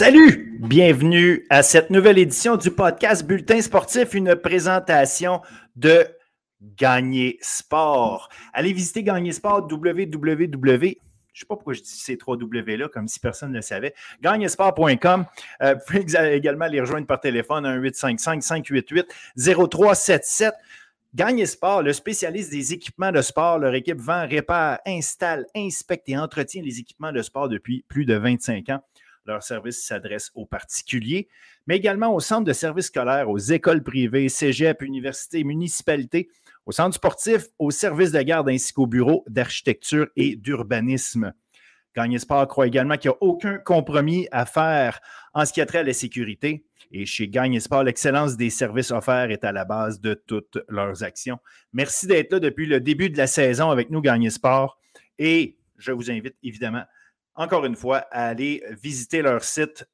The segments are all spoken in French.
Salut! Bienvenue à cette nouvelle édition du podcast Bulletin sportif, une présentation de Gagner Sport. Allez visiter Gagner Sport www. Je ne sais pas pourquoi je dis ces trois W là, comme si personne ne le savait. Gagnesport.com. Euh, vous pouvez également les rejoindre par téléphone 1-855-588-0377. Gagner Sport, le spécialiste des équipements de sport, leur équipe vend, répare, installe, inspecte et entretient les équipements de sport depuis plus de 25 ans. Leur service s'adresse aux particuliers, mais également aux centres de services scolaires, aux écoles privées, cégep, universités, municipalités, aux centres sportifs, aux services de garde ainsi qu'aux bureaux d'architecture et d'urbanisme. Gagné Sport croit également qu'il n'y a aucun compromis à faire en ce qui a trait à la sécurité. Et chez Gagné Sport, l'excellence des services offerts est à la base de toutes leurs actions. Merci d'être là depuis le début de la saison avec nous, Gagné Sport. Et je vous invite évidemment encore une fois, à aller visiter leur site,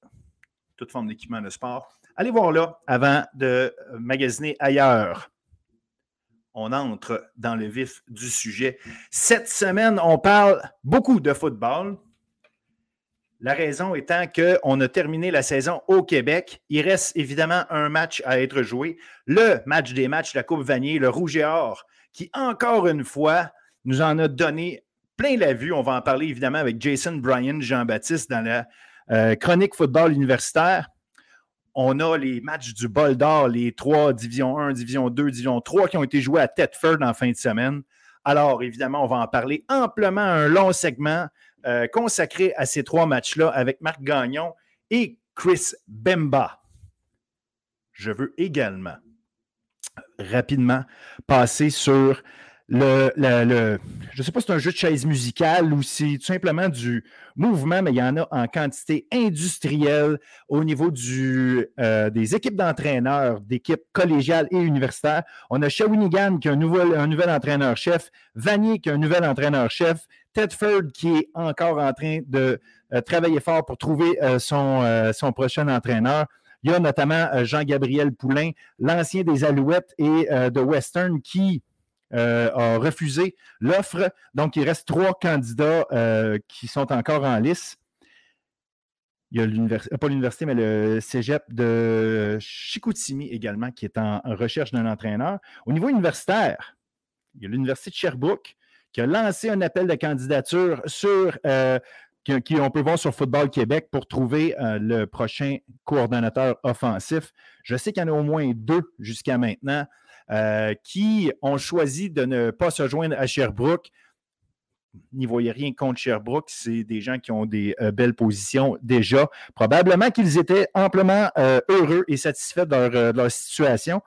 toute forme d'équipement de sport. Allez voir là avant de magasiner ailleurs. On entre dans le vif du sujet. Cette semaine, on parle beaucoup de football. La raison étant qu'on a terminé la saison au Québec. Il reste évidemment un match à être joué. Le match des matchs, la Coupe Vanier, le Rouge et Or, qui encore une fois nous en a donné plein la vue. On va en parler évidemment avec Jason Bryan, Jean-Baptiste dans la euh, chronique football universitaire. On a les matchs du bol d'or, les trois Division 1, Division 2, Division 3 qui ont été joués à Thetford en fin de semaine. Alors, évidemment, on va en parler amplement, un long segment euh, consacré à ces trois matchs-là avec Marc Gagnon et Chris Bemba. Je veux également rapidement passer sur le, je ne sais pas si c'est un jeu de chaise musicale ou si tout simplement du mouvement, mais il y en a en quantité industrielle au niveau du, euh, des équipes d'entraîneurs, d'équipes collégiales et universitaires. On a Shawinigan qui a un nouvel, un nouvel entraîneur-chef, Vanier qui a un nouvel entraîneur-chef, Tedford qui est encore en train de euh, travailler fort pour trouver euh, son, son prochain entraîneur. Il y a notamment Jean-Gabriel Poulain, l'ancien des Alouettes et de Western, qui euh, a refusé l'offre. Donc, il reste trois candidats euh, qui sont encore en lice. Il y a l'université, euh, pas l'université, mais le cégep de Chicoutimi également, qui est en, recherche d'un entraîneur. Au niveau universitaire, il y a l'université de Sherbrooke qui a lancé un appel de candidature sur qui, on peut voir sur Football Québec pour trouver le prochain coordonnateur offensif. Je sais qu'il y en a au moins deux jusqu'à maintenant. Euh, qui ont choisi de ne pas se joindre à Sherbrooke. N'y voyez rien contre Sherbrooke, c'est des gens qui ont des euh, belles positions déjà. Probablement qu'ils étaient amplement euh, heureux et satisfaits de leur, situation.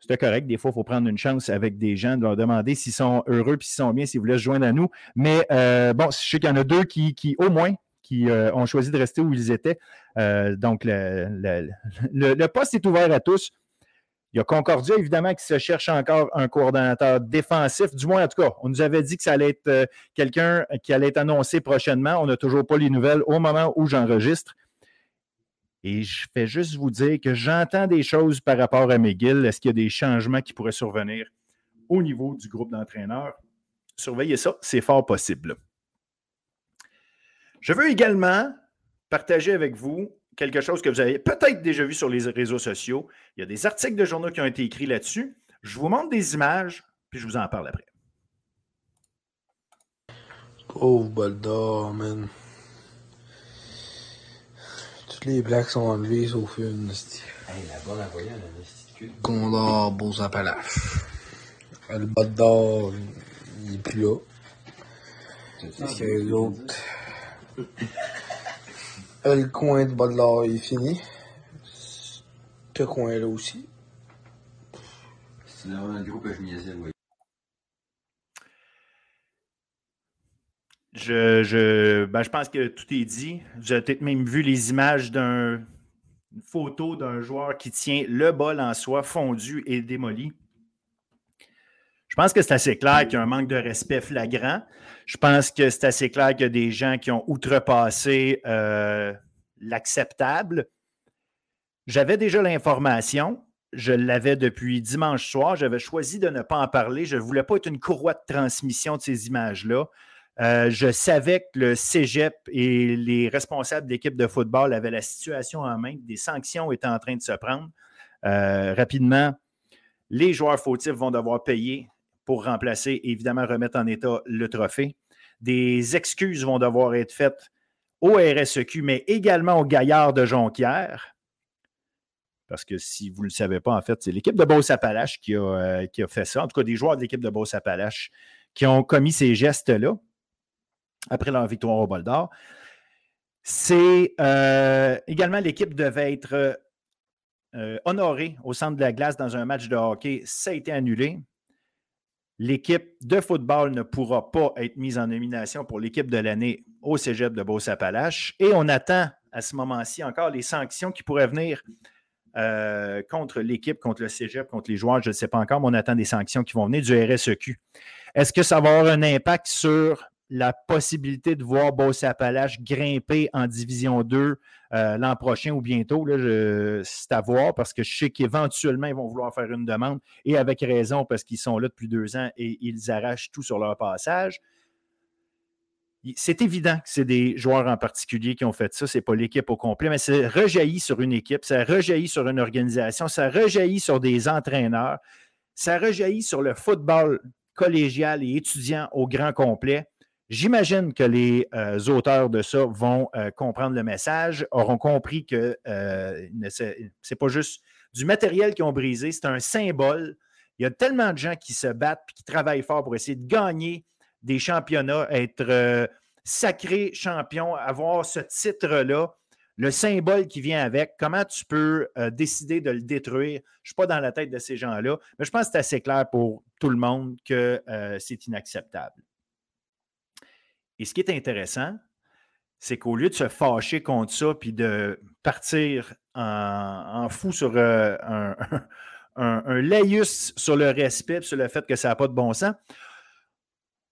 C'est correct. Des fois, il faut prendre une chance avec des gens, de leur demander s'ils sont heureux puis s'ils sont bien, s'ils voulaient se joindre à nous. Mais bon, je sais qu'il y en a deux qui, au moins, qui ont choisi de rester où ils étaient. donc, le, poste est ouvert à tous. Il y a Concordia, évidemment, qui se cherche encore un coordonnateur défensif. Du moins, en tout cas, on nous avait dit que ça allait être euh, quelqu'un qui allait être annoncé prochainement. On n'a toujours pas les nouvelles au moment où j'enregistre. Et je fais juste vous dire que j'entends des choses par rapport à McGill. Est-ce qu'il y a des changements qui pourraient survenir au niveau du groupe d'entraîneurs? Surveillez ça, c'est fort possible. Je veux également partager avec vous quelque chose que vous avez peut-être déjà vu sur les réseaux sociaux. Il y a des articles de journaux qui ont été écrits là-dessus. Je vous montre des images, puis je vous en parle après. Pauvre Boldor, man. Toutes les blagues sont enlevées sauf une. Hey, la bonne voyant, la Condor, Beaux Appalaches. Le Boldor, il est plus là. Qu'est-ce qu'il y a d'autre? Le coin de bas de l'or est fini. Ce coin-là aussi. C'est un groupe je oui. Je, je, ben, je pense que tout est dit. Vous avez peut-être même vu les images d'une photo d'un joueur qui tient le bol en soi fondu et démoli. Je pense que c'est assez clair qu'il y a un manque de respect flagrant. Je pense que c'est assez clair qu'il y a des gens qui ont outrepassé euh, l'acceptable. J'avais déjà l'information. Je l'avais depuis dimanche soir. J'avais choisi de ne pas en parler. Je ne voulais pas être une courroie de transmission de ces images-là. Euh, je savais que le cégep et les responsables d'équipe de football avaient la situation en main, des sanctions étaient en train de se prendre. Euh, rapidement, les joueurs fautifs vont devoir payer pour remplacer, évidemment, remettre en état le trophée. Des excuses vont devoir être faites au RSEQ, mais également aux gaillards de Jonquière. Parce que si vous ne le savez pas, en fait, c'est l'équipe de Beauce-Appalaches qui, euh, qui, a fait ça. En tout cas, des joueurs de l'équipe de Beauce-Appalaches qui ont commis ces gestes-là après leur victoire au bol d'or. C'est euh, également l'équipe devait être euh, honorée au centre de la glace dans un match de hockey. Ça a été annulé. L'équipe de football ne pourra pas être mise en nomination pour l'équipe de l'année au cégep de Beauce-Appalaches. Et on attend à ce moment-ci encore les sanctions qui pourraient venir euh, contre l'équipe, contre le cégep, contre les joueurs. Je ne sais pas encore, mais on attend des sanctions qui vont venir du RSEQ. Est-ce que ça va avoir un impact sur la possibilité de voir Beauce-Appalaches grimper en Division 2 euh, l'an prochain ou bientôt. C'est à voir parce que je sais qu'éventuellement, ils vont vouloir faire une demande et avec raison parce qu'ils sont là depuis deux ans et ils arrachent tout sur leur passage. C'est évident que c'est des joueurs en particulier qui ont fait ça, ce n'est pas l'équipe au complet, mais ça rejaillit sur une équipe, ça rejaillit sur une organisation, ça rejaillit sur des entraîneurs, ça rejaillit sur le football collégial et étudiant au grand complet. J'imagine que les euh, auteurs de ça vont euh, comprendre le message, auront compris que euh, ce n'est pas juste du matériel qui ont brisé, c'est un symbole. Il y a tellement de gens qui se battent et qui travaillent fort pour essayer de gagner des championnats, être sacré champion, avoir ce titre-là, le symbole qui vient avec. Comment tu peux décider de le détruire? Je ne suis pas dans la tête de ces gens-là, mais je pense que c'est assez clair pour tout le monde que c'est inacceptable. Et ce qui est intéressant, c'est qu'au lieu de se fâcher contre ça puis de partir en, fou sur euh, un, un, laïus sur le respect, sur le fait que ça n'a pas de bon sens,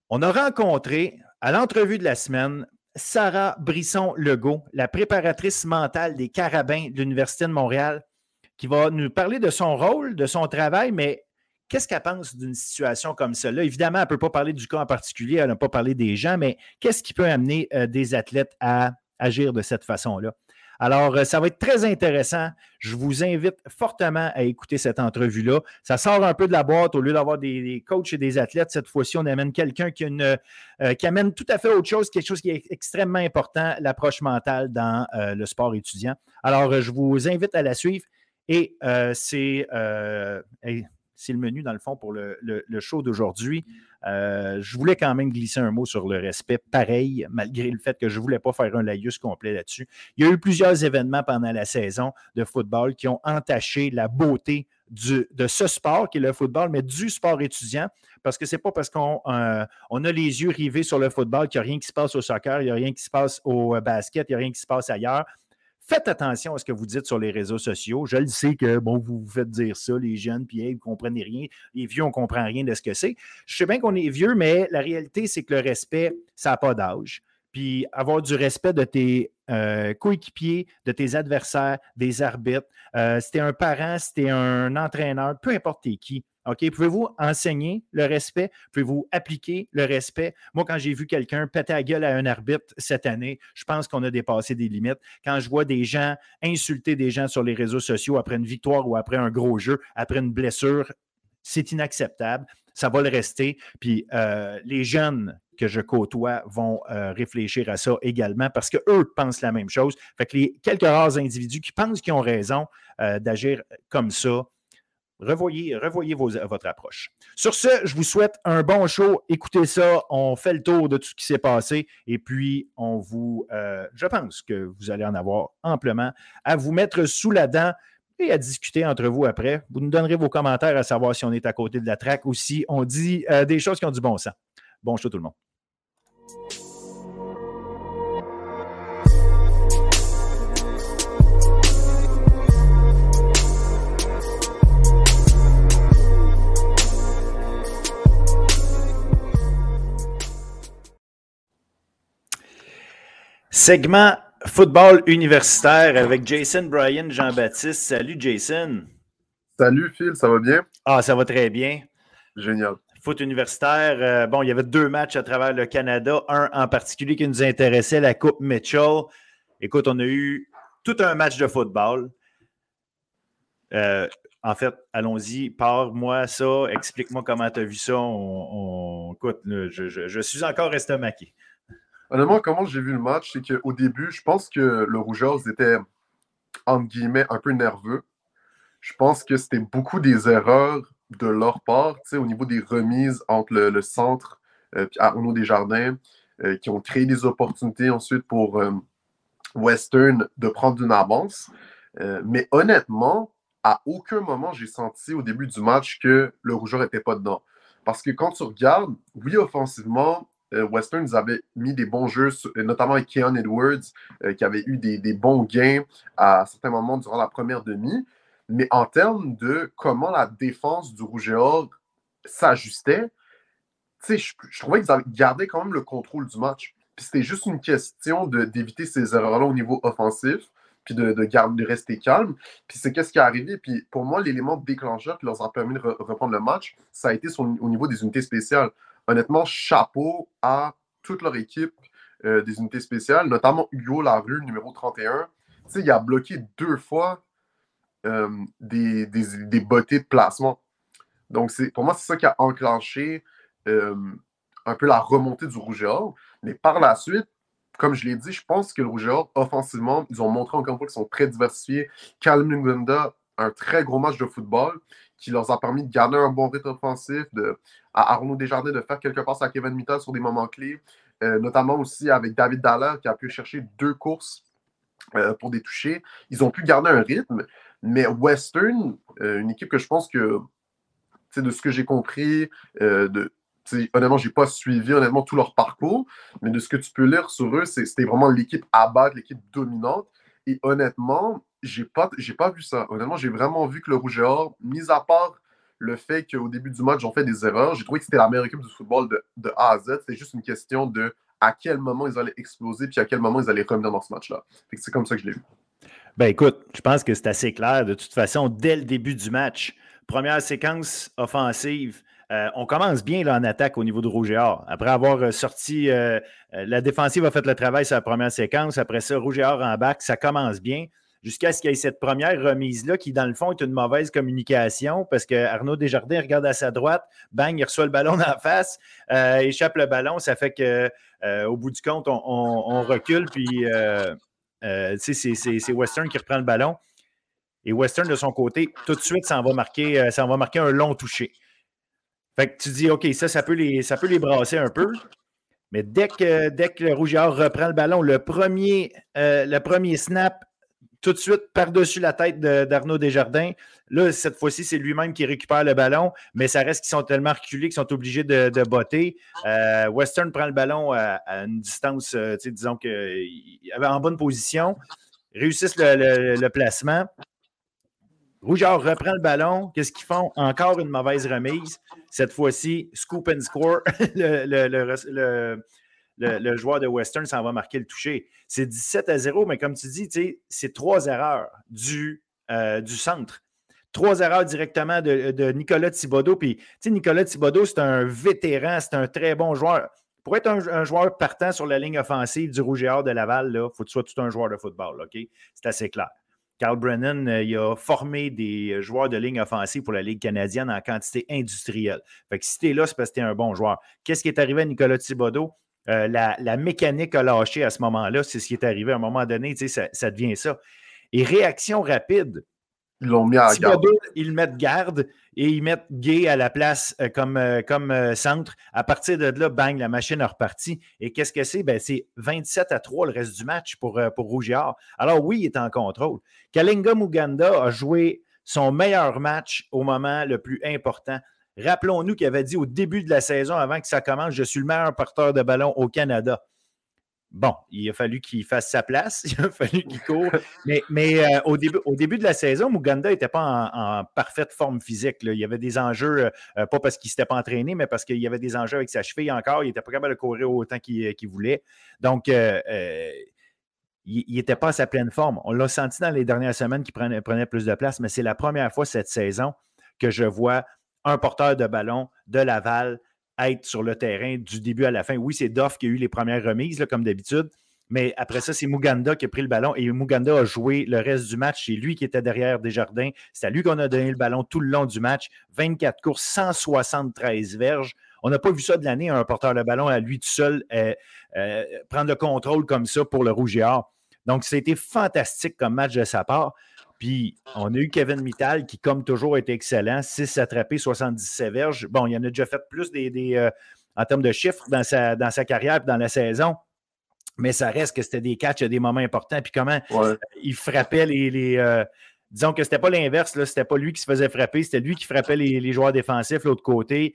on a rencontré à l'entrevue de la semaine Sarah Brisson-Legault, la préparatrice mentale des carabins de l'Université de Montréal, qui va nous parler de son rôle, de son travail, mais Qu'est-ce qu'elle pense d'une situation comme celle-là? Évidemment, elle ne peut pas parler du cas en particulier, elle n'a pas parlé des gens, mais qu'est-ce qui peut amener euh, des athlètes à agir de cette façon-là? Alors, euh, ça va être très intéressant. Je vous invite fortement à écouter cette entrevue-là. Ça sort un peu de la boîte. Au lieu d'avoir des, coachs et des athlètes, cette fois-ci, on amène quelqu'un euh, qui, amène tout à fait autre chose, quelque chose qui est extrêmement important, l'approche mentale dans le sport étudiant. Alors, je vous invite à la suivre. Et c'est c'est le menu, dans le fond, pour le, show d'aujourd'hui. Euh, je voulais quand même glisser un mot sur le respect, pareil, malgré le fait que je ne voulais pas faire un laïus complet là-dessus. Il y a eu plusieurs événements pendant la saison de football qui ont entaché la beauté de ce sport qui est le football, mais du sport étudiant, parce que ce n'est pas parce qu'on euh, on a les yeux rivés sur le football qu'il n'y a rien qui se passe au soccer, il n'y a rien qui se passe au euh, basket, il n'y a rien qui se passe ailleurs. Faites attention à ce que vous dites sur les réseaux sociaux. Je le sais que, vous vous faites dire ça, les jeunes, puis vous ne comprenez rien. Les vieux, on ne comprend rien de ce que c'est. Je sais bien qu'on est vieux, mais la réalité, c'est que le respect, ça n'a pas d'âge. Puis avoir du respect de tes euh, coéquipiers, de tes adversaires, des arbitres. Euh, si un parent, si un entraîneur, peu importe qui, OK? Pouvez-vous enseigner le respect? Pouvez-vous appliquer le respect? Moi, quand j'ai vu quelqu'un péter la gueule à un arbitre cette année, je pense qu'on a dépassé des limites. Quand je vois des gens insulter des gens sur les réseaux sociaux après une victoire ou après un gros jeu, après une blessure, c'est inacceptable. Ça va le rester. Puis euh, les jeunes que je côtoie vont euh, réfléchir à ça également parce qu'eux pensent la même chose. Fait que les quelques rares individus qui pensent qu'ils ont raison euh, d'agir comme ça, revoyez, revoyez votre approche. Sur ce, je vous souhaite un bon show. Écoutez ça. On fait le tour de tout ce qui s'est passé. Et puis, on vous, euh, je pense que vous allez en avoir amplement à vous mettre sous la dent et à discuter entre vous après. Vous nous donnerez vos commentaires à savoir si on est à côté de la traque ou si on dit des choses qui ont du bon sens. Bon show tout le monde. Segment football universitaire avec Jason Bryan Jean-Baptiste. Salut Jason. Salut Phil, ça va bien? Ah, ça va très bien. Génial. Universitaire, bon, il y avait deux matchs à travers le Canada, un en particulier qui nous intéressait, la Coupe Mitchell. Écoute, on a eu tout un match de football. En fait, allons-y, pars-moi ça, explique-moi comment tu as vu ça. Écoute, je, suis encore estomaqué. Honnêtement, comment j'ai vu le match, c'est qu'au début, je pense que le Rougeurs était, entre guillemets, un peu nerveux. Je pense que c'était beaucoup des erreurs de leur part, au niveau des remises entre le, centre et euh, Arnaud Desjardins, euh, qui ont créé des opportunités ensuite pour euh, Western de prendre une avance. mais honnêtement, à aucun moment, j'ai senti au début du match que le rougeur n'était pas dedans. Parce que quand tu regardes, oui, offensivement, Western nous avait mis des bons jeux, notamment avec Keon Edwards, qui avait eu des, bons gains à certains moments durant la première demi. Mais en termes de comment la défense du Rouge et Or s'ajustait, je, je trouvais qu'ils gardaient quand même le contrôle du match. Puis c'était juste une question d'éviter ces erreurs-là au niveau offensif puis de, de, rester calme. Puis c'est qu'est-ce qui est arrivé. Puis pour moi, l'élément déclencheur qui leur a permis de reprendre le match, ça a été au niveau des unités spéciales. Honnêtement, chapeau à toute leur équipe euh, des unités spéciales, notamment Hugo Larue, numéro 31. Tu sais, il a bloqué deux fois euh, des, bottées de placement. Donc, pour moi, c'est ça qui a enclenché euh, un peu la remontée du rouge et or. Mais par la suite, comme je l'ai dit, je pense que le Rouge offensivement, ils ont montré encore une fois qu'ils sont très diversifiés. Calum Lungunda, un très gros match de football qui leur a permis de garder un bon rythme offensif, de, à Arnaud Desjardins de faire quelques passes à Kevin Mittal sur des moments clés, euh, notamment aussi avec David Dallaire qui a pu chercher deux courses euh, pour des touchés. Ils ont pu garder un rythme, mais Western, euh, une équipe que je pense que, de ce que j'ai compris, de, honnêtement, je n'ai pas suivi honnêtement tout leur parcours, mais de ce que tu peux lire sur eux, c'était vraiment l'équipe à battre, l'équipe dominante. Et honnêtement, j'ai pas, pas vu ça. Honnêtement, j'ai vraiment vu que le Rouge mis à part le fait qu'au début du match, ils ont fait des erreurs, j'ai trouvé que c'était la meilleure équipe du football de, A à Z. C'était juste une question de à quel moment ils allaient exploser, puis à quel moment ils allaient revenir dans ce match-là. C'est comme ça que je l'ai vu. Ben écoute, je pense que c'est assez clair. De toute façon, dès le début du match, première séquence offensive, euh, on commence bien là, en attaque au niveau de Rouge et Or. Après avoir euh, sorti, euh, la défensive a fait le travail sur la première séquence. Après ça, Rouge et Or en bac, ça commence bien. Jusqu'à ce qu'il y ait cette première remise-là qui, dans le fond, est une mauvaise communication parce que Arnaud Desjardins regarde à sa droite, bang, il reçoit le ballon en face, échappe le ballon. Ça fait qu'au bout du compte, on, recule, puis c'est Western qui reprend le ballon. Et Western, de son côté, tout de suite, ça va marquer, ça va marquer un long toucher. Fait que tu dis, OK, ça, ça peut les, ça peut les brasser un peu. Mais dès que, dès que le Rougeard reprend le ballon, le premier, euh, le premier snap, tout de suite par-dessus la tête d'Arnaud Desjardins. Là, cette fois-ci, c'est lui-même qui récupère le ballon, mais ça reste qu'ils sont tellement reculés qu'ils sont obligés de, de botter. Euh, Western prend le ballon à, une distance, euh, disons qu'il avait en bonne position, réussissent le placement. Rougeur reprend le ballon. Qu'est-ce qu'ils font? Encore une mauvaise remise. Cette fois-ci, scoop and score. le, joueur de Western s'en va marquer le toucher. C'est 17 à 0, mais comme tu dis, c'est trois erreurs du, euh, du centre. Trois erreurs directement de, Nicolas Thibodeau. Puis, Nicolas Thibodeau, c'est un vétéran, c'est un très bon joueur. Pour être un, joueur partant sur la ligne offensive du Rouge et Or de Laval, il faut que tu sois tout un joueur de football. OK? C'est assez clair. Carl Brennan, euh, il a formé des joueurs de ligne offensive pour la Ligue canadienne en quantité industrielle. Fait que si tu es là, c'est parce que tu es un bon joueur. Qu'est-ce qui est arrivé à Nicolas Thibodeau? Euh, la, mécanique a lâché à ce moment-là. C'est ce qui est arrivé à un moment donné. Ça, ça devient ça. Et réaction rapide. Ils l'ont mis à garde. Ils mettent garde et ils mettent Gay à la place euh, comme, euh, comme euh, centre. À partir de là, bang, la machine est repartie. Et qu'est-ce que c'est? Ben, c'est 27 à 3 le reste du match pour, pour Rougiard. Alors oui, il est en contrôle. Kalinga Muganda a joué son meilleur match au moment le plus important. Rappelons-nous qu'il avait dit au début de la saison, avant que ça commence, je suis le meilleur porteur de ballon au Canada. Bon, il a fallu qu'il fasse sa place, il a fallu qu'il court. Mais, euh, au, début, de la saison, Muganda n'était pas en, parfaite forme physique. Il y avait des enjeux, euh, euh, pas parce qu'il ne s'était pas entraîné, mais parce qu'il y avait des enjeux avec sa cheville encore. Il n'était pas capable de courir autant qu'il voulait. Donc, il n'était pas à sa pleine forme. On l'a senti dans les dernières semaines qu'il prenait, plus de place, mais c'est la première fois cette saison que je vois un porteur de ballon de Laval être sur le terrain du début à la fin. Oui, c'est Doff qui a eu les premières remises, comme d'habitude, mais après ça, c'est Muganda qui a pris le ballon et Muganda a joué le reste du match. C'est lui qui était derrière Desjardins. C'est à lui qu'on a donné le ballon tout le long du match. 24 courses, 173 verges. On n'a pas vu ça de l'année, un porteur de ballon à lui tout seul euh, euh, prendre le contrôle comme ça pour le Rouge et Or. Donc, c'était fantastique comme match de sa part. Puis, on a eu Kevin Mittal qui, comme toujours, était excellent. 6 attrapés, 77 verges. Bon, il en a déjà fait plus des, euh, en termes de chiffres dans sa, dans sa carrière dans la saison. Mais ça reste que c'était des catchs à des moments importants. Puis comment il frappait les. disons que c'était pas l'inverse, c'était pas lui qui se faisait frapper, c'était lui qui frappait les, joueurs défensifs l'autre côté.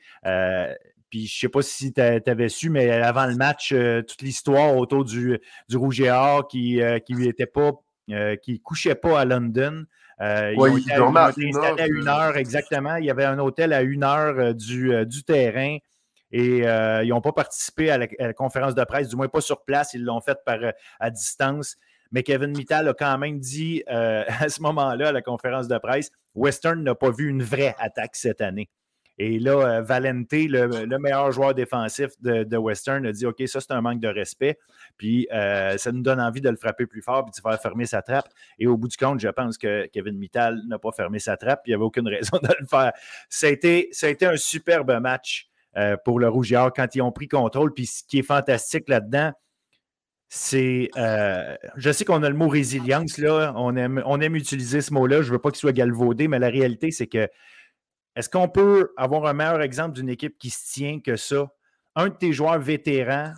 Puis je ne sais pas si tu avais su, mais avant le match, euh, toute l'histoire autour du, du Rouge et Or qui ne qui était pas, euh, qui couchait pas à London. Euh, ils, à une heure, exactement. Il y avait un hôtel à une heure du, du terrain et ils n'ont pas participé à la, conférence de presse, du moins pas sur place, ils l'ont fait par, à distance. Mais Kevin Mittal a quand même dit à ce moment-là, à la conférence de presse, Western n'a pas vu une vraie attaque cette année. Et là, euh, Valente, le, meilleur joueur défensif de, Western, a dit OK, ça, c'est un manque de respect. Puis euh, ça nous donne envie de le frapper plus fort puis de faire fermer sa trappe. Et au bout du compte, je pense que Kevin Mittal n'a pas fermé sa trappe. Puis il n'y avait aucune raison de le faire. Ça a été, un superbe match euh, pour le Rouge quand ils ont pris contrôle. Puis ce qui est fantastique là-dedans, c'est. je sais qu'on a le mot résilience, là. On aime, on aime utiliser ce mot-là. Je ne veux pas qu'il soit galvaudé, mais la réalité, c'est que est-ce qu'on peut avoir un meilleur exemple d'une équipe qui se tient que ça? Un de tes joueurs vétérans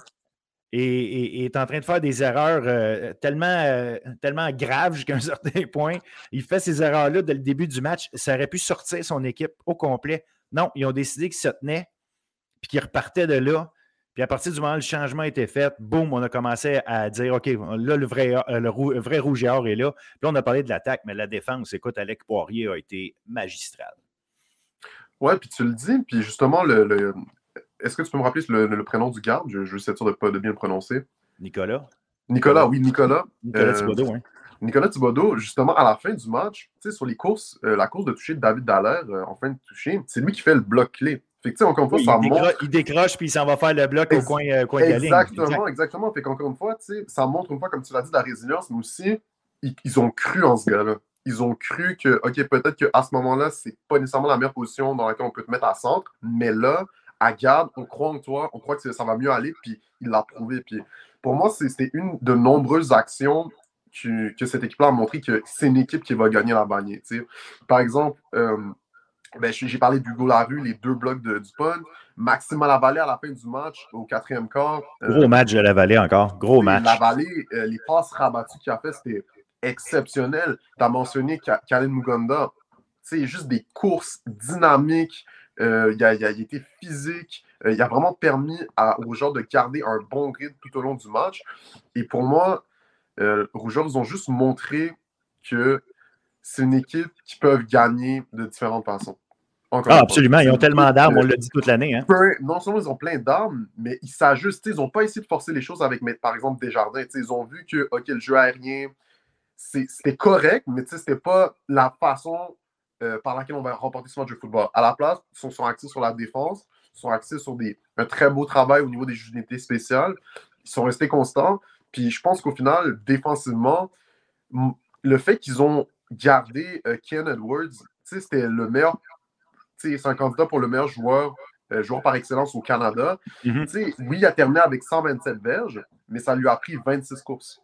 est, en train de faire des erreurs euh, tellement, euh, tellement graves jusqu'à un certain point. Il fait ces erreurs-là dès le début du match. Ça aurait pu sortir son équipe au complet. Non, ils ont décidé qu'ils se tenaient puis qu'ils repartaient de là. Puis à partir du moment où le changement été fait, boum, on a commencé à dire OK, là, le vrai, euh, le, vrai rouge et or est là. Puis là, on a parlé de l'attaque, mais la défense, écoute, Alec Poirier a été magistral. Ouais, puis tu le dis, puis justement, le, est-ce que tu peux me rappeler le, prénom du garde? Je, être sûr de, de bien le prononcer. Nicolas. Nicolas, oui, Nicolas. Nicolas euh, Thibodeau, oui. Nicolas Thibodeau, justement, à la fin du match, tu sais, sur les courses, euh, la course de toucher de David Dallaire euh, en fin de toucher, c'est lui qui fait le bloc clé. Fait que, encore une fois, ça il, montre... décroche, il décroche puis il s'en va faire le bloc au coin, coin de la ligne. Exactement, exactement. Fait qu'encore une fois, tu sais, ça montre une fois, comme tu l'as dit, de la résilience, mais aussi, ils ont cru en ce gars-là ils ont cru que, OK, peut-être qu'à ce moment-là, c'est pas nécessairement la meilleure position dans laquelle on peut te mettre à centre, mais là, à garde, on croit en toi, on croit que ça va mieux aller, puis il l'a prouvé. Puis pour moi, c'était une de nombreuses actions que, que cette équipe-là a montré que c'est une équipe qui va gagner la bagnée. Par exemple, euh, ben, j'ai parlé d'Hugo Larue, les deux blocs de, du punt. Maxime Lavalée à la fin du match, au quatrième quart. Euh, gros match de Lavalée encore. Gros match. Lavalée, euh, les passes rabattues qu'il a fait, c'était exceptionnel. Tu as mentionné Khaled Muganda. C'est juste des courses dynamiques. Euh, il, a, été physique. Euh, il a vraiment permis à, aux joueurs de garder un bon rythme tout au long du match. Et pour moi, euh, Rougeurs ont juste montré que c'est une équipe qui peut gagner de différentes façons. ah, absolument. Ils ont tellement d'armes, on l'a dit toute l'année. Hein. Non seulement ils ont plein d'armes, mais ils s'ajustent. Ils n'ont pas essayé de forcer les choses avec, par exemple, Desjardins. Ils ont vu que ok, le jeu aérien, c'était correct, mais c'était pas la façon euh, par laquelle on va remporter ce match de football. À la place, ils sont, sont axés sur la défense, ils sont axés sur des, un très beau travail au niveau des unités spéciales. Ils sont restés constants. Puis je pense qu'au final, défensivement, le fait qu'ils ont gardé euh, Ken Edwards, c'était le meilleur, c'est un candidat pour le meilleur joueur, euh, joueur par excellence au Canada. Mm-hmm. Oui, il a terminé avec 127 verges, mais ça lui a pris 26 courses.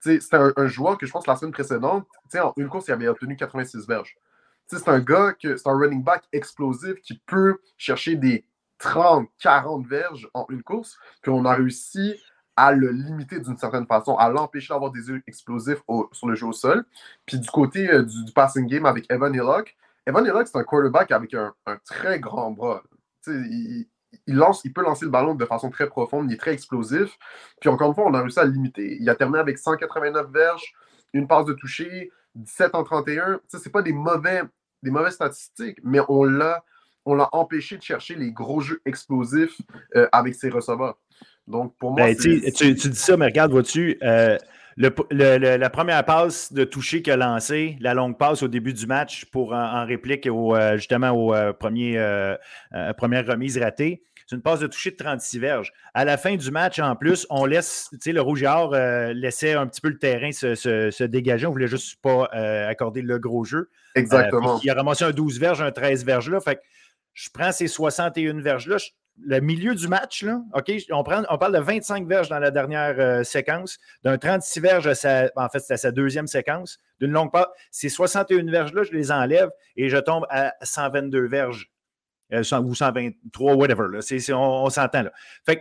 C'était un, joueur que je pense la semaine précédente, en une course, il avait obtenu 86 verges. C'est un gars, c'est un running back explosif qui peut chercher des 30, 40 verges en une course. Puis on a réussi à le limiter d'une certaine façon, à l'empêcher d'avoir des yeux explosifs sur le jeu au sol. Puis du côté euh, du, passing game avec Evan Hillock, Evan Hillock, c'est un quarterback avec un, très grand bras. Il, il, lance, il peut lancer le ballon de façon très profonde, il est très explosif. Puis encore une fois, on a réussi à le limiter. Il a terminé avec 189 verges, une passe de toucher, 17 en 31. Ce n'est pas des, mauvais, des mauvaises statistiques, mais on l'a on l'a empêché de chercher les gros jeux explosifs euh, avec ses receveurs. Donc, pour moi, ben, tu, dis ça, mais regarde, vois-tu, euh, la première passe de toucher qu'il a lancé, la longue passe au début du match pour en, réplique euh, justement aux euh, premier, euh, première remise ratée. C'est une passe de toucher de 36 verges. À la fin du match, en plus, on laisse, tu sais, le Rouge et Or laissait un petit peu le terrain se, dégager. On ne voulait juste pas accorder le gros jeu. Exactement. il a ramassé un 12 verges, un 13 verges là. Fait que je prends ces 61 verges-là, le milieu du match, on, parle de 25 verges dans la dernière euh, séquence, d'un 36 verges, en fait, c'était sa deuxième séquence, d'une longue part. Ces 61 verges-là, je les enlève et je tombe à 122 verges. Euh, ou 123, whatever. On, s'entend là.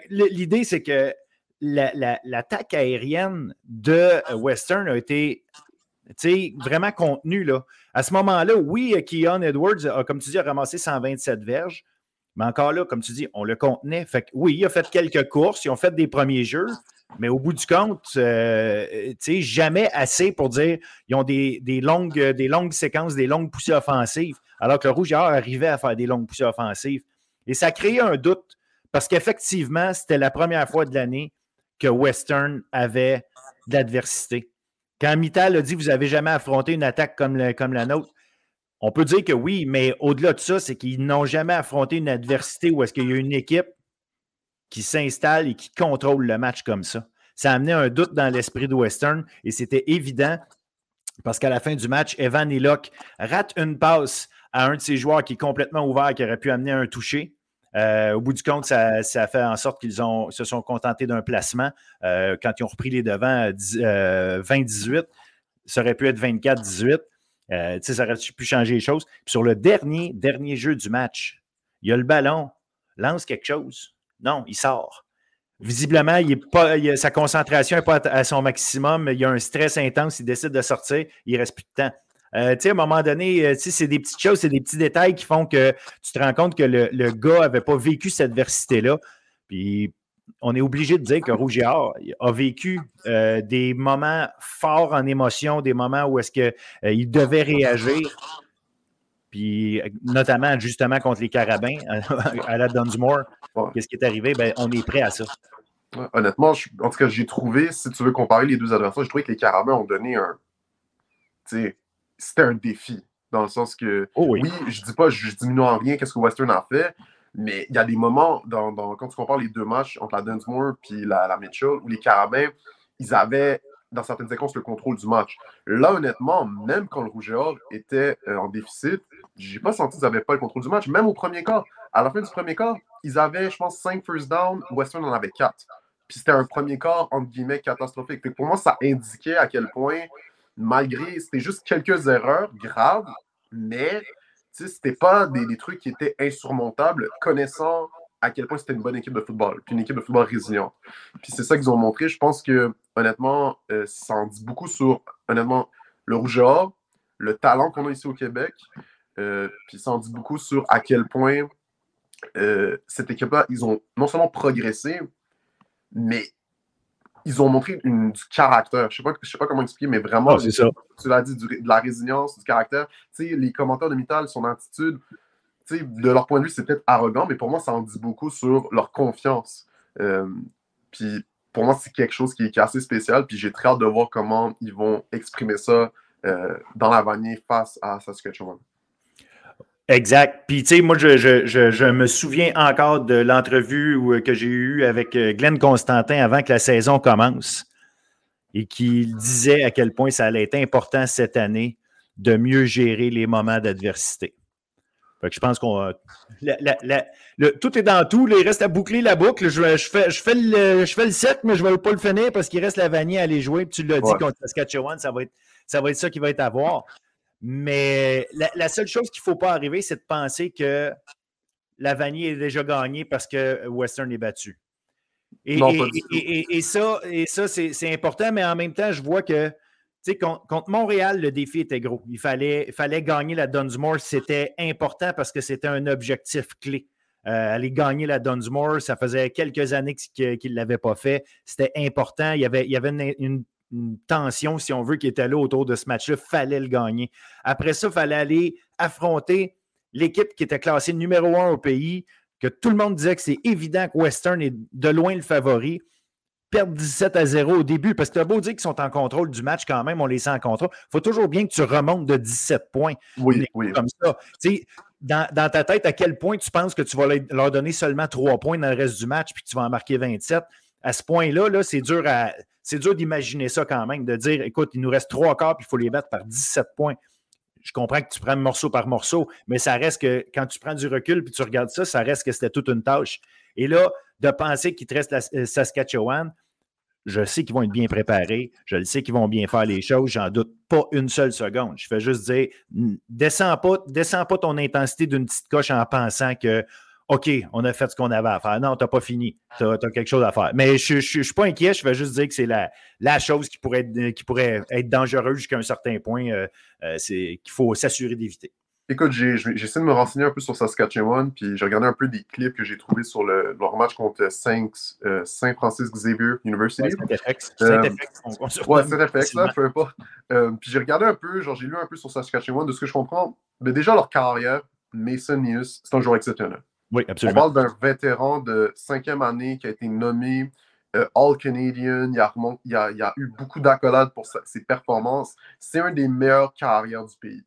L'idée, c'est que l'attaque aérienne de Western a été vraiment contenue. À ce moment-là, oui, Keon Edwards a, comme tu dis, a ramassé 127 verges. Mais encore là, comme tu dis, on le contenait. Fait oui, il a fait quelques courses, ils ont fait des premiers jeux, mais au bout du compte, euh, sais, jamais assez pour dire ils ont des, longues, des longues séquences, des longues poussées offensives, alors que le Rouge arrivait à faire des longues poussées offensives. Et ça créait un doute parce qu'effectivement, c'était la première fois de l'année que Western avait de l'adversité. Quand Mittal a dit Vous n'avez jamais affronté une attaque comme la nôtre, on peut dire que oui, mais au-delà de ça, c'est qu'ils n'ont jamais affronté une adversité où est-ce qu'il y a une équipe qui s'installe et qui contrôle le match comme ça. Ça a amené un doute dans l'esprit de Western et c'était évident parce qu'à la fin du match, Evan Locke rate une passe à un de ses joueurs qui est complètement ouvert, qui aurait pu amener un toucher. Euh, au bout du compte, ça, a fait en sorte qu'ils se sont contentés d'un placement. Euh, quand ils ont repris les devants 20-18, euh, ça aurait pu être 24-18. Euh, ça aurait pu changer les choses. sur le dernier, dernier jeu du match, il y a le ballon, lance quelque chose. Non, il sort. Visiblement, il est pas, sa concentration n'est pas à, son maximum. Il y a un stress intense. Il décide de sortir. Il ne reste plus de temps. Euh, à un moment donné, euh, c'est des petites choses, c'est des petits détails qui font que tu te rends compte que le, le gars n'avait pas vécu cette adversité-là. Puis on est obligé de dire que Rouge a vécu euh, des moments forts en émotion, des moments où est-ce qu'il euh, devait réagir. Puis, notamment, justement, contre les Carabins à la Dunsmore. Qu'est-ce qui est arrivé? Ben, on est prêt à ça. honnêtement, en tout cas, j'ai trouvé, si tu veux comparer les deux adversaires, j'ai trouvé que les Carabins ont donné un. C'était un défi. Dans le sens que, oh oui. je dis pas, je diminue en rien qu'est-ce que Western a fait, mais il y a des moments, dans, quand tu compares les deux matchs entre la Dunsmore et la, la Mitchell, où les Carabins, ils avaient, dans certaines séquences, le contrôle du match. Là, honnêtement, même quand le Rouge et Or était euh, en déficit, j'ai pas senti qu'ils n'avaient pas le contrôle du match. Même au premier quart. À la fin du premier quart, ils avaient, je pense, 5 first down. Western en avait 4. Puis c'était un premier quart, entre guillemets, catastrophique. pour moi, ça indiquait à quel point, malgré, c'était juste quelques erreurs graves, mais c'était pas des, trucs qui étaient insurmontables, connaissant à quel point c'était une bonne équipe de football, puis une équipe de football résiliente. Puis c'est ça qu'ils ont montré. Je pense que, honnêtement, euh, ça en dit beaucoup sur, honnêtement, le rouge le talent qu'on a ici au Québec, euh, puis ça en dit beaucoup sur à quel point euh, cette équipe-là, ils ont non seulement progressé, mais ils ont montré du caractère. Je ne sais, sais, pas comment expliquer, mais vraiment, ah, ça. tu l'as dit, de la résilience, du caractère. Tu sais, les commentaires de Mittal, son attitude, tu sais, de leur point de vue, c'est peut-être arrogant, mais pour moi, ça en dit beaucoup sur leur confiance. Euh, puis pour moi, c'est quelque chose qui est, assez spécial. Puis j'ai très hâte de voir comment ils vont exprimer ça euh, dans la vanille face à Saskatchewan. Exact. Puis, tu sais, moi, je, me souviens encore de l'entrevue euh, que j'ai eue avec euh, Glenn Constantin avant que la saison commence et qu'il disait à quel point ça allait être important cette année de mieux gérer les moments d'adversité. Fait que je pense qu'on. tout est dans tout. il reste à boucler la boucle. Je, fais, je, fais le, je fais le set, mais je ne vais pas le finir parce qu'il reste la vanille à aller jouer. Puis tu l'as dit contre Saskatchewan, ça va, être, ça va être ça qui va être à voir. Mais la, seule chose qu'il ne faut pas arriver, c'est de penser que la vanille est déjà gagnée parce que Western est battu. Et, ça, et ça c'est important, mais en même temps, je vois que contre, contre Montréal, le défi était gros. Il fallait, fallait gagner la Dunsmore. C'était important parce que c'était un objectif clé. Euh, aller gagner la Dunsmore, ça faisait quelques années qu'il ne l'avait pas fait. C'était important. Il y avait, il y avait une, une tension, si on veut, qui était là autour de ce match-là. fallait le gagner. Après ça, il fallait aller affronter l'équipe qui était classée numéro un au pays, que tout le monde disait que c'est évident que Western est de loin le favori. perdent 17 à 0 au début, parce que tu as beau dire qu'ils sont en contrôle du match quand même, on les sent en contrôle. Il faut toujours bien que tu remontes de 17 points. Oui, oui. Comme ça. Dans, dans, ta tête, à quel point tu penses que tu vas leur donner seulement 3 points dans le reste du match, puis tu vas en marquer 27? À ce point-là, -là, c'est dur à. C'est dur d'imaginer ça quand même, de dire écoute, il nous reste trois quarts, puis il faut les battre par 17 points je comprends que tu prends morceau par morceau, mais ça reste que quand tu prends du recul puis tu regardes ça, ça reste que c'était toute une tâche. Et là, de penser qu'il te reste la euh, Saskatchewan, je sais qu'ils vont être bien préparés, je le sais qu'ils vont bien faire les choses, j'en doute pas une seule seconde. Je fais juste dire, descends pas, descends pas ton intensité d'une petite coche en pensant que OK, on a fait ce qu'on avait à faire. Non, tu n'as pas fini. Tu as, quelque chose à faire. Mais je ne suis pas inquiet. Je vais juste dire que c'est la, la chose qui pourrait être, qui pourrait être dangereuse jusqu'à un certain point. Euh, euh, c'est qu'il faut s'assurer d'éviter. Écoute, j'ai essayé de me renseigner un peu sur Saskatchewan, puis j'ai regardé un peu des clips que j'ai trouvés sur le, leur match contre Saint, euh, Saint Francis Xavier University. Ouais, Saint-FX, là, peu importe. puis j'ai regardé un peu, genre j'ai lu un peu sur Saskatchewan, de ce que je comprends. Mais déjà, leur carrière, Mason News, c'est un joueur exceptionnel. Oui, absolument. On parle d'un vétéran de cinquième année qui a été nommé euh, All-Canadian. Il, il, a, eu beaucoup d'accolades pour ses performances. C'est un des meilleurs carrières du pays.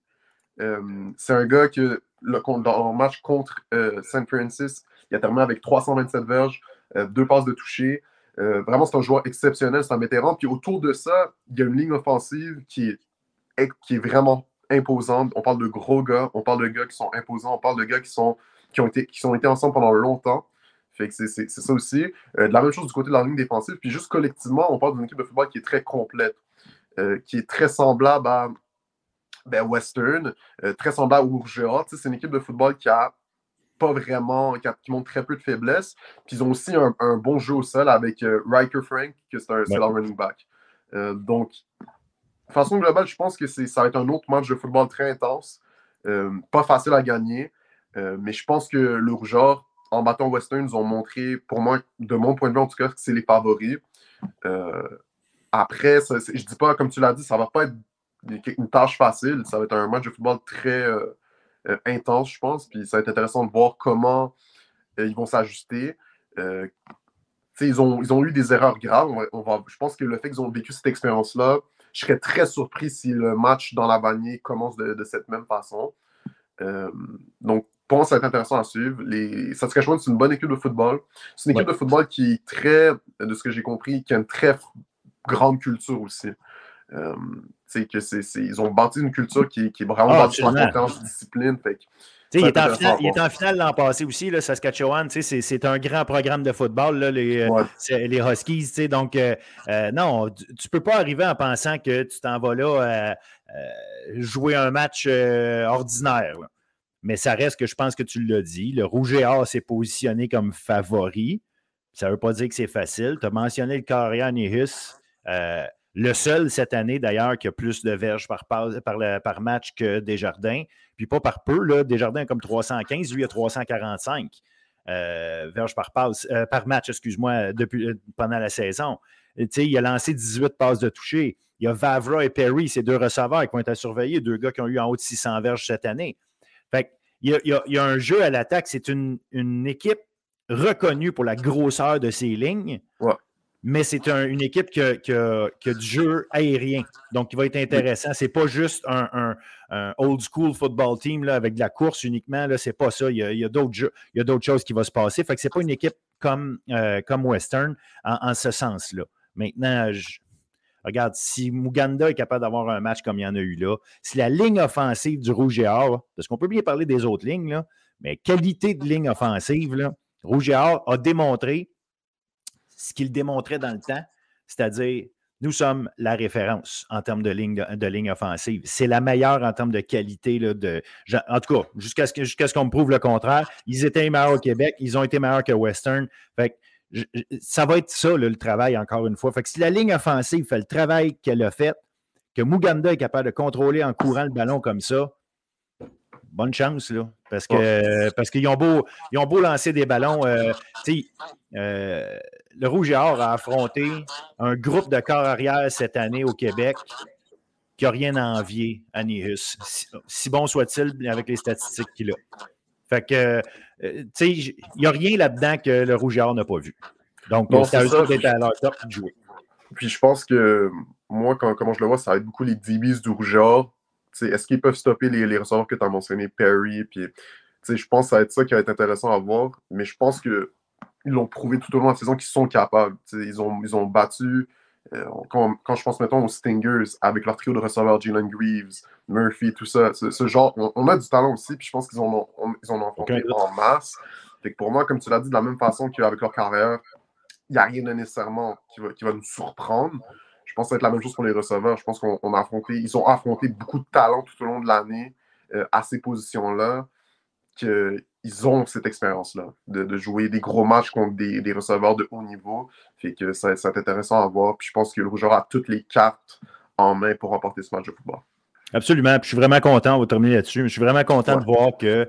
Euh, c'est un gars que, le, dans le match contre euh, St. Francis, il a terminé avec 327 verges, deux passes de toucher. vraiment, c'est un joueur exceptionnel, c'est un vétéran. Puis autour de ça, il y a une ligne offensive qui est, qui est vraiment imposante. On parle de gros gars, on parle de gars qui sont imposants, on parle de gars qui sont qui ont été, qui sont été ensemble pendant longtemps. Fait que c'est ça aussi. Euh, de la même chose du côté de la ligne défensive. Puis juste collectivement, on parle d'une équipe de football qui est très complète, euh, qui est très semblable à ben, Western, euh, très semblable au Urgea. C'est une équipe de football qui a pas vraiment, qui, montre très peu de faiblesse. Puis ils ont aussi un, bon jeu au sol avec Riker Frank, que c'est un leur running back. donc, de façon globale, je pense que ça va être un autre match de football très intense. pas facile à gagner. Euh, mais je pense que le Rougeur, en battant Western, nous ont montré, pour moi, de mon point de vue en tout cas, que c'est les favoris. Euh, après, je ne dis pas, comme tu l'as dit, ça ne va pas être une tâche facile. Ça va être un match de football très euh, intense, je pense. Puis ça va être intéressant de voir comment ils vont s'ajuster. ils, ont, ils ont eu des erreurs graves. On va, je pense que le fait qu'ils ont vécu cette expérience-là, je serais très surpris si le match dans la bannière commence de cette même façon. donc, pense que ça va être intéressant à suivre. Les... Saskatchewan, c'est une bonne équipe de football. C'est une équipe de football qui est très, de ce que j'ai compris, qui a une très grande culture aussi. Euh, que c'est, ils ont bâti une culture qui, qui est vraiment ah, bâtie sur la confiance, discipline. Fait il est, en finale, il est, en finale, l'an passé aussi, là, Saskatchewan. C'est un grand programme de football, là, les, euh, les Huskies. Donc, euh, euh, non, tu ne peux pas arriver en pensant que tu t'en vas là jouer un match ordinaire. Mais ça reste que je pense que tu l'as dit. Le Rouge et Or s'est positionné comme favori. Ça ne veut pas dire que c'est facile. Tu as mentionné le Corian Nihus. Euh, le seul cette année, d'ailleurs, qui a plus de verges par, match que Desjardins. Puis pas par peu. Là, Desjardins comme 315, lui a 345 euh, verges euh, par match, excuse-moi, depuis, pendant la saison. il a lancé 18 passes de toucher. Il y a Vavra et Perry, ces deux receveurs qui vont être à surveiller, deux gars qui ont eu en haut de 600 verges cette année. Fait il y, a, un jeu à l'attaque. C'est une, équipe reconnue pour la grosseur de ses lignes. Mais c'est une équipe qui a, du jeu aérien. Donc, il va être intéressant. C'est pas juste un, old school football team là, avec de la course uniquement. Ce n'est pas ça. Il y a, d'autres choses qui vont se passer. Fait que c'est pas une équipe comme, euh, comme Western en, ce sens-là. Maintenant, je, Regarde, si Muganda est capable d'avoir un match comme il y en a eu là, si la ligne offensive du Rouge et Or, parce qu'on peut bien parler des autres lignes, mais qualité de ligne offensive, Rouge et Or a démontré ce qu'il démontrait dans le temps, c'est-à-dire nous sommes la référence en termes de ligne, offensive. C'est la meilleure en termes de qualité. De, en tout cas, jusqu'à ce qu'on me prouve le contraire. Ils étaient meilleurs au Québec, ils ont été meilleurs que Western. Fait ça va être ça, le travail, encore une fois. Fait que si la ligne offensive fait le travail qu'elle a fait, que Muganda est capable de contrôler en courant le ballon comme ça, bonne chance, là. Parce que parce qu'ils ont beau, ils ont beau lancer des ballons. Euh, euh, le Rouge et Or a affronté un groupe de corps arrière cette année au Québec qui n'a rien à envier à Nihus. Si, bon soit-il avec les statistiques qu'il a. Fait que, euh, il n'y a rien là-dedans que le Rouge et Or n'a pas vu. Donc, c'est à eux d'être à leur top de jouer. Puis je pense que moi, quand, comment je le vois, ça va être beaucoup les DBs du Rougeur. Est-ce qu'ils peuvent stopper les, les receveurs que tu as mentionnés, Perry? Puis, je pense que ça va être ça qui va être intéressant à voir. Mais je pense qu'ils l'ont prouvé tout au long de la saison qu'ils sont capables. ils ont, ils ont battu. Euh, quand, quand, je pense, mettons, aux Stingers, avec leur trio de receveurs, Jalen Greaves, Murphy, tout ça, ce, genre, on, a du talent aussi, puis je pense qu'ils en ont, ils en ont en masse. Fait que pour moi, comme tu l'as dit, de la même façon qu'avec leur carrière, il n'y a rien de nécessairement qui va, qui va nous surprendre. Je pense que ça va être la même chose pour les receveurs. Je pense qu'on a affronté, ils ont affronté beaucoup de talents tout au long de l'année euh, à ces positions-là, qu'ils ont cette expérience-là de, jouer des gros matchs contre des, receveurs de haut niveau. Fait que ça, ça va être intéressant à voir. Puis je pense que le Rougeur a toutes les cartes en main pour remporter ce match de football. Absolument. Puis je suis vraiment content, on va terminer là-dessus. Je suis vraiment content de voir que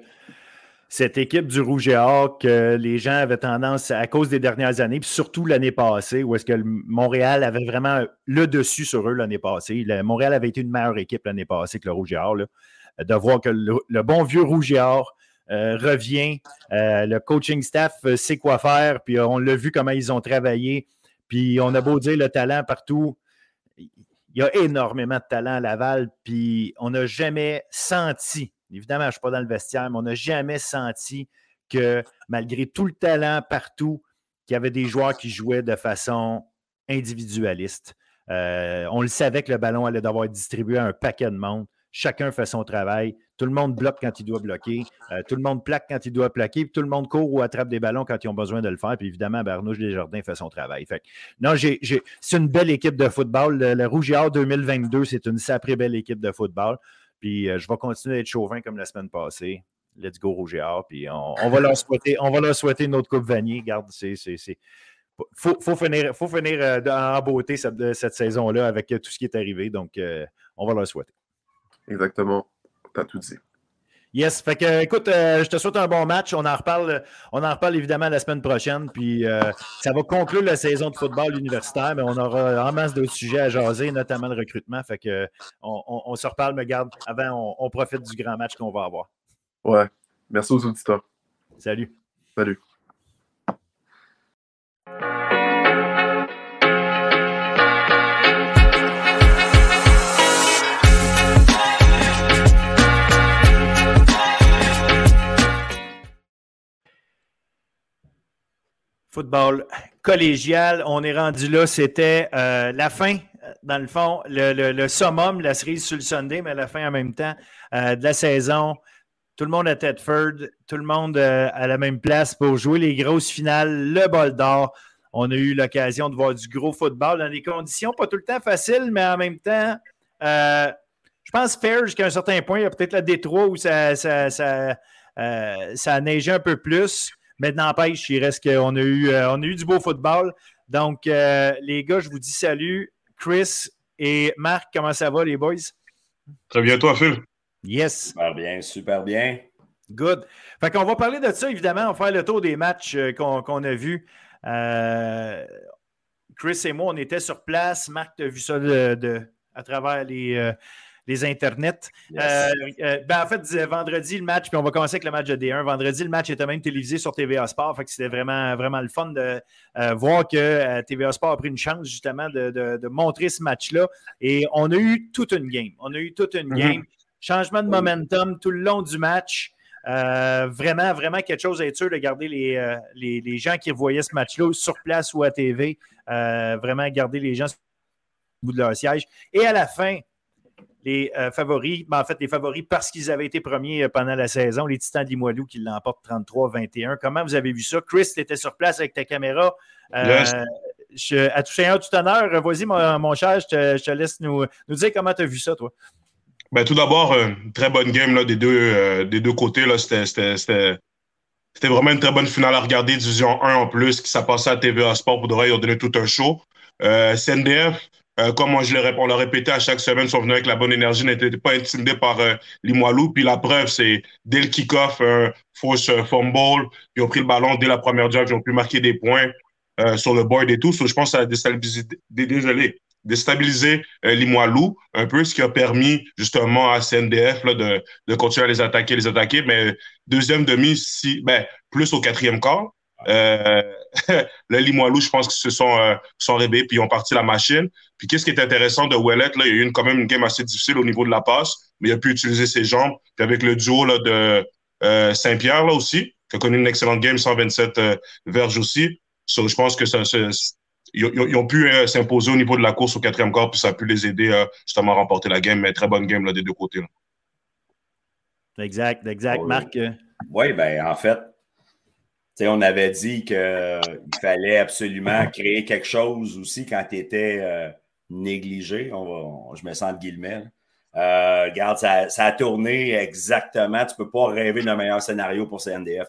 cette équipe du Rouge et Or que les gens avaient tendance, à cause des dernières années, puis surtout l'année passée, où est-ce que Montréal avait vraiment le dessus sur eux l'année passée. Montréal avait été une meilleure équipe l'année passée que le Rouge et Or. de voir que le, bon vieux Rouge et Or revient, euh, le coaching staff sait quoi faire, puis on l'a vu comment ils ont travaillé, puis on a beau dire le talent partout. Il y a énormément de talent à Laval, puis on n'a jamais senti Évidemment, je ne suis pas dans le vestiaire, mais on n'a jamais senti que malgré tout le talent partout, qu'il y avait des joueurs qui jouaient de façon individualiste. Euh, on le savait que le ballon allait devoir être distribué à un paquet de monde. Chacun fait son travail. Tout le monde bloque quand il doit bloquer. Euh, tout le monde plaque quand il doit plaquer. tout le monde court ou attrape des ballons quand ils ont besoin de le faire. Puis évidemment, Bernouche Desjardins fait son travail. Non, c'est une belle équipe de football. Le, le Rouge 2022, c'est une sacrée belle équipe de football. Puis euh, je vais continuer d'être chauvin comme la semaine passée. Let's go Rouge Puis on, va leur souhaiter, on va leur souhaiter une autre Coupe Vanier. Garde, c'est. Faut, faut, finir, faut finir euh, en beauté cette, saison-là avec tout ce qui est arrivé. Donc, on va leur souhaiter. Exactement. Tu as tout dit. Yes, fait que écoute, euh, je te souhaite un bon match. On en reparle, on en reparle évidemment la semaine prochaine. Puis euh, ça va conclure la saison de football universitaire, mais on aura en masse d'autres sujets à jaser, notamment le recrutement. Fait que on, se reparle, mais garde, avant, on profite du grand match qu'on va avoir. Ouais. Merci aux auditeurs. Salut. Salut. Football collégial. On est rendu là. C'était euh, la fin, dans le fond, le, summum, la cerise sur le Sunday, mais la fin en même temps euh, de la saison. Tout le monde à Tedford, tout le monde euh, à la même place pour jouer les grosses finales, le bol d'or. On a eu l'occasion de voir du gros football dans des conditions pas tout le temps faciles, mais en même temps, je pense fair jusqu'à un certain point. Il y a peut-être la Détroit où ça, ça, ça, ça un peu plus. Mais n'empêche, il reste qu'on a eu, euh, on a eu du beau football. Donc, euh, les gars, je vous dis salut. Chris et Marc, comment ça va, les boys? Très bien, toi, Phil? Yes. Super bien, super bien. Good. Fait qu'on va parler de ça, évidemment. On va faire le tour des matchs euh, qu'on a vus. Chris et moi, on était sur place. Marc, tu as vu ça de, à travers les, les internets. Euh, euh, ben, en fait, vendredi, le match, puis on va commencer avec le match de D1. Vendredi, le match était même télévisé sur TVA Sport. Fait que c'était vraiment, vraiment le fun de euh, voir que TVA Sport a pris une chance justement de, montrer ce match-là. Et on a eu toute une game. On a eu toute une mm-hmm. game. Changement de momentum tout le long du match. vraiment, vraiment quelque chose à être sûr de garder les, les, gens qui voyaient ce match-là sur place ou à TV. vraiment garder les gens au bout de leur siège. Et à la fin, les euh, favoris, ben, en fait, les favoris parce qu'ils avaient été premiers euh, pendant la saison, les Titans de Limoilou qui l'emportent 33-21. Comment vous avez vu ça? Chris, tu étais sur place avec ta caméra. Euh, je, à toucher un tout honneur, vas-y, mon, cher, je te, laisse nous, nous dire comment tu as vu ça, toi. Ben, tout d'abord, très bonne game là, des, deux, des deux côtés. C'était vraiment une très bonne finale à regarder. Division 1 en plus, qui s'est passé à TVA Sport pour de vrai, ils ont donné tout un show. CNDF, euh, comme je le, on l'a répété à chaque semaine, sont venus avec la bonne énergie, n'étaient pas intimidés par euh, Limoilou. Puis la preuve, c'est dès le kick-off, un fausse euh, fumble, ils ont pris le ballon dès la première drive, ils ont pu marquer des points euh, sur le board et tout. je pense que ça a déstabilisé, désolé, déstabilisé Limoilou un peu, ce qui a permis justement à CNDF de, de continuer à les attaquer, les attaquer. Mais deuxième demi, si, ben, plus au quatrième quart, Euh, le Limoilou, je pense qu'ils se sont, euh, sont réveillés puis ils ont parti la machine. Puis qu'est-ce qui est intéressant de Ouellet, là, il y a eu une, quand même une game assez difficile au niveau de la passe, mais il a pu utiliser ses jambes. Puis avec le duo là, de euh, Saint-Pierre là aussi, qui a connu une excellente game, 127 euh, verges aussi. je pense que ça, ils, ont pu s'imposer au niveau de la course au quatrième quart, puis ça a pu les aider justement à remporter la game. Mais très bonne game là, des deux côtés. Là. Exact, exact. Marc? Oui, ben en fait, on avait dit qu'il fallait absolument créer quelque chose aussi quand tu étais euh, négligé. On je me sens de guillemets. Euh, regarde, ça, a tourné exactement. Tu ne peux pas rêver d'un meilleur scénario pour CNDF.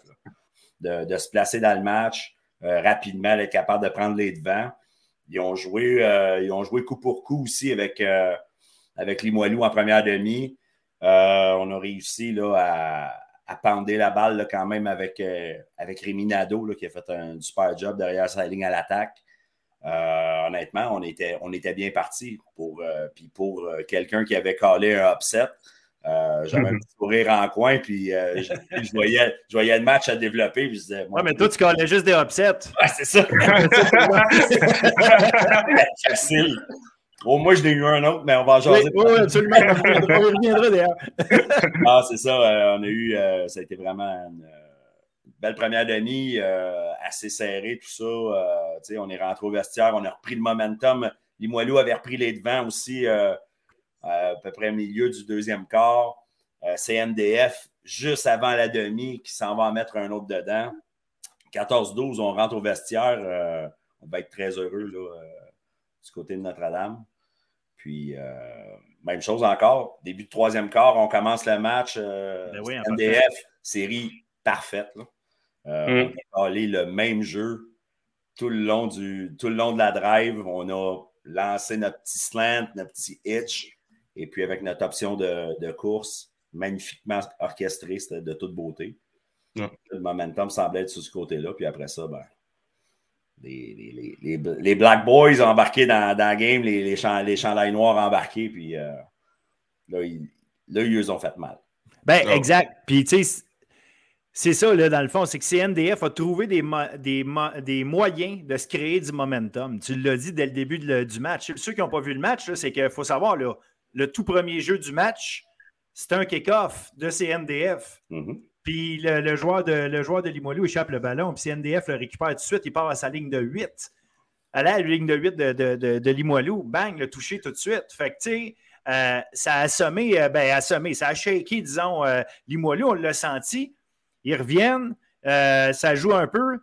De, se placer dans le match euh, rapidement, être capable de prendre les devants. Ils ont joué, ils ont joué coup pour coup aussi avec, avec Limoilou en première demi. on a réussi là, à, à pender la balle quand même avec, euh, avec Rémi Nadeau qui a fait un super job derrière sa ligne à l'attaque. Euh, honnêtement, on était, on était bien parti. Pour, euh, puis pour quelqu'un qui avait collé un upset, j'avais un petit sourire en coin, puis je, voyais, je voyais le match à développer. Puis je disais, ouais, mais toi, tu collais juste des upsets. Ouais, c'est ça. Facile. Au moins, je n'ai eu un autre, mais on va en jaser. Oui, absolument. on reviendra d'ailleurs. ah, c'est ça. Euh, on a eu, euh, ça a été vraiment une, belle première demi, euh, assez serrée, tout ça. on est rentré au vestiaire, on a repris le momentum. Limoilou avait repris les devants aussi à peu près au milieu du deuxième quart. CNDF, juste avant la demi, qui s'en va en mettre un autre dedans. 14-12, on rentre au vestiaire. on va être très heureux là, du côté de Notre-Dame. Puis, euh, même chose encore. Début de troisième quart, on commence le match. Euh, ben série parfaite. Euh, mm. On a allé le même jeu tout le, long du, tout le long de la drive. On a lancé notre petit slant, notre petit hitch. Et puis, avec notre option de, course, magnifiquement orchestrée, c'était de toute beauté. Le momentum semblait être sur ce côté-là. Puis après ça, ben, les, les, les, Black Boys embarqués dans, dans le game, les, les, chandails noirs embarqués, puis euh, là, ils, là, ils ont fait mal. Ben, exact. Puis, tu sais, c'est ça, là, dans le fond, c'est que CNDF a trouvé des, des, des, moyens de se créer du momentum. Tu l'as dit dès le début du match. Ceux qui n'ont pas vu le match, c'est qu'il faut savoir, là, le tout premier jeu du match, c'était un kick-off de CNDF. Mm-hmm. Puis le, joueur de, le joueur de Limoilou échappe le ballon, puis CNDF le récupère tout de suite, il part à sa ligne de 8. À la ligne de 8 de, de, de, Limoilou, bang, le touché tout de suite. Fait que, tu sais, euh, ça a assommé, euh, ben, assommé, ça a shaké, disons, euh, Limoilou, on l'a senti. Ils reviennent, ça joue un peu.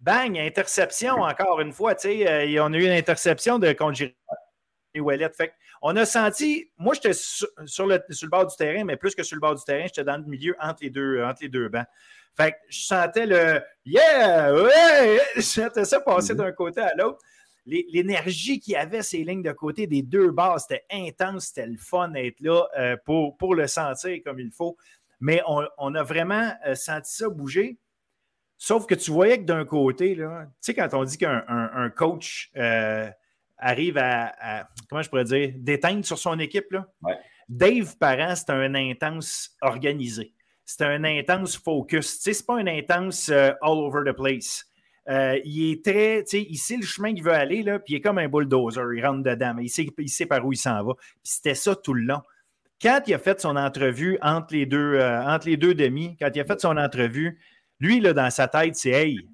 Bang, interception encore une fois, tu sais, on a eu une interception de contre et Ouellet. Fait on a senti, moi j'étais sur, le, sur, le, bord du terrain, mais plus que sur le bord du terrain, j'étais dans le milieu entre les deux, entre les deux bancs. Fait que je sentais le Yeah! Ouais! Je sentais ça passer mm-hmm. d'un côté à l'autre. L'énergie qu'il y avait, ces lignes de côté des deux bases, c'était intense, c'était le fun d'être là euh, pour, pour le sentir comme il faut. Mais on, a vraiment euh, senti ça bouger. Sauf que tu voyais que d'un côté, tu sais, quand on dit qu'un coach euh, arrive à, comment je pourrais dire, d'éteindre sur son équipe. Là. Dave Parent, c'est un intense organisé. C'est un intense focus. Ce n'est pas un intense euh, all over the place. Euh, il est très, il sait le chemin qu'il veut aller, là, puis il est comme un bulldozer. Il rentre dedans, mais il sait, il sait par où il s'en va. c'était ça tout le long. Quand il a fait son entrevue entre les deux, euh, entre les deux demi, quand il a fait son entrevue, lui, là, dans sa tête, c'est Hey,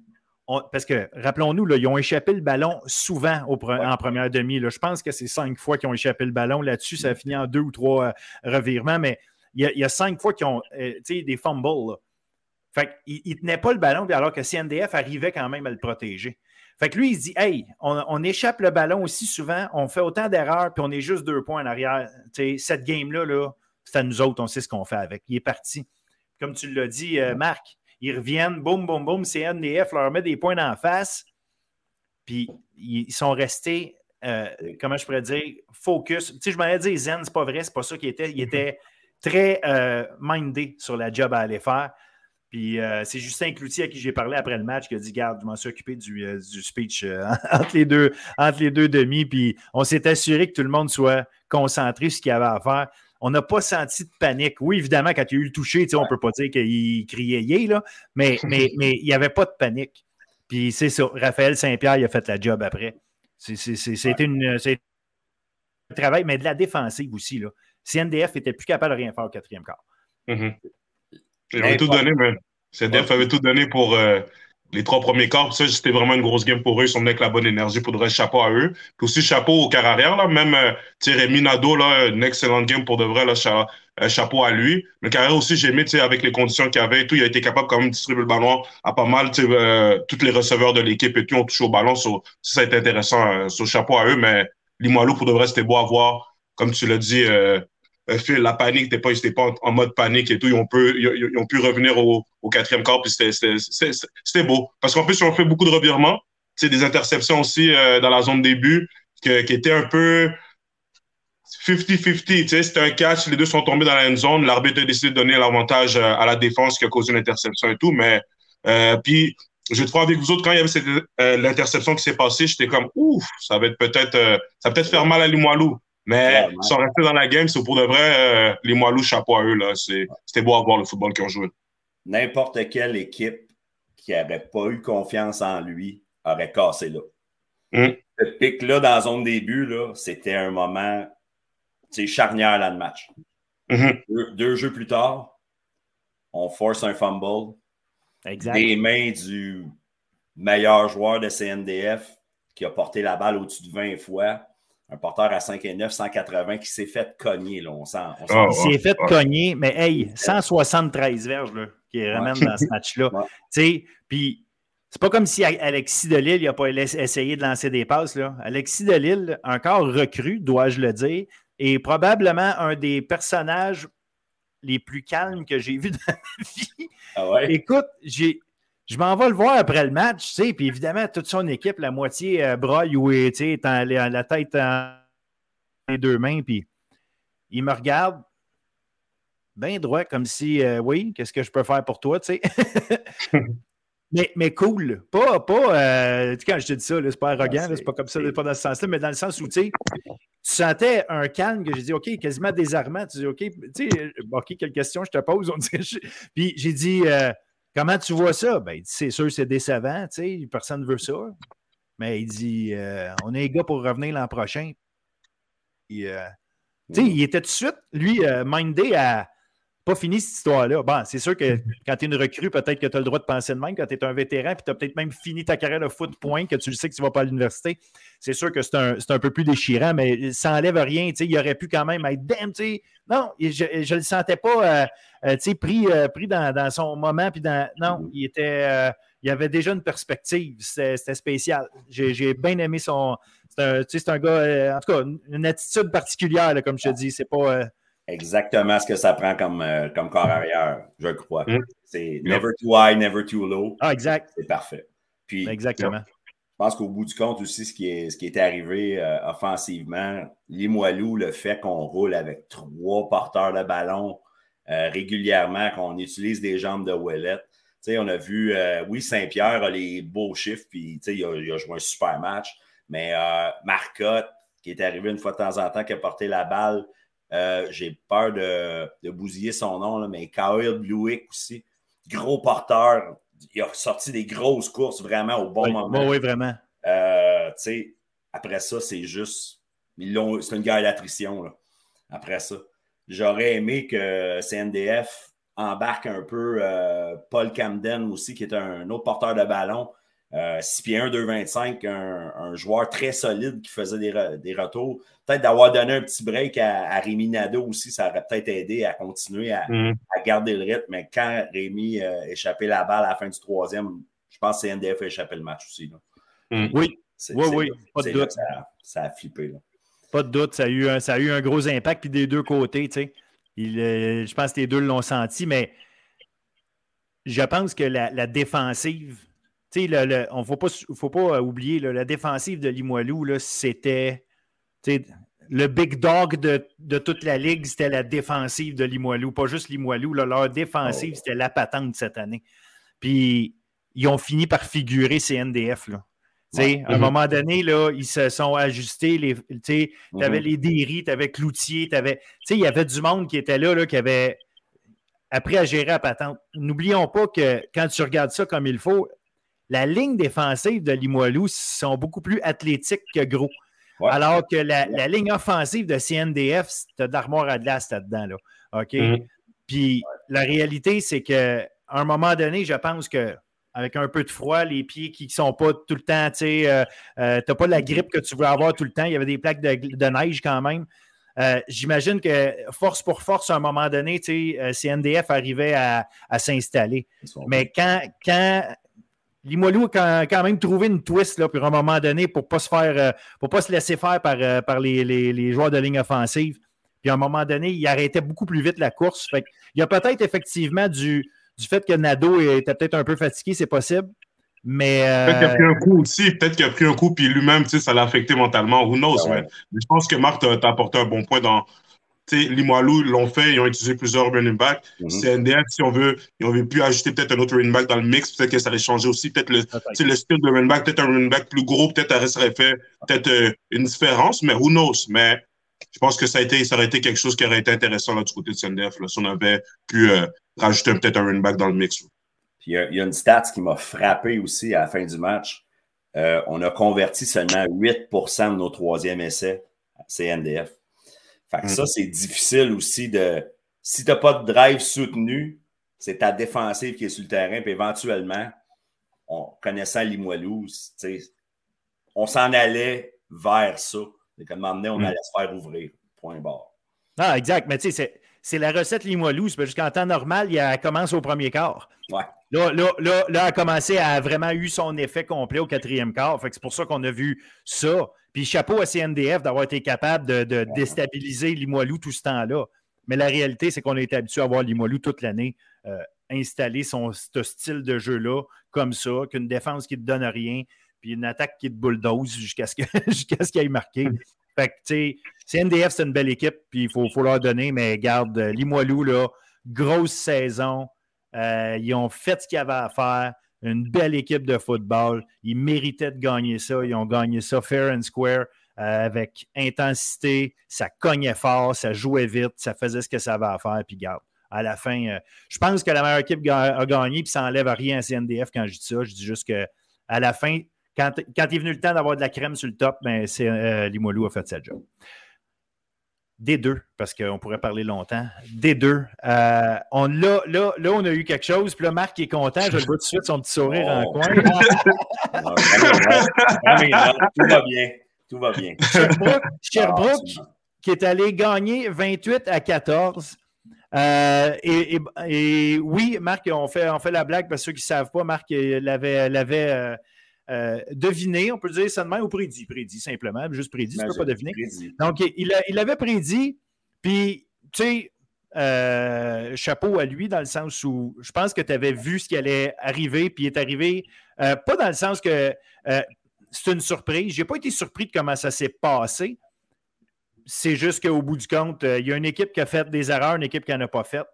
parce que, rappelons-nous, ils ont échappé le ballon souvent en première demi. Je pense que c'est cinq fois qu'ils ont échappé le ballon. Là-dessus, ça a fini en deux ou trois euh, revirements, mais il y, a, cinq fois qu'ils ont euh, des fumbles. Fait qu'il ne tenait pas le ballon alors que CNDF arrivait quand même à le protéger. Fait que lui, il se dit Hey, on, échappe le ballon aussi souvent, on fait autant d'erreurs, puis on est juste deux points en arrière. cette game-là, -là, c'est à nous autres, on sait ce qu'on fait avec. Il est parti. Comme tu l'as dit, euh, Marc, ils reviennent, boum, boum, boum, CNDF leur met des points en face. Puis ils sont restés, euh, comment je pourrais dire, focus. Tu sais, je m'allais dire zen, c'est pas vrai, c'est pas ça qu'il était. Il était très euh, mindé sur la job à aller faire. Puis euh, c'est Justin Cloutier à qui j'ai parlé après le match qui a dit Garde, je m'en suis occupé du, du speech entre, les deux, entre les deux demi. Puis on s'est assuré que tout le monde soit concentré sur ce qu'il y avait à faire. On n'a pas senti de panique. Oui, évidemment, quand il y a eu le toucher, on ne peut pas dire qu'il criait yé, là, mais, mais, mais il n'y avait pas de panique. Puis c'est ça. Raphaël Saint-Pierre, il a fait la job après. C'était une. un travail, mais de la défensive aussi. Là. CNDF était plus capable de rien faire au quatrième quart. Mm Il avait tout donné, mais CNDF avait tout donné pour. Euh, les trois premiers quarts. Ça, c'était vraiment une grosse game pour eux. Ils sont avec la bonne énergie. Pour de chapeau à eux. Puis aussi, chapeau au quart. Là. Même euh, Rémi Nadeau, là, une excellente game pour de vrai. Euh, chapeau à lui. Mais carrière aussi, j'ai aimé avec les conditions qu'il avait et tout. Il a été capable quand même de distribuer le ballon à pas mal. Euh, tous les receveurs de l'équipe et tout ont touché au ballon. ça, ça a été intéressant. Euh, chapeau à eux. Mais Limoilou, pour de vrai, c'était beau à voir. Comme tu l'as dit, euh, la panique n'était pas, pas en, mode panique et tout. Ils ont pu, ils, ont pu revenir au, quatrième quart, puis c'était beau. Parce qu'en plus, ont fait beaucoup de revirements. C'est des interceptions aussi euh, dans la zone début qui étaient un peu 50-50. C'était un catch, les deux sont tombés dans la zone. L'arbitre a décidé de donner l'avantage euh, à la défense qui a causé une interception et tout. Mais puis, je te voir avec vous autres, quand il y avait l'interception qui s'est passée, j'étais comme, ouf, ça va être peut-être, peut-être faire mal à Limoilou. Mais ils sont restés dans la game, c'est pour de vrai, euh, les Moilous, chapeau à eux. C'était beau à voir le football qu'ils ont joué. N'importe quelle équipe qui n'aurait pas eu confiance en lui aurait cassé là. Mm. Ce pic-là dans la zone début, c'était un moment charnière dans le match. Mm-hmm. deux, jeux plus tard, on force un fumble. Exact. Des mains du meilleur joueur de CNDF qui a porté la balle au-dessus de 20 fois un porteur à 5 et 9, 180 qui s'est fait cogner. Là, on sent, ah, il s'est fait cogner, mais hey, 173 verges là, qui ramène dans ce match-là. Puis c'est pas comme si Alexis Delille n'a pas essayé de lancer des passes. Là. Alexis Delille, encore recru, dois-je le dire, est probablement un des personnages les plus calmes que j'ai vus dans ma vie. Ah Écoute, j'ai je m'en vais le voir après le match, tu sais, puis évidemment, toute son équipe, la moitié euh, braille ou tu sais, la tête en les deux mains, puis il me regarde bien droit, comme si, euh, oui, qu'est-ce que je peux faire pour toi, tu sais. mais, mais cool, pas, pas euh, quand je te dis ça, c'est pas arrogant, c'est pas comme ça, pas dans ce sens-là, mais dans le sens où, tu sais, tu sentais un calme que j'ai dit, OK, quasiment désarmant. Tu dis, OK, tu sais, OK, quelle question je te pose? On dit, puis j'ai dit, Comment tu vois ça? Ben, c'est sûr, c'est décevant, tu sais, personne ne veut ça. Mais il dit euh, on est les gars pour revenir l'an prochain. Euh, sais, il était tout de suite, lui, euh, mindé à pas fini cette histoire-là. Bon, c'est sûr que quand tu es une recrue, peut-être que tu as le droit de penser de même. Quand tu es un vétéran, puis tu as peut-être même fini ta carrière de foot point, que tu le sais que tu ne vas pas à l'université, c'est sûr que c'est un, peu plus déchirant, mais ça n'enlève rien. Il aurait pu quand même être damn, tu sais. Non, je ne le sentais pas euh, pris, euh, pris dans, son moment. Puis dans, non, il était. Euh, il avait déjà une perspective. C'était spécial. J'ai bien aimé son. C'est un, un, gars, en tout cas, une attitude particulière, comme je te dis. C'est pas. Exactement ce que ça prend comme, comme corps arrière, je crois. Mm. C'est never too high, never too low. Ah, exact. C'est parfait. Puis, Exactement. Je pense qu'au bout du compte aussi, ce qui est, ce qui est arrivé offensivement, Limoilou, le fait qu'on roule avec trois porteurs de ballon, euh, régulièrement, qu'on utilise des jambes de Ouellet. on a vu, euh, oui, Saint-Pierre a les beaux chiffres, puis il a, il a joué un super match, mais euh, Marcotte, qui est arrivé une fois de temps en temps, qui a porté la balle, j'ai peur de, de, bousiller son nom, là, mais Kyle Bluick aussi, gros porteur, il a sorti des grosses courses vraiment au bon moment. oui, vraiment. après ça, c'est juste, c'est une guerre d'attrition. Après ça. J'aurais aimé que CNDF embarque un peu euh, Paul Camden aussi, qui est un autre porteur de ballon. 6 pieds 1, 2,25, un, joueur très solide qui faisait des, retours. Peut-être d'avoir donné un petit break à, Rémi Nadeau aussi, ça aurait peut-être aidé à continuer à, mm. garder le rythme. Mais quand Rémi a euh, échappé la balle à la fin du troisième, je pense que CNDF a échappé le match aussi. Mm. Oui, oui, oui, pas de doute. Ça, a flippé. Là. Pas de doute, ça a eu un, ça a eu un gros impact, puis des deux côtés, tu sais. Euh, je pense que les deux l'ont senti, mais je pense que la, défensive, sais, le, on ne faut pas, faut pas oublier, la défensive de Limoilou, c'était le big dog de, toute la ligue, c'était la défensive de Limoilou, pas juste Limoilou, leur défensive, oh. c'était la patente cette année. Puis, ils ont fini par figurer CNDF. Là. À un mhm. moment donné, là, ils se sont ajustés. Tu avais mhm. les Derry, tu avais Cloutier, avais, il y avait du monde qui était là, là, qui avait appris à gérer à patente. N'oublions pas que quand tu regardes ça comme il faut, la ligne défensive de Limoilou sont beaucoup plus athlétiques que gros. Alors que la, ligne offensive de CNDF, as de l'armoire à glace là-dedans. Là. OK? Mm. Puis la réalité, c'est qu'à un moment donné, je pense que avec un peu de froid, les pieds qui ne sont pas tout le temps, tu sais, euh, euh, tu n'as pas la grippe que tu veux avoir tout le temps. Il y avait des plaques de, neige quand même. Euh, j'imagine que force pour force, à un moment donné, tu sais, CNDF arrivait à, s'installer. Mais quand, quand Limoilou a quand, même trouvé une twist là, pour un moment donné pour ne pas se faire pour pas se laisser faire par, par les, les, joueurs de ligne offensive. Puis à un moment donné, il arrêtait beaucoup plus vite la course. Fait il y a peut-être effectivement du, du fait que Nado était peut-être un peu fatigué, c'est possible. Mais. Peut-être qu'il a pris un coup aussi, peut-être qu'il a pris un coup, puis lui-même, ça l'a affecté mentalement. Who knows, ah mais, je pense que Marc t'a apporté un bon point dans. Limoilou l'ont fait, ils ont utilisé plusieurs running backs. Mm-hmm. CNDF, si on veut, ils auraient pu ajouter peut-être un autre running back dans le mix, peut-être que ça aurait changé aussi. Peut-être le, le style de running back, peut-être un running back plus gros, peut-être ça aurait fait peut-être euh, une différence, mais who knows? Mais je pense que ça, a été, ça aurait été quelque chose qui aurait été intéressant là, du côté de CNDF, là, si on avait pu euh, rajouter peut-être un running back dans le mix. il y, a, une stat qui m'a frappé aussi à la fin du match. Euh, on a converti seulement 8% de nos troisième essais à CNDF. Fait que ça, mm. c'est difficile aussi de. Si tu n'as pas de drive soutenu, c'est ta défensive qui est sur le terrain, puis éventuellement, on, connaissant Limoilou, on s'en allait vers ça. Et comme on mm. allait se faire ouvrir. Point barre. Ah, exact. Mais tu sais, c'est la recette Limoilou. Jusqu'en temps normal, elle commence au premier quart. Ouais. Là, là, là, elle a commencé à vraiment eu son effet complet au quatrième quart. c'est pour ça qu'on a vu ça. Puis chapeau à CNDF d'avoir été capable de, déstabiliser Limoilou tout ce temps-là. Mais la réalité, c'est qu'on a été habitué à voir Limoilou toute l'année euh, installer son, ce style de jeu-là comme ça, qu'une défense qui ne te donne rien, puis une attaque qui te bulldoze jusqu'à ce qu'il ait marqué. Fait que, tu sais, CNDF, c'est une belle équipe, puis il faut, faut, leur donner, mais garde, euh, Limoilou, là, grosse saison. Euh, ils ont fait ce qu'ils avaient à faire. Une belle équipe de football. Ils méritaient de gagner ça. Ils ont gagné ça fair and square euh, avec intensité. Ça cognait fort, ça jouait vite, ça faisait ce que ça avait à faire. Puis garde, à la fin, je pense que la meilleure équipe a gagné, puis ça n'enlève rien à CNDF quand je dis ça. Je dis juste que à la fin, quand, quand est venu le temps d'avoir de la crème sur le top, ben, euh, a fait sa job. Des deux, parce qu'on pourrait parler longtemps. Des deux. Euh, on, là, là, là, on a eu quelque chose. Puis là, Marc est content. Je le vois tout de suite, son petit sourire en oh. coin. tout va bien. Tout va bien. Sherbrooke, ah, qui est allé gagner 28 à 14. Euh, et, oui, Marc, on fait, on fait la blague parce que ceux qui ne savent pas, Marc l'avait, l'avait euh, deviner, on peut dire ça même, ou prédit, prédit simplement, juste prédit, tu ne peux pas deviner. Donc, il, il, avait prédit, puis, tu sais, euh, chapeau à lui dans le sens où je pense que tu avais vu ce qui allait arriver, puis il est arrivé, euh, pas dans le sens que c'est une surprise. Je n'ai pas été surpris de comment ça s'est passé. C'est juste qu'au bout du compte, il y a une équipe qui a fait des erreurs, une équipe qui n'en a pas fait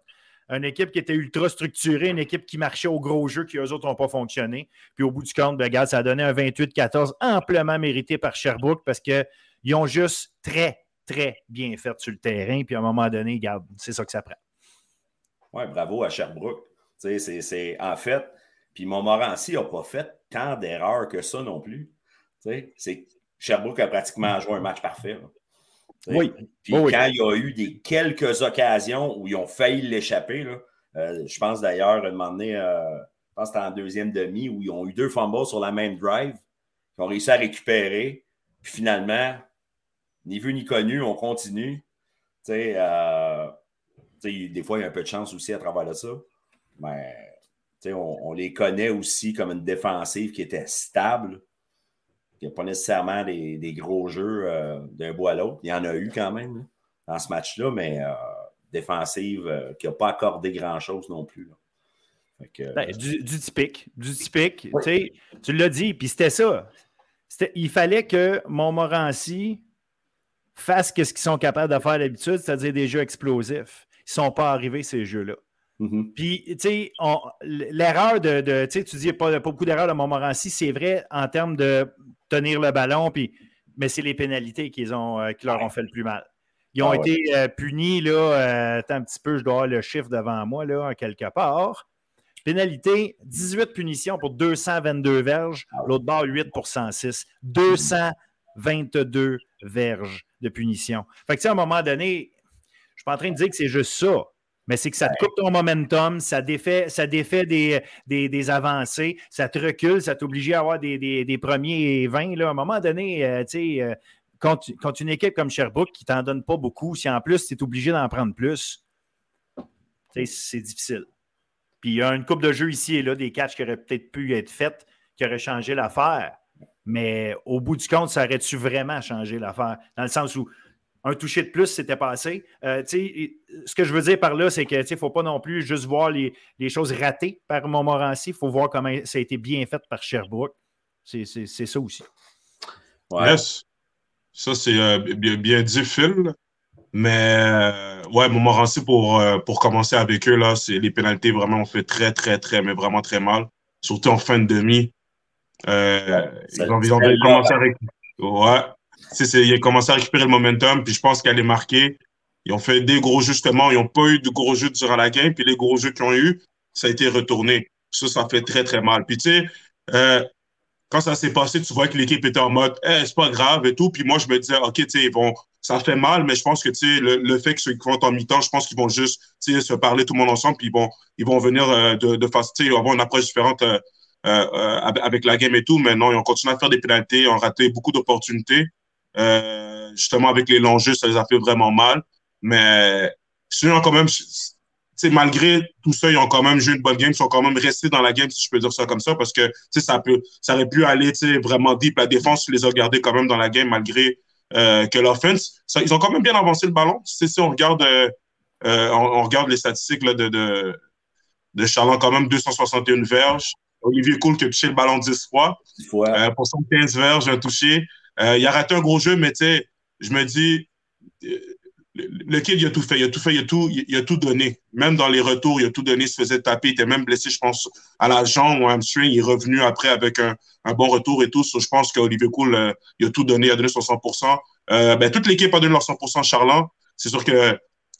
une équipe qui était ultra structurée, une équipe qui marchait au gros jeu qui eux autres n'ont pas fonctionné. Puis au bout du compte, ben, regarde, ça a donné un 28-14 amplement mérité par Sherbrooke parce qu'ils ont juste très, très bien fait sur le terrain. Puis à un moment donné, regarde, c'est ça que ça prend. Oui, bravo à Sherbrooke. C'est, en fait, puis Montmorency n'a pas fait tant d'erreurs que ça non plus. C'est, Sherbrooke a pratiquement joué un match parfait. Oui. Puis quand il y a eu des quelques occasions où ils ont failli l'échapper, euh, je pense d'ailleurs, un moment donné, euh, je pense que c'était en deuxième demi, où ils ont eu deux fumbles sur la même drive, ils ont réussi à récupérer. Puis finalement, ni vu ni connu, on continue. Euh, des fois, il y a un peu de chance aussi à travers ça. Mais on, on les connaît aussi comme une défensive qui était stable. Il n'y a pas nécessairement des, gros jeux euh, d'un bout à l'autre. Il y en a eu quand même dans ce match-là, mais euh, défensive euh, qui n'a pas accordé grand-chose non plus. Ben, du, typique. Du typique. Tu l'as dit, puis c'était ça. Il fallait que Montmorency fasse ce qu'ils sont capables de faire d'habitude, c'est-à-dire des jeux explosifs. Ils ne sont pas arrivés, ces jeux-là. Mm-hmm. Puis, tu sais, l'erreur de, Tu dis, pas, pas beaucoup d'erreurs de Montmorency, c'est vrai en termes de tenir le ballon, puis, mais c'est les pénalités ont, euh, qui leur ont fait le plus mal. Ils ont ah été euh, punis, là, euh, un petit peu, je dois avoir le chiffre devant moi, là, quelque part. Pénalité, 18 punitions pour 222 verges. Ah L'autre bord, 8 pour 106. 222 verges de punition. Fait que, tu sais, à un moment donné, je suis pas en train de dire que c'est juste ça. Mais c'est que ça te coupe ton momentum, ça défait, ça défait des, des, avancées, ça te recule, ça t'oblige à avoir des, premiers 20. Là. À un moment donné, euh, tu sais, euh, quand, une équipe comme Sherbrooke qui t'en donne pas beaucoup, si en plus tu es obligé d'en prendre plus, c'est difficile. Puis il y a une coupe de jeu ici et là, des catchs qui auraient peut-être pu être faits, qui auraient changé l'affaire. Mais au bout du compte, ça aurait-tu vraiment changé l'affaire? Dans le sens où un toucher de plus s'était passé. Euh, ce que je veux dire par là, c'est qu'il ne faut pas non plus juste voir les, choses ratées par Montmorency. Il faut voir comment ça a été bien fait par Sherbrooke. C'est ça aussi. Yes. Ça, c'est euh, bien, bien, dit, Phil. Mais euh, ouais, Montmorency, pour, pour commencer avec eux, là, les pénalités vraiment ont fait très, très, très, mais vraiment très mal. Surtout en fin de demi. ils ont, ils commencé avec. Ouais, il a commencé à récupérer le momentum, puis je pense qu'elle est marquée. Ils ont fait des gros justement, ils n'ont pas eu de gros jeux durant la game, puis les gros jeux qu'ils ont eu, ça a été retourné. Ça, ça fait très, très mal. Puis tu sais, euh, quand ça s'est passé, tu vois que l'équipe était en mode hey, eh, c'est pas grave et tout. Puis moi, je me disais, OK, tu sais, ça fait mal, mais je pense que tu sais, le, fait qu'ils vont en mi-temps, je pense qu'ils vont juste se parler tout le monde ensemble, puis ils vont, ils vont venir euh, de, de face, avoir une approche différente euh, avec la game et tout. Mais non, ils ont continué à faire des pénalités, ils ont raté beaucoup d'opportunités. Euh, justement, avec les longes, ça les a fait vraiment mal. Mais sinon, quand même, malgré tout ça, ils ont quand même joué une bonne game. Ils sont quand même restés dans la game, si je peux dire ça comme ça, parce que ça, peut, ça aurait pu aller vraiment deep. La défense les a gardés quand même dans la game, malgré euh, que l'offense. Ils ont quand même bien avancé le ballon. Si, on, regarde, euh, on, regarde les statistiques là, de, de, de quand même 261 verges. Olivier Cool qui a touché le ballon 10 fois. 10 fois. pour 115 verges, un touché. Euh, il a raté un gros jeu, mais tu sais, je me dis, euh, le kid, il a tout fait, il a tout fait, il a tout, il a tout donné. Même dans les retours, il a tout donné, il se faisait taper, il était même blessé, je pense, à la jambe ou à hamstring. Il est revenu après avec un, un bon retour et tout. je pense qu'Olivier Cool, euh, il a tout donné, il a donné son 100%. Euh, ben, toute l'équipe a donné leur 100% Charlant. C'est sûr que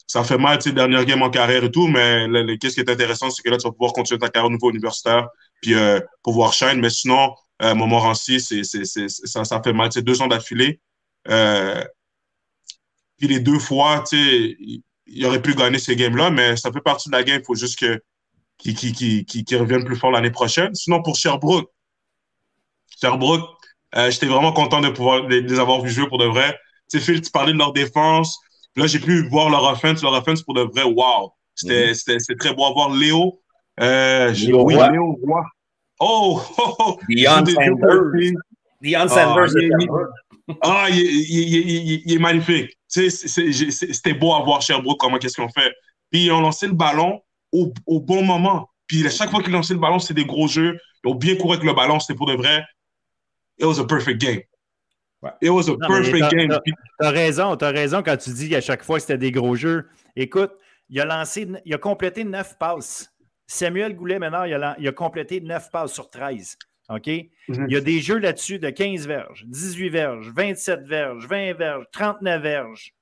ça fait mal, tu sais, dernière game en carrière et tout, mais qu'est-ce qui est intéressant, c'est que là, tu vas pouvoir continuer ta carrière au niveau universitaire, puis pouvoir shine. Mais sinon, euh, Montmorency, c'est, ça, ça fait mal. C'est deux ans d'affilée. Euh, puis les deux fois, il, il aurait pu gagner ces games-là, mais ça fait partie de la game. Il faut juste que, qu'il, qu revienne plus fort l'année prochaine. Sinon, pour Sherbrooke, Sherbrooke, euh, j'étais vraiment content de pouvoir les, avoir vus jouer pour de vrai. Tu sais, Phil, tu parlais de leur défense. Là, j'ai pu voir leur offense. Leur offense, pour de vrai, wow. C'était, mm-hmm. très beau à voir. Léo, euh, Léo, oui, Léo Roy. Oh, oh, oh. Deion Sanders. Deion Sanders. Ah, il, est magnifique. C'était beau à voir Sherbrooke, comment qu'est-ce qu'on fait. Puis ils ont lancé le ballon au, au bon moment. Puis à chaque fois qu'ils lançaient le ballon, c'était des gros jeux. Ils ont bien couru avec le ballon, c'était pour de vrai. It was a perfect game. It was a perfect game. Tu as, raison, tu as raison quand tu dis qu'à chaque fois c'était des gros jeux. Écoute, il a lancé, il a complété neuf passes. Samuel Goulet, maintenant, il a, complété 9 passes sur 13. OK? Mhm. Il y a des jeux là-dessus de 15 verges, 18 verges, 27 verges, 20 verges, 39 verges.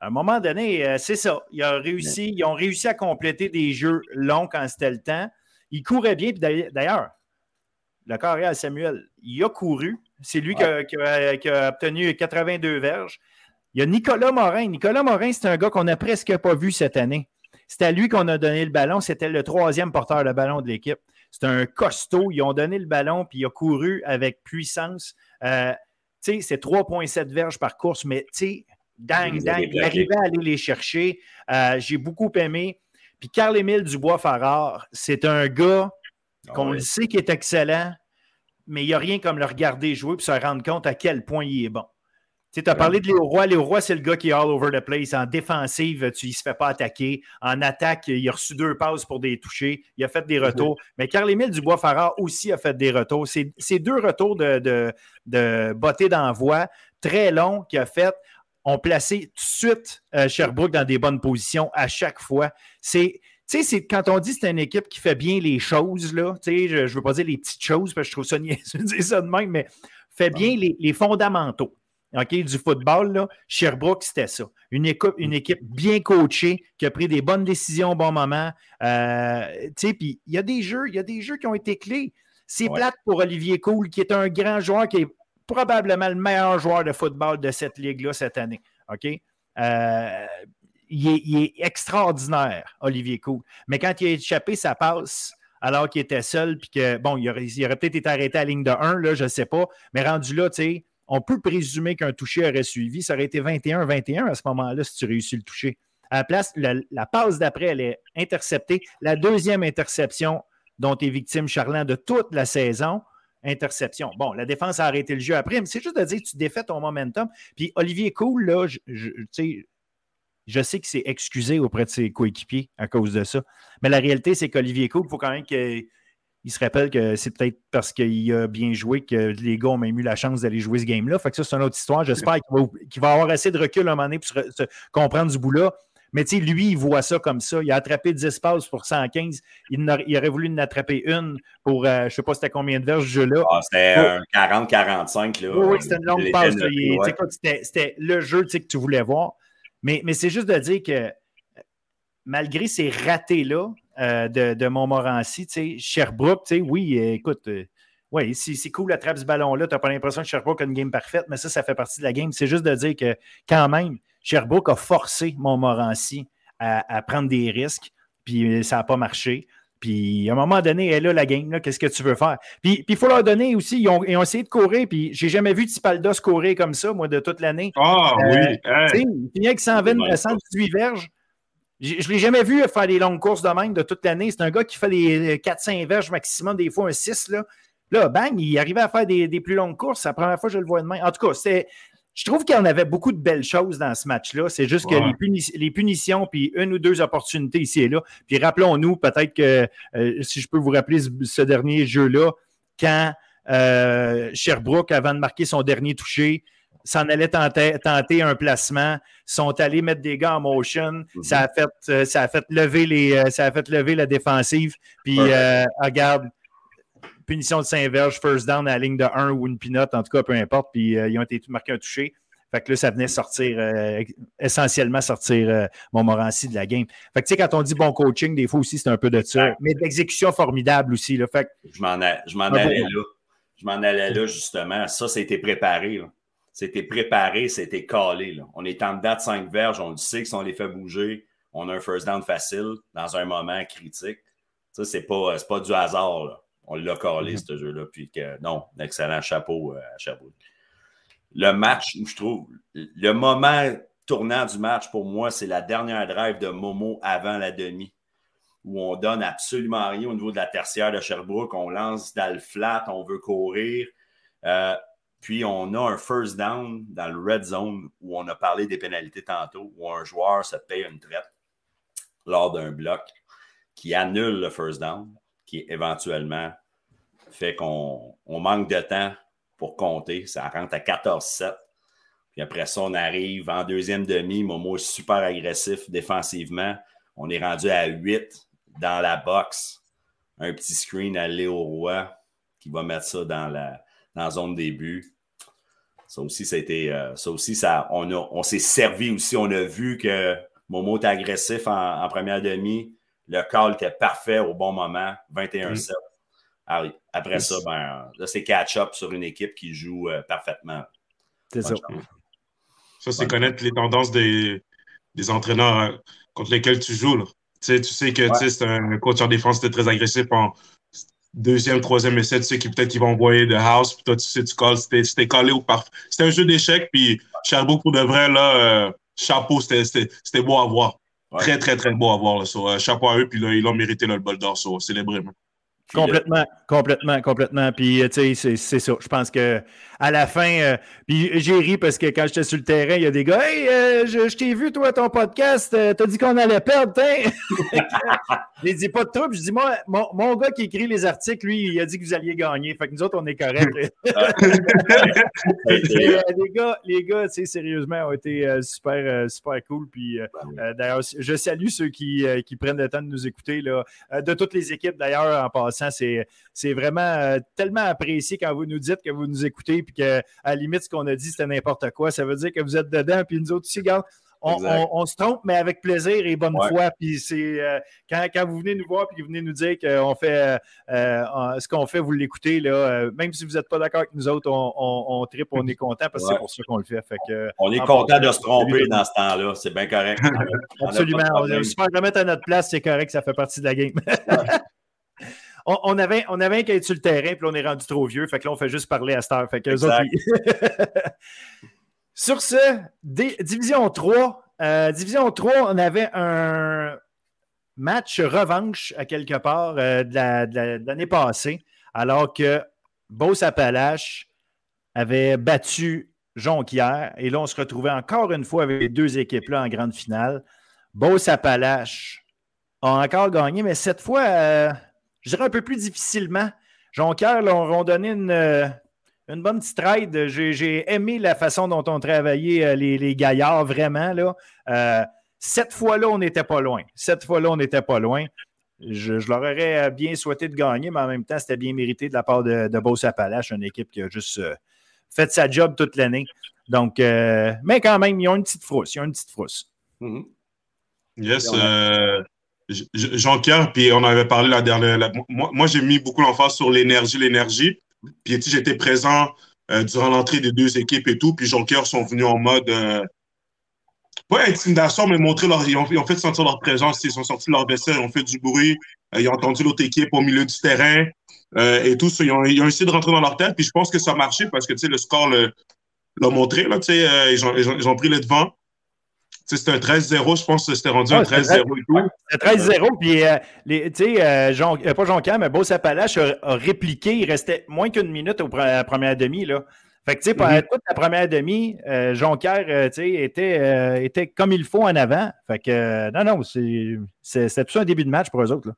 À un moment donné, euh, c'est ça. Ils ont, réussi, ils ont réussi à compléter des jeux longs quand c'était le temps. Il courait bien. D'ailleurs, le carrière Samuel, il a couru. C'est lui qui, a, qui, a, obtenu 82 verges. Il y a Nicolas Morin. Nicolas Morin, c'est un gars qu'on n'a presque pas vu cette année. C'est à lui qu'on a donné le ballon. C'était le troisième porteur de ballon de l'équipe. C'est un costaud. Ils ont donné le ballon, puis il a couru avec puissance. Euh, tu sais, c'est 3,7 verges par course, mais tu sais, dang, dang, il arrivait à aller les chercher. Euh, j'ai beaucoup aimé. Puis Carl-Émile Dubois-Farrar, c'est un gars ah qu'on le sait qui est excellent, mais il n'y a rien comme le regarder jouer pour se rendre compte à quel point il est bon. Tu as parlé de Léo Roy. Léo Roy, c'est le gars qui est all over the place. En défensive, tu, il ne se fait pas attaquer. En attaque, il a reçu deux passes pour des touchés. Il a fait des retours. Mais Carl-Émile Dubois-Farrar aussi a fait des retours. C'est deux retours de, de, de beauté d'envoi très longs qu'il a fait ont placé tout de suite euh, Sherbrooke dans des bonnes positions à chaque fois. C'est c'est quand on dit que c'est une équipe qui fait bien les choses, là, je ne veux pas dire les petites choses, parce que je trouve ça niaiseux de dire ça de même, mais fait bien les fondamentaux. Du football, là, Sherbrooke, c'était ça. Une équipe, une équipe bien coachée, qui a pris des bonnes décisions au bon moment. Euh, puis il y a des jeux, il y a des jeux qui ont été clés. C'est plate pour Olivier Cool, qui est un grand joueur, qui est probablement le meilleur joueur de football de cette ligue-là cette année. OK? Euh, il, est, extraordinaire, Olivier Cool. Mais quand il a échappé sa passe, alors qu'il était seul, puis que, bon, il aurait, aurait peut-être été arrêté à la ligne de 1, là, je ne sais pas. Mais rendu là, tu sais, on peut présumer qu'un toucher aurait suivi. Ça aurait été 21-21 à ce moment-là si tu réussis le toucher. À la place, la, passe d'après, elle est interceptée. La deuxième interception dont est victime Charland de toute la saison, interception. Bon, la défense a arrêté le jeu après, mais c'est juste de dire que tu défais ton momentum. Puis Olivier Cool, là, je, sais, je sais qu'il s'est excusé auprès de ses coéquipiers à cause de ça. Mais la réalité, c'est qu'Olivier Cool, il faut quand même qu'il il se rappelle que c'est peut-être parce qu'il a bien joué que les gars ont même eu la chance d'aller jouer ce game-là. Fait que ça, c'est une autre histoire. J'espère qu'il va, avoir assez de recul à un moment donné pour se, comprendre du bout-là. Mais tu sais, lui, il voit ça comme ça. Il a attrapé 10 passes pour 115. Il, aurait voulu en attraper une pour, euh, je ne sais pas c'était combien de verges ce jeu-là. Ah, c'était un 40-45. Oui, c'était une longue passe. C'était le jeu que tu voulais voir. Mais, mais c'est juste de dire que malgré ces ratés-là, euh, de, de, Montmorency. Sherbrooke, oui, écoute, euh, oui, c'est cool, attrape ce ballon-là. Tu n'as pas l'impression que Sherbrooke a une game parfaite, mais ça, ça fait partie de la game. C'est juste de dire que quand même, Sherbrooke a forcé Montmorency à, à prendre des risques, puis ça n'a pas marché. Puis à un moment donné, elle a la game, qu'est-ce que tu veux faire? Puis il faut leur donner aussi, ils ont, essayé de courir, puis j'ai jamais vu Tipaldos courir comme ça, moi, de toute l'année. Ah oui! Euh, il finit avec 120, 118 verges. Je ne l'ai jamais vu faire des longues courses de même de toute l'année. C'est un gars qui fait les 4-5 verges maximum, des fois un 6. Là, là bang, il arrivait à faire des, plus longues courses. C'est la première fois que je le vois de même. En tout cas, je trouve qu'il y en avait beaucoup de belles choses dans ce match-là. C'est juste que les, punitions, puis une ou deux opportunités ici et là. Puis rappelons-nous, peut-être que euh, si je peux vous rappeler ce, dernier jeu-là, quand euh, Sherbrooke, avant de marquer son dernier touché, s'en allait tenter, un placement, sont allés mettre des gars en motion. Mhm. ça, a fait, euh, ça, a fait lever les, euh, ça a fait lever la défensive. Puis, euh, regarde, punition de Saint-Verge, first down à la ligne de 1 ou une pinote, en tout cas, peu importe. Puis, ils ont été marqués un touché. Fait que là, ça venait sortir, essentiellement sortir Montmorency de la game. Fait que, tu sais, quand on dit bon coaching, des fois aussi, c'est un peu de ça. Mais d'exécution formidable aussi. Là. Fait je m'en allais là. Je m'en allais là, justement. Ça, ça a été préparé. Là. C'était préparé, c'était calé. On est en date 5 verges, on le sait que si on les fait bouger, on a un first down facile dans un moment critique. Ça, c'est pas, pas du hasard. On l'a calé, mm-hmm. ce jeu-là. Puis que, non, excellent chapeau euh, à chapeau. Le match, je trouve, le moment tournant du match pour moi, c'est la dernière drive de Momo avant la demi, où on donne absolument rien au niveau de la tertiaire de Sherbrooke. On lance dans le flat, on veut courir. Euh, puis, on a un first down dans le red zone où on a parlé des pénalités tantôt, où un joueur se paye une traite lors d'un bloc qui annule le first down, qui éventuellement fait qu'on manque de temps pour compter. Ça rentre à 14-7. Puis après ça, on arrive en deuxième demi. Momo est super agressif défensivement. On est rendu à 8 dans la box. Un petit screen à Léo Roy qui va mettre ça dans la, dans la zone début. Ça aussi, ça a été, euh, ça aussi, ça, on, on s'est servi aussi. On a vu que Momo était agressif en, première demi. Le call était parfait au bon moment, 21-7. Après ça, ben, là, c'est catch-up sur une équipe qui joue euh, parfaitement. C'est ça. Ça, c'est connaître les tendances des, des entraîneurs euh, contre lesquels tu joues. Là. Tu sais, tu sais que c'est un coach en défense qui très agressif en, deuxième, troisième essai, tu sais qui peut-être qu'ils vont envoyer de house, puis toi, tu sais, tu calls, c'était collé au parfait. C'était un jeu d'échecs, puis Sherbrooke, pour de vrai, là, euh, chapeau, c'était beau à voir. Très, très, très beau à voir. Là, so, euh, chapeau à eux, puis là, ils l'ont mérité le bol d'or, so, célébré. Complètement, complètement, complètement. Puis, euh, tu sais, c'est ça. Je pense que à la fin, euh, puis j'ai ri parce que quand j'étais sur le terrain, il y a des gars, hey, euh, je, t'ai vu, toi, ton podcast, t'as dit qu'on allait perdre, hein? j'ai dit pas de trouble. Je dis, moi, mon, gars qui écrit les articles, lui, il a dit que vous alliez gagner. Fait que nous autres, on est corrects. les gars, les gars, tu sais, sérieusement, ont été super, super cool. Puis, d'ailleurs, je salue ceux qui, qui prennent le temps de nous écouter, là, de toutes les équipes, d'ailleurs, en passant c'est C'est vraiment tellement apprécié quand vous nous dites que vous nous écoutez puis que, à la limite, ce qu'on a dit, c'était n'importe quoi. Ça veut dire que vous êtes dedans. Puis nous autres aussi, regarde, on, se trompe, mais avec plaisir et bonne foi. Puis c'est euh, quand, vous venez nous voir et que vous venez nous dire qu'on fait euh, euh, ce qu'on fait, vous l'écoutez, là, même si vous n'êtes pas d'accord avec nous autres, on, on, tripe, on est content parce que c'est pour ça qu'on le fait. on est content de se tromper dans ce temps-là, c'est bien correct. Absolument. On super remettre à notre place, c'est correct, ça fait partie de la game. on, avait, on avait un qui sur le terrain, puis on est rendu trop vieux. Fait que là, on fait juste parler à cette heure. Fait que Sur ce, Division 3, euh, Division 3, on avait un match revanche à quelque part euh, de l'année passée, alors que Beauce Appalaches avait battu Jonquière. Et là, on se retrouvait encore une fois avec les deux équipes-là en grande finale. Beauce Appalaches a encore gagné, mais cette fois, euh, je dirais un peu plus difficilement. Jonquière leur ont donné une, une bonne petite ride. J'ai aimé la façon dont on travaillait euh, les, les gaillards, vraiment. Là. Euh, cette fois-là, on n'était pas loin. Cette fois-là, on n'était pas loin. Je, leur aurais bien souhaité de gagner, mais en même temps, c'était bien mérité de la part de, de Beauce Appalache, une équipe qui a juste euh, fait sa job toute l'année. Donc, mais quand même, ils ont une petite frousse. Ils ont une petite frousse. Mm-hmm. Yes. Jean-Pierre, puis on avait parlé la dernière. moi, moi j'ai mis beaucoup l'emphase sur l'énergie, l'énergie. Puis j'étais présent euh, durant l'entrée des deux équipes et tout. Puis Jonquière sont venus en mode euh, pas intimidation, mais montrer leur. Ils ont, fait sentir leur présence. Ils sont sortis de leur vaisselle, ils ont fait du bruit. Euh, ils ont entendu l'autre équipe au milieu du terrain et tout. Ils ont, essayé de rentrer dans leur tête. Puis je pense que ça a marché parce que le score l'a montré. Là, ils, ils, ont, pris le devant. C'était un 13-0, je pense que c'était rendu un 13-0 et tout. C'était 13-0, puis, euh, tu sais, euh, Jean, euh, pas Jean-Cam, mais Beau Sapalache a, répliqué. Il restait moins qu'une minute au, à la première demi, là. Fait que, tu sais, pendant mm-hmm. toute la première demi, Jonquière, tu sais, était, était comme il faut en avant. Fait que, non, non, c'était tout un début de match pour eux autres, là.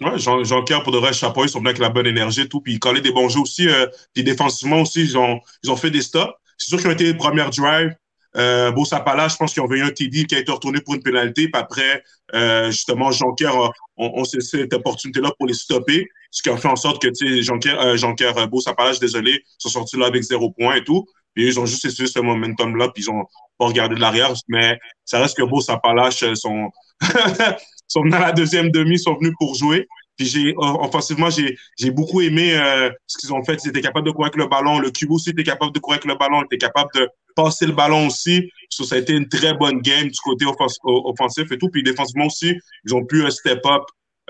Ouais, Jean, Jean pour de vrai, chapeau, ils sont venus avec la bonne énergie et tout, puis ils collaient des bons jeux aussi, puis défensivement aussi, ils ont, ils ont fait des stops. C'est sûr qu'ils ont été les premières drives, euh, Sapala, je pense qu'ils ont eu un TD qui a été retourné pour une pénalité. Puis après, euh, justement, Jonquière, on, on saisi cette opportunité-là pour les stopper. Ce qui a fait en sorte que, Jonquière, euh, Jonquière euh, Sapala, désolé, sont sortis là avec zéro point et tout. Puis ils ont juste essayé ce momentum-là, puis ils ont pas regardé de l'arrière. Mais ça reste que Beau Sapalache euh, sont, sont dans la deuxième demi, sont venus pour jouer. Puis j'ai offensivement, j'ai, j'ai beaucoup aimé euh, ce qu'ils ont fait. Ils étaient capables de courir avec le ballon. Le Cubo aussi était capable de courir avec le ballon. Ils étaient capables de passer le ballon aussi. ça a été une très bonne game du côté offensif et tout. Puis défensivement aussi, ils ont pu un step up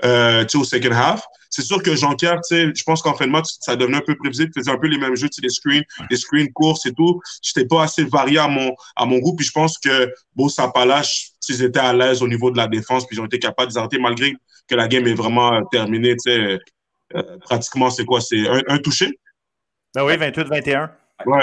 euh, au second half. C'est sûr que Jean-Pierre, je pense qu'en fin de match, ça devenait un peu prévisible. Il faisait un peu les mêmes jeux, les screens, les screens courses et tout. J'étais pas assez varié à mon, à mon goût. Puis je pense que Beau Sapalache, s'ils étaient à l'aise au niveau de la défense, puis ils ont été capables d'arrêter malgré que la game est vraiment euh, terminée. Euh, pratiquement, c'est quoi? C'est un, touché? Ben oui, 28-21. Oui,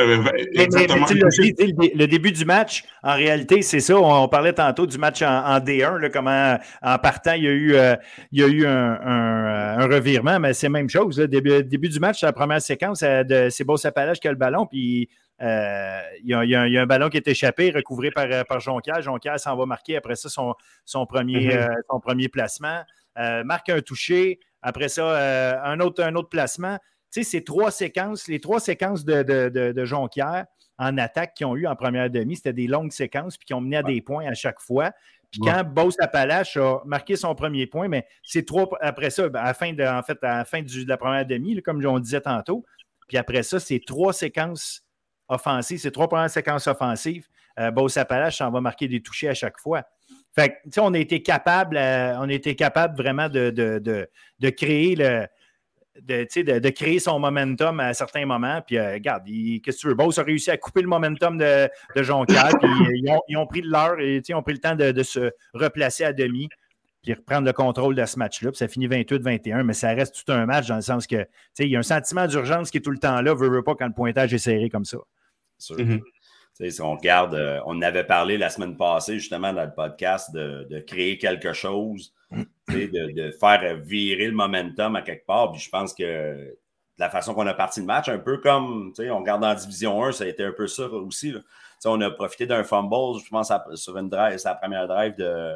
exactement. le, début du match, en réalité, c'est ça. On, parlait tantôt du match en, D1, comment en partant, il y a eu, euh, il y a eu un, revirement, mais c'est la même chose. Le début, début, du match, la première séquence, c'est Beau Sapalage qui a le ballon, puis il, y a, un ballon qui est échappé, recouvré par, par Jonquière. Jonquière s'en va marquer après ça son, son premier, mm-hmm. son premier placement. Euh, marque un toucher. Après ça, euh, un, autre, un autre placement. Tu sais, ces trois séquences, les trois séquences de, de, Jonquière en attaque qu'ils ont eu en première demi, c'était des longues séquences puis qui ont mené à des points à chaque fois. Puis quand Beauce Appalache a marqué son premier point, mais c'est trois après ça, ben, à la fin de, en fait, à la fin de la première demi, comme on disait tantôt. Puis après ça, c'est trois séquences offensives, c'est trois premières séquences offensives. Euh, Beauce Appalache s'en va marquer des touchés à chaque fois. Fait on a été capable, euh, on a capable vraiment de, de, créer le. De, créer son momentum à certains moments. Puis, euh, regarde, qu'est-ce que tu veux? Boss a réussi à couper le momentum de, de Jonquière. puis, euh, ils ont, pris de l'heure et ils ont pris le temps de, se replacer à demi puis reprendre le contrôle de ce match-là. ça finit 28-21, mais ça reste tout un match dans le sens que il y a un sentiment d'urgence qui est tout le temps là, veut, veut pas quand le pointage est serré comme ça. Mm-hmm. Si on regarde, euh, on avait parlé la semaine passée justement dans le podcast de, créer quelque chose, de, faire virer le momentum à quelque part. Puis je pense que la façon qu'on a parti le match, un peu comme on regarde en Division 1, ça a été un peu ça aussi. On a profité d'un fumble, je pense, sur une drive, sa première drive de,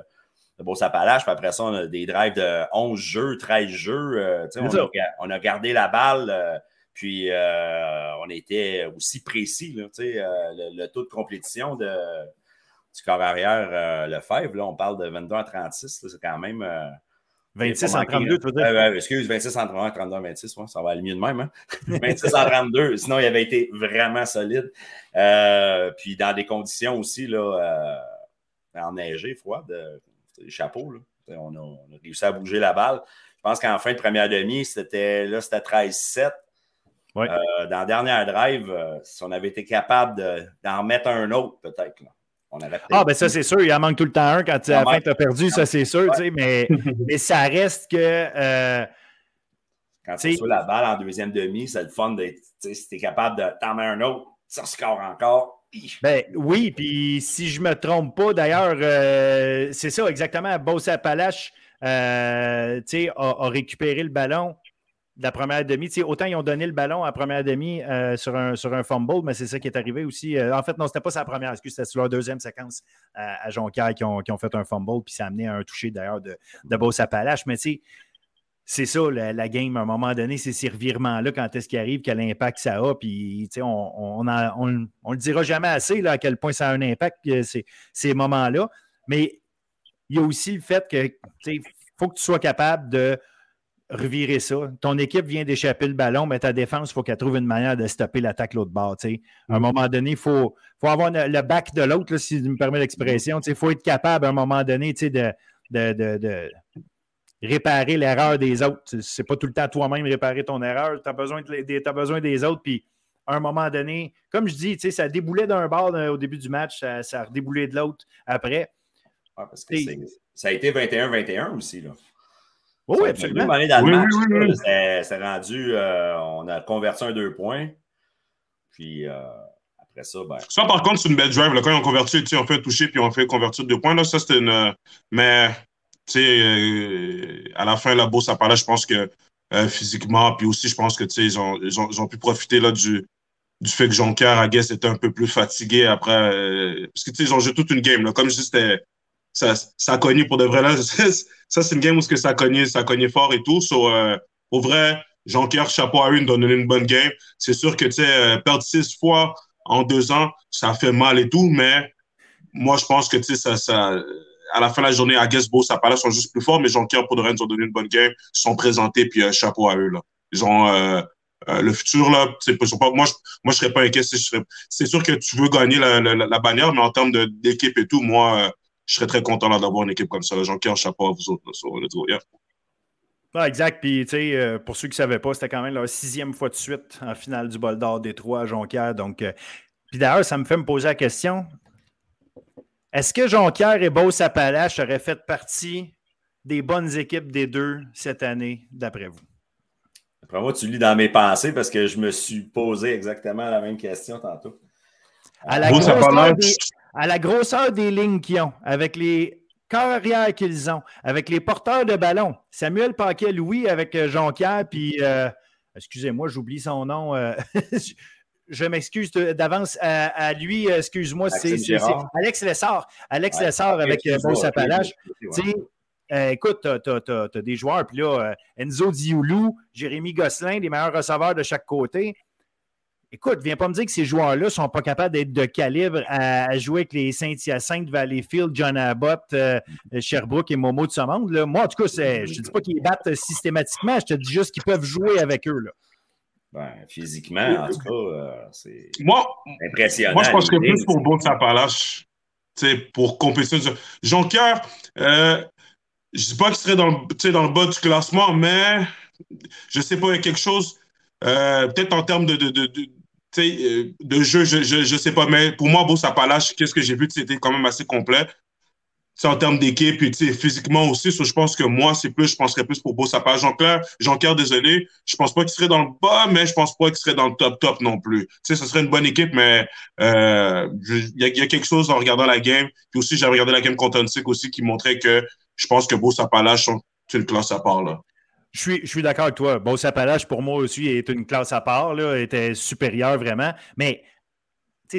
de Beauce-Appalaches. Puis après ça, on a des drives de 11 jeux, 13 jeux. on, a, on, a, gardé la balle. Puis on était aussi précis. Là, le, le, taux de complétition de, du corps arrière Lefebvre, là, on parle de 22 à 36. C'est quand même 26 en 32, tu veux dire? Euh, excuse, 26 en 32, 32 26, ouais, ça va aller mieux de même. Hein? 26 en 32, sinon il avait été vraiment solide. Euh, puis dans des conditions aussi, là, euh, enneigées, froides, euh, chapeaux, là. On a, on a, réussi à bouger la balle. Je pense qu'en fin de première demi, c'était là, c'était 13-7. Ouais. Euh, dans la dernière drive, euh, si on avait été capable d'en remettre un autre, peut-être. Là ah, ben ça, c'est sûr. Il en manque tout le temps un quand tu as perdu, ça, c'est sûr. Mais, mais ça reste que. Euh, quand tu reçois la balle en deuxième demi, c'est le fun d'être. Si tu es capable de t'en mettre un autre, ça score encore. Ben oui, puis si je ne me trompe pas, d'ailleurs, c'est ça exactement. Bossa Palache euh, a, a, récupéré le ballon la première demi. autant ils ont donné le ballon à la première demi euh, sur, un, sur un fumble, mais c'est ça qui est arrivé aussi. Euh, en fait, non, c'était pas sa première, excuse, c'était sur leur deuxième séquence euh, à Jonquière qui ont, qui ont, fait un fumble, puis ça a amené à un toucher d'ailleurs de, de Bossa Palache. Mais tu sais, c'est ça, la, game, à un moment donné, c'est ces revirements-là, quand est-ce qu'il arrive, quel impact ça a. Puis, on on, on, on, le dira jamais assez, là, à quel point ça a un impact, ces, moments-là. Mais il y a aussi le fait que, tu faut que tu sois capable de revirer ça. Ton équipe vient d'échapper le ballon, mais ta défense, il faut qu'elle trouve une manière de stopper l'attaque l'autre bord. À un mm. moment donné, il faut, faut avoir le back de l'autre, si tu me permets l'expression. Il faut être capable à un moment donné de, de, de, de réparer l'erreur des autres. C'est pas tout le temps toi-même réparer ton erreur. Tu as, besoin as besoin des autres. Puis à un moment donné, comme je dis, ça déboulait d'un bord au début du match, ça, ça a redéboulé de l'autre après. parce que ça a été 21-21 aussi. Là. Oui, absolument. Dans le match, c'est rendu, euh, on a converti un deux points. Puis euh, après ça, ben. Ça, par contre, c'est une belle drive. Là, quand ils ont converti, on fait un toucher puis on fait convertir deux points. Là, ça, c'était une. Mais, tu sais, euh, à la fin, la beau, ça parlait, je pense que physiquement, puis aussi, je pense que, tu sais, ils ont, ils, ont, ils ont, pu profiter là, du, du fait que Jonquière, à Guess, était un peu plus fatigué après. parce que, tu sais, ils ont joué toute une game. Là. Comme je dis, c'était ça, ça cogné pour de vrai. Là. ça, c'est une game où ça a cogné, ça cogné fort et tout. So, euh, au vrai, Jean-Pierre, chapeau à une, donner une bonne game. C'est sûr que, tu sais, euh, perdre six fois en deux ans, ça fait mal et tout, mais moi, je pense que, tu sais, ça, ça, à la fin de la journée, à Guessbo, ça paraît sont juste plus forts, mais Jean-Pierre, pour de vrai, nous ont donné une bonne game, ils sont présentés, puis euh, chapeau à eux, là. Ils ont, euh, euh, le futur, là, c'est pas, moi, je, moi, je serais pas inquiet. C'est sûr que tu veux gagner la, la, la, bannière, mais en termes d'équipe et tout, moi, je serais très content d'avoir une équipe comme ça. Jean-Pierre, chapeau à vous autres. Là, exact. Puis, tu sais, euh, pour ceux qui ne savaient pas, c'était quand même leur sixième fois de suite en finale du bol d'or des trois à Jonquière. Donc, euh, puis d'ailleurs, ça me fait me poser la question est-ce que Jonquière et Beauce-Appalaches auraient fait partie des bonnes équipes des deux cette année, d'après vous? Après moi, tu lis dans mes pensées parce que je me suis posé exactement la même question tantôt. À la, des, à la grosseur des lignes qu'ils ont, avec les carrières qu'ils ont, avec les porteurs de ballon, Samuel Paquet-Louis avec euh, Jonquière, puis, euh, excusez-moi, j'oublie son nom. Euh, je m'excuse d'avance à, lui, excuse-moi, c'est Alex Lessard. Alex Lessard avec Bon Appalaches. écoute, tu as, des joueurs, puis là, Enzo Dioulou, Jérémy Gosselin, les meilleurs receveurs de chaque côté. Écoute, viens pas me dire que ces joueurs-là ne sont pas capables d'être de calibre à, jouer avec les Saint-Hyacinthe, Valleyfield, John Abbott, euh, Sherbrooke et Momo de ce monde. Là. Moi, en tout cas, je ne te dis pas qu'ils battent systématiquement, je te dis juste qu'ils peuvent jouer avec eux. Là. Ben, physiquement, en tout cas, euh, c'est impressionnant. Moi, je pense que plus pour Beau sais, pour compétition. Jonquière, euh, je ne dis pas qu'il serait dans le, dans le bas du classement, mais je ne sais pas, il y a quelque chose euh, peut-être en termes de, de, de, de euh, de jeu, je, je, je, sais pas, mais pour moi, Bossa Palache, qu'est-ce que j'ai vu, c'était quand même assez complet. C'est en termes d'équipe et physiquement aussi. je pense que moi, c'est plus, je penserais plus pour Bossa Palache. Jean-Claire, désolé, je pense pas qu'il serait dans le bas, mais je pense pas qu'il serait dans le top top non plus. Tu sais, ce serait une bonne équipe, mais euh, il y, a, quelque chose en regardant la game. Puis aussi, j'ai regardé la game contre Huntsick aussi qui montrait que je pense que Bossa Palache, c'est une classe à part là. Je suis, je suis d'accord avec toi. Bon, Sapalache, pour moi aussi, est une classe à part, là, était supérieure vraiment. Mais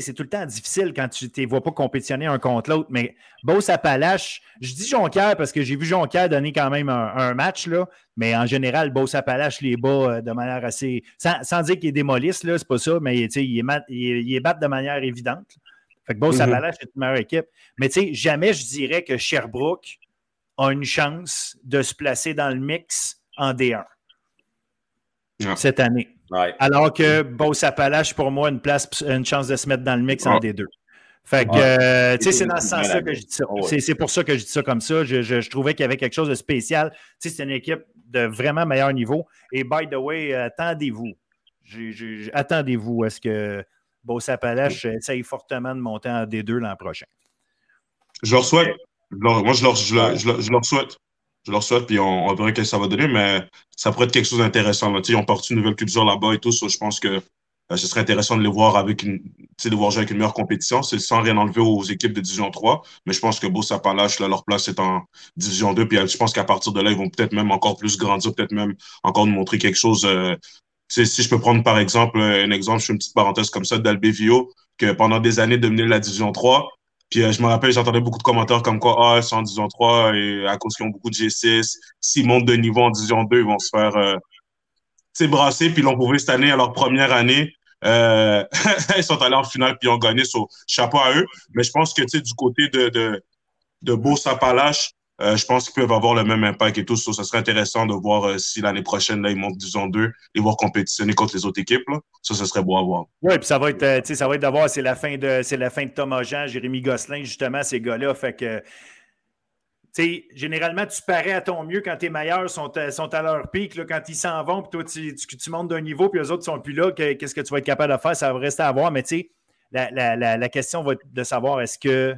c'est tout le temps difficile quand tu ne vois pas compétitionner un contre l'autre. Mais Beauce Appalache, je dis Jonquière parce que j'ai vu Jonquière donner quand même un, match, là, mais en général, Beauce Appalache les bat euh, de manière assez. Sans, dire qu'ils démolissent, c'est pas ça, mais ils, les battent de manière évidente. Fait que Beauce mm-hmm. Est une meilleure équipe. Mais jamais je dirais que Sherbrooke a une chance de se placer dans le mix en D1 cette année. Alors que Beauce Appalache, pour moi, une place, une chance de se mettre dans le mix en D2. Fait que, euh, tu sais, c'est dans ce sens-là que je dis ça. C'est pour ça que je dis ça comme ça. Je, trouvais qu'il y avait quelque chose de spécial. Tu sais, c'est une équipe de vraiment meilleur niveau. Et by the way, attendez-vous. Attendez-vous à ce que Beauce Appalache essaye fortement de monter en D2 l'an prochain. Je leur souhaite. Moi, je leur, je leur souhaite je leur souhaite, puis on, on verra ce que ça va donner, mais ça pourrait être quelque chose d'intéressant. Ils ont porté une nouvelle culture là-bas et tout, je pense que euh, ce serait intéressant de les voir avec une, de voir jouer avec une meilleure compétition. C'est sans rien enlever aux équipes de Division 3, mais je pense que Beau Sapalache, là, leur place est en Division 2, puis euh, je pense qu'à partir de là, ils vont peut-être même encore plus grandir, peut-être même encore nous montrer quelque chose. Euh, si je peux prendre par exemple un exemple, je fais une petite parenthèse comme ça d'Albevio, que pendant des années dominait la Division 3, puis euh, je me rappelle, j'entendais beaucoup de commentaires comme quoi, ah, ils sont en Division 3 et à cause qu'ils ont beaucoup de G6, s'ils montent de niveau en Division 2, ils vont se faire euh, brasser. Puis ils l'ont prouvé cette année à leur première année. Euh, ils sont allés en finale puis ils ont gagné. So, chapeau à eux. Mais je pense que du côté de, de, de Beau Sapalache, euh, je pense qu'ils peuvent avoir le même impact et tout. Ça, serait intéressant de voir euh, si l'année prochaine, là, ils montent disons deux et voir compétitionner contre les autres équipes. Ça, ce serait beau à voir. Oui, puis ça va être, euh, ça va être d'avoir, c'est la fin de c'est la fin de Thomas Jean, Jérémy Gosselin, justement, ces gars-là. Fait que généralement, tu parais à ton mieux quand tes meilleurs sont, sont à leur pic. Quand ils s'en vont, puis toi, tu, montes d'un niveau, puis les autres sont plus là, qu'est-ce que tu vas être capable de faire? Ça va rester à voir. Mais la, la, la, la, question va être de savoir est-ce que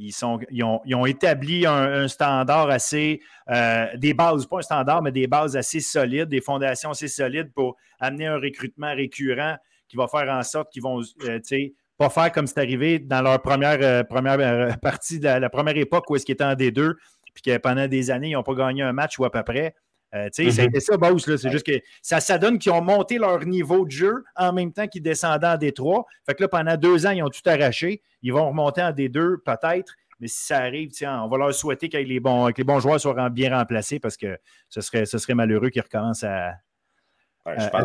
ils, ont, établi un, standard assez, euh, des bases, pas un standard, mais des bases assez solides, des fondations assez solides pour amener un recrutement récurrent qui va faire en sorte qu'ils vont, euh, tu sais, pas faire comme c'est arrivé dans leur première, euh, première partie, de la, première époque où est-ce qu'ils étaient en D2, puis que pendant des années, ils n'ont pas gagné un match ou à peu près. Euh, sais, a été ça, Bose. C'est juste que ça, ça donne qu'ils ont monté leur niveau de jeu en même temps qu'ils descendaient en D3. Fait que là, pendant deux ans, ils ont tout arraché. Ils vont remonter en D2 peut-être. Mais si ça arrive, on va leur souhaiter que les bons, les bons joueurs soient bien remplacés parce que ce serait, ce serait malheureux qu'ils recommencent à,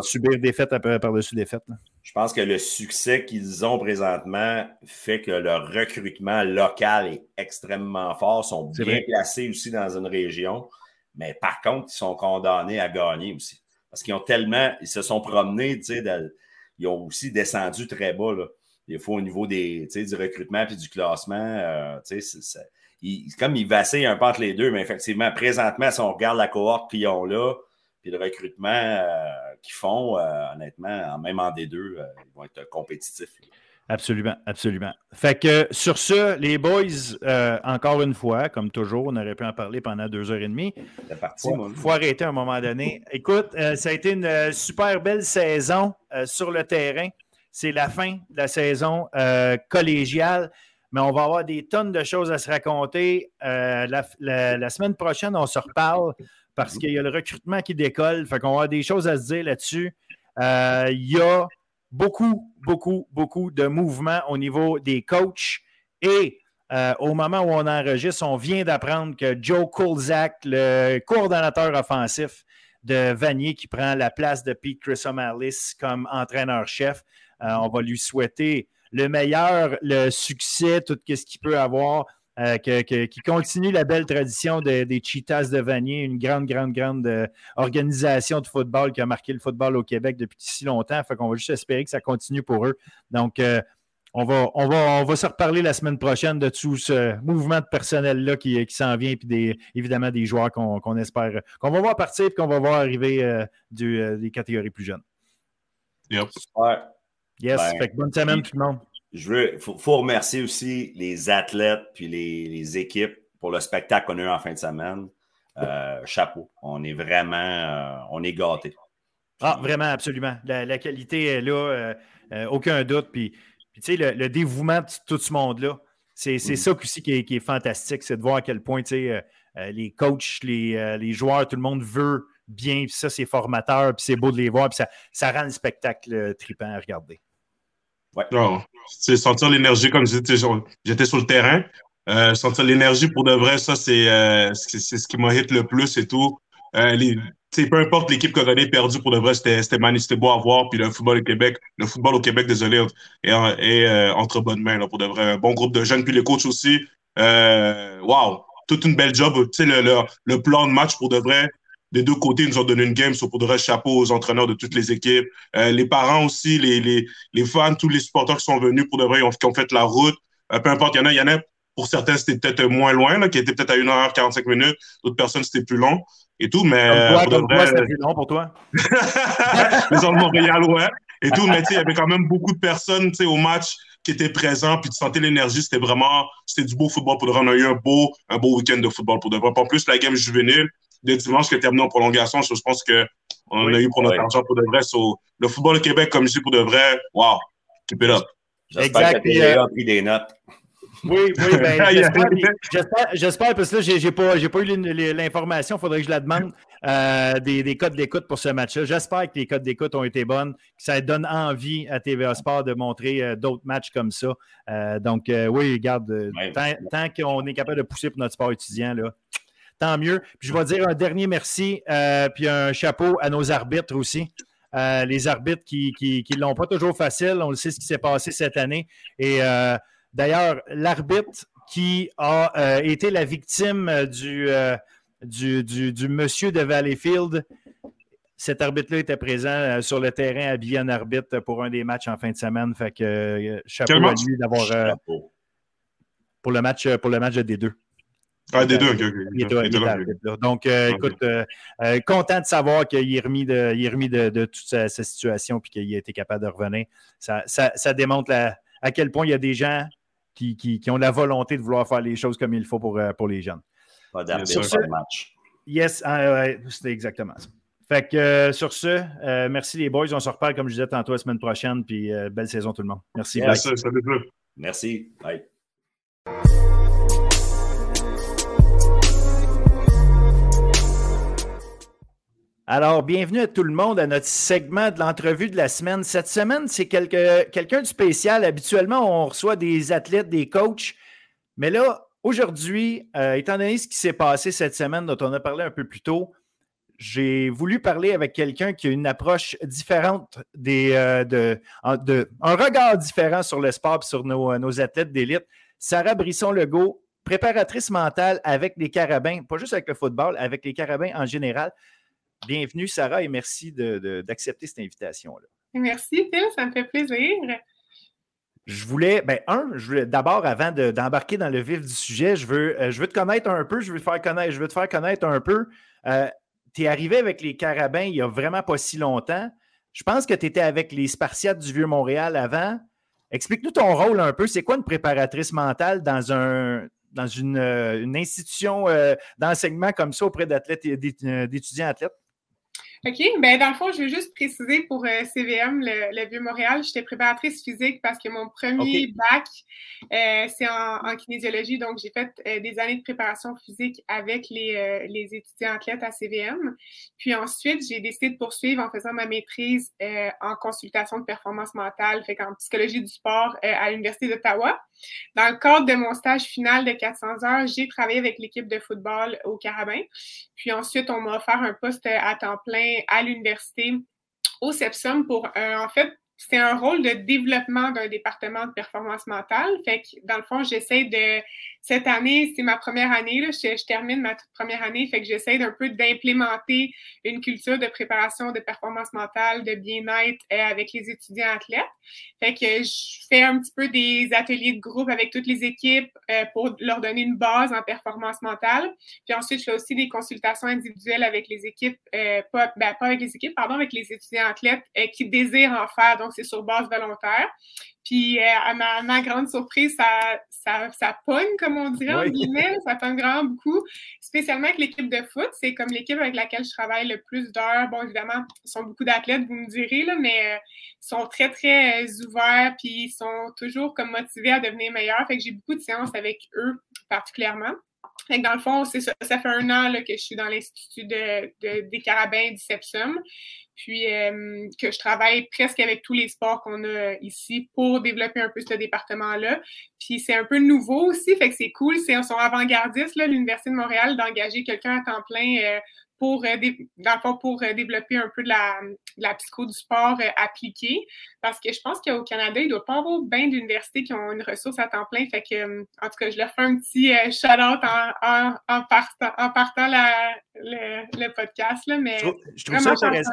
subir défaite par-dessus défaite. Je pense que le succès qu'ils ont présentement fait que leur recrutement local est extrêmement fort, sont bien placés aussi dans une région. Mais par contre, ils sont condamnés à gagner aussi. Parce qu'ils ont tellement, ils se sont promenés, sais, ils ont aussi descendu très bas, là. Des fois, au niveau des, du recrutement puis du classement, euh, sais, comme ils vacillent un peu entre les deux, mais effectivement, présentement, si on regarde la cohorte qu'ils ont là, puis le recrutement euh, qu'ils font, euh, honnêtement, même en D2, ils vont être compétitifs. Absolument, absolument. Fait que sur ce, les boys, euh, encore une fois, comme toujours, on aurait pu en parler pendant deux heures et demie. C'est parti, Il faut arrêter à un moment donné. Écoute, euh, ça a été une euh, super belle saison sur le terrain. C'est la fin de la saison collégiale, mais on va avoir des tonnes de choses à se raconter. La, la, semaine prochaine, on se reparle parce qu'il y a le recrutement qui décolle. Fait qu'on va avoir des choses à se dire là-dessus. Il y a beaucoup, beaucoup, beaucoup de mouvements au niveau des coachs. Et euh, au moment où on enregistre, on vient d'apprendre que Joe Kulzak, le coordonnateur offensif de Vanier, qui prend la place de Pete Chrysomalis comme entraîneur-chef, euh, on va lui souhaiter le meilleur, le succès, tout ce qu'il peut avoir euh, qui continue la belle tradition des Cheetahs de Vanier, une grande, grande, grande euh, organisation de football qui a marqué le football au Québec depuis si longtemps. Fait qu'on va juste espérer que ça continue pour eux. Donc, euh, on, va, on, va, on va se reparler la semaine prochaine de tout ce mouvement de personnel-là qui, qui s'en vient, puis des, évidemment des joueurs qu'on espère, qu'on va voir partir et qu'on va voir arriver des catégories plus jeunes. Yep. Yes, ben, fait bonne semaine tout le monde je veux, faut, remercier aussi les athlètes puis les, équipes pour le spectacle qu'on a eu en fin de semaine. Euh, chapeau. On est vraiment, euh, on est gâtés. Ah, vraiment, absolument. La, qualité est là, euh, aucun doute. Puis, tu sais, le, dévouement de tout ce monde-là, c'est mm. ça aussi qui est, fantastique, c'est de voir à quel point, tu sais, les coachs, les, joueurs, tout le monde veut bien, puis ça, c'est formateur, puis c'est beau de les voir, puis ça, ça rend le spectacle tripant à regarder. Ouais. c'est sentir l'énergie, comme j'étais j'étais sur le terrain. Euh, sentir l'énergie pour de vrai, ça, c'est euh, ce qui m'a hit le plus et tout. Euh, peu importe l'équipe qui a gagné, perdu, pour de vrai, c'était magnifique, beau à voir. Puis le football au Québec, le football au Québec, désolé, est, est entre bonnes mains, là, pour de vrai. Bon groupe de jeunes. Puis les coachs aussi. Waouh! Toute une belle job. Tu sais, le, le, le, plan de match, pour de vrai, des deux côtés, nous ont donné une game. So pour de vrai, chapeau aux entraîneurs de toutes les équipes. les parents aussi, les, les, les, fans, tous les supporters qui sont venus, pour de vrai, qui ont, fait la route. peu importe, il y en a, il y en a pour certains, c'était peut-être moins loin, là, qui était peut-être à 1h45 minutes. D'autres personnes, c'était plus long et tout. Mais comme toi, c'était long pour toi. les gens de Montréal, ouais. Et tout, mais il y avait quand même beaucoup de personnes au match qui étaient présents, puis tu sentais l'énergie. C'était vraiment, c'était du beau football pour de vrai. On a eu un beau, un beau week-end de football pour de vrai. En plus, la game juvénile de dimanche qui a terminé en prolongation, je pense que on a eu pour notre argent pour de vrai. le football au Québec, comme je dis pour de vrai, wow, keep it up. J'espère que tu as pris des notes. Oui, oui, ben, j'espère, parce que là, j'ai pas, pas eu l'information, il faudrait que je la demande, euh, des, des, codes d'écoute pour ce match-là. J'espère que les codes d'écoute ont été bonnes, que ça donne envie à TVA Sport de montrer euh, d'autres matchs comme ça. Euh, donc, oui, regarde, tant, qu'on est capable de pousser pour notre sport étudiant, là, tant mieux. Puis je vais dire un dernier merci, puis un chapeau à nos arbitres aussi. les arbitres qui ne qui, l'ont pas toujours facile, on le sait ce qui s'est passé cette année. Et D'ailleurs, l'arbitre qui a euh, été la victime euh, euh, du, du, monsieur de Valleyfield, cet arbitre-là était présent sur le terrain habillé en arbitre pour un des matchs en fin de semaine. Fait que chapeau à lui d'avoir. pour, le match, pour le match de D2. Ah, D2, ok, Donc, écoute, content de savoir qu'il est remis de, est remis de, toute sa, situation et qu'il a été capable de revenir. Ça, ça, démontre à quel point il y a des gens qui, ont la volonté de vouloir faire les choses comme il faut pour, euh, pour les jeunes. Pas pas de match. Yes, ah, c'était exactement ça. Fait que euh, sur ce, euh, merci les boys. On se reparle, comme je disais tantôt, la semaine prochaine. Puis belle saison tout le monde. Merci. Merci. Merci. Bye. Alors, bienvenue à tout le monde à notre segment de l'entrevue de la semaine. Cette semaine, c'est quelqu'un de spécial. Habituellement, on reçoit des athlètes, des coachs. Mais là, aujourd'hui, euh, étant donné ce qui s'est passé cette semaine, dont on a parlé un peu plus tôt, j'ai voulu parler avec quelqu'un qui a une approche différente, euh, de, un regard différent sur le sport sur nos, nos athlètes d'élite. Sarah Brisson-Legault, préparatrice mentale avec les carabins, pas juste avec le football, avec les carabins en général. Bienvenue, Sarah, et merci d'accepter cette invitation-là. Merci, Phil, ça me fait plaisir. Je voulais, ben, un, je d'abord, avant d'embarquer dans le vif du sujet, je veux, euh, je veux te connaître un peu, je veux te faire connaître, je veux te faire connaître un peu. Euh, tu es arrivé avec les Carabins il n'y a vraiment pas si longtemps. Je pense que tu étais avec les Spartiates du Vieux-Montréal avant. Explique-nous ton rôle un peu. C'est quoi une préparatrice mentale dans un, dans une, euh, une institution d'enseignement comme ça auprès d'athlètes et d'étudiants athlètes? OK. Ben, dans le fond, je veux juste préciser pour euh, CVM, le, Vieux-Montréal, j'étais préparatrice physique parce que mon premier bac, euh, c'est en, kinésiologie. Donc, j'ai fait euh, des années de préparation physique avec les, les, étudiants athlètes à CVM. Puis ensuite, j'ai décidé de poursuivre en faisant ma maîtrise en consultation de performance mentale, fait qu'en psychologie du sport à l'Université d'Ottawa. Dans le cadre de mon stage final de 400 heures, j'ai travaillé avec l'équipe de football au Carabin. Puis ensuite, on m'a offert un poste à temps plein à l'université au CEPSUM pour, euh, en fait, c'est un rôle de développement d'un département de performance mentale. Fait que, dans le fond, j'essaie de cette année, c'est ma première année, là, je, termine ma toute première année, fait que j'essaie d'un peu d'implémenter une culture de préparation de performance mentale, de bien-être euh, avec les étudiants athlètes. Fait que je fais un petit peu des ateliers de groupe avec toutes les équipes euh, pour leur donner une base en performance mentale. Puis ensuite, je fais aussi des consultations individuelles avec les équipes, euh, pas, ben, pas avec les équipes, pardon, avec les étudiants athlètes qui désirent en faire, c'est sur base volontaire. Puis, euh, à, ma, grande surprise, ça, ça, ça pogne, comme on dirait en guillemets. Ça pogne vraiment beaucoup, spécialement avec l'équipe de foot. C'est comme l'équipe avec laquelle je travaille le plus d'heures. Bon, évidemment, ils sont beaucoup d'athlètes, vous me direz, là, mais euh, ils sont très, très euh, ouverts, puis ils sont toujours comme motivés à devenir meilleurs. Fait que j'ai beaucoup de séances avec eux particulièrement. Dans le fond, ça, fait un an que je suis dans l'Institut de, des carabins du Sepsum, puis euh, que je travaille presque avec tous les sports qu'on a ici pour développer un peu ce département-là. Puis c'est un peu nouveau aussi, fait que c'est cool, c'est son avant-gardiste, l'Université de Montréal, d'engager quelqu'un à temps plein euh, pour, euh, pour euh, développer un peu de la, la psycho du sport euh, appliquée. Parce que je pense qu'au Canada, il ne doit pas avoir bien d'universités qui ont une ressource à temps plein. Fait que, en tout cas, je leur fais un petit shout-out en, en, partant, en partant le, podcast. Là, mais je trouve, ça intéressant.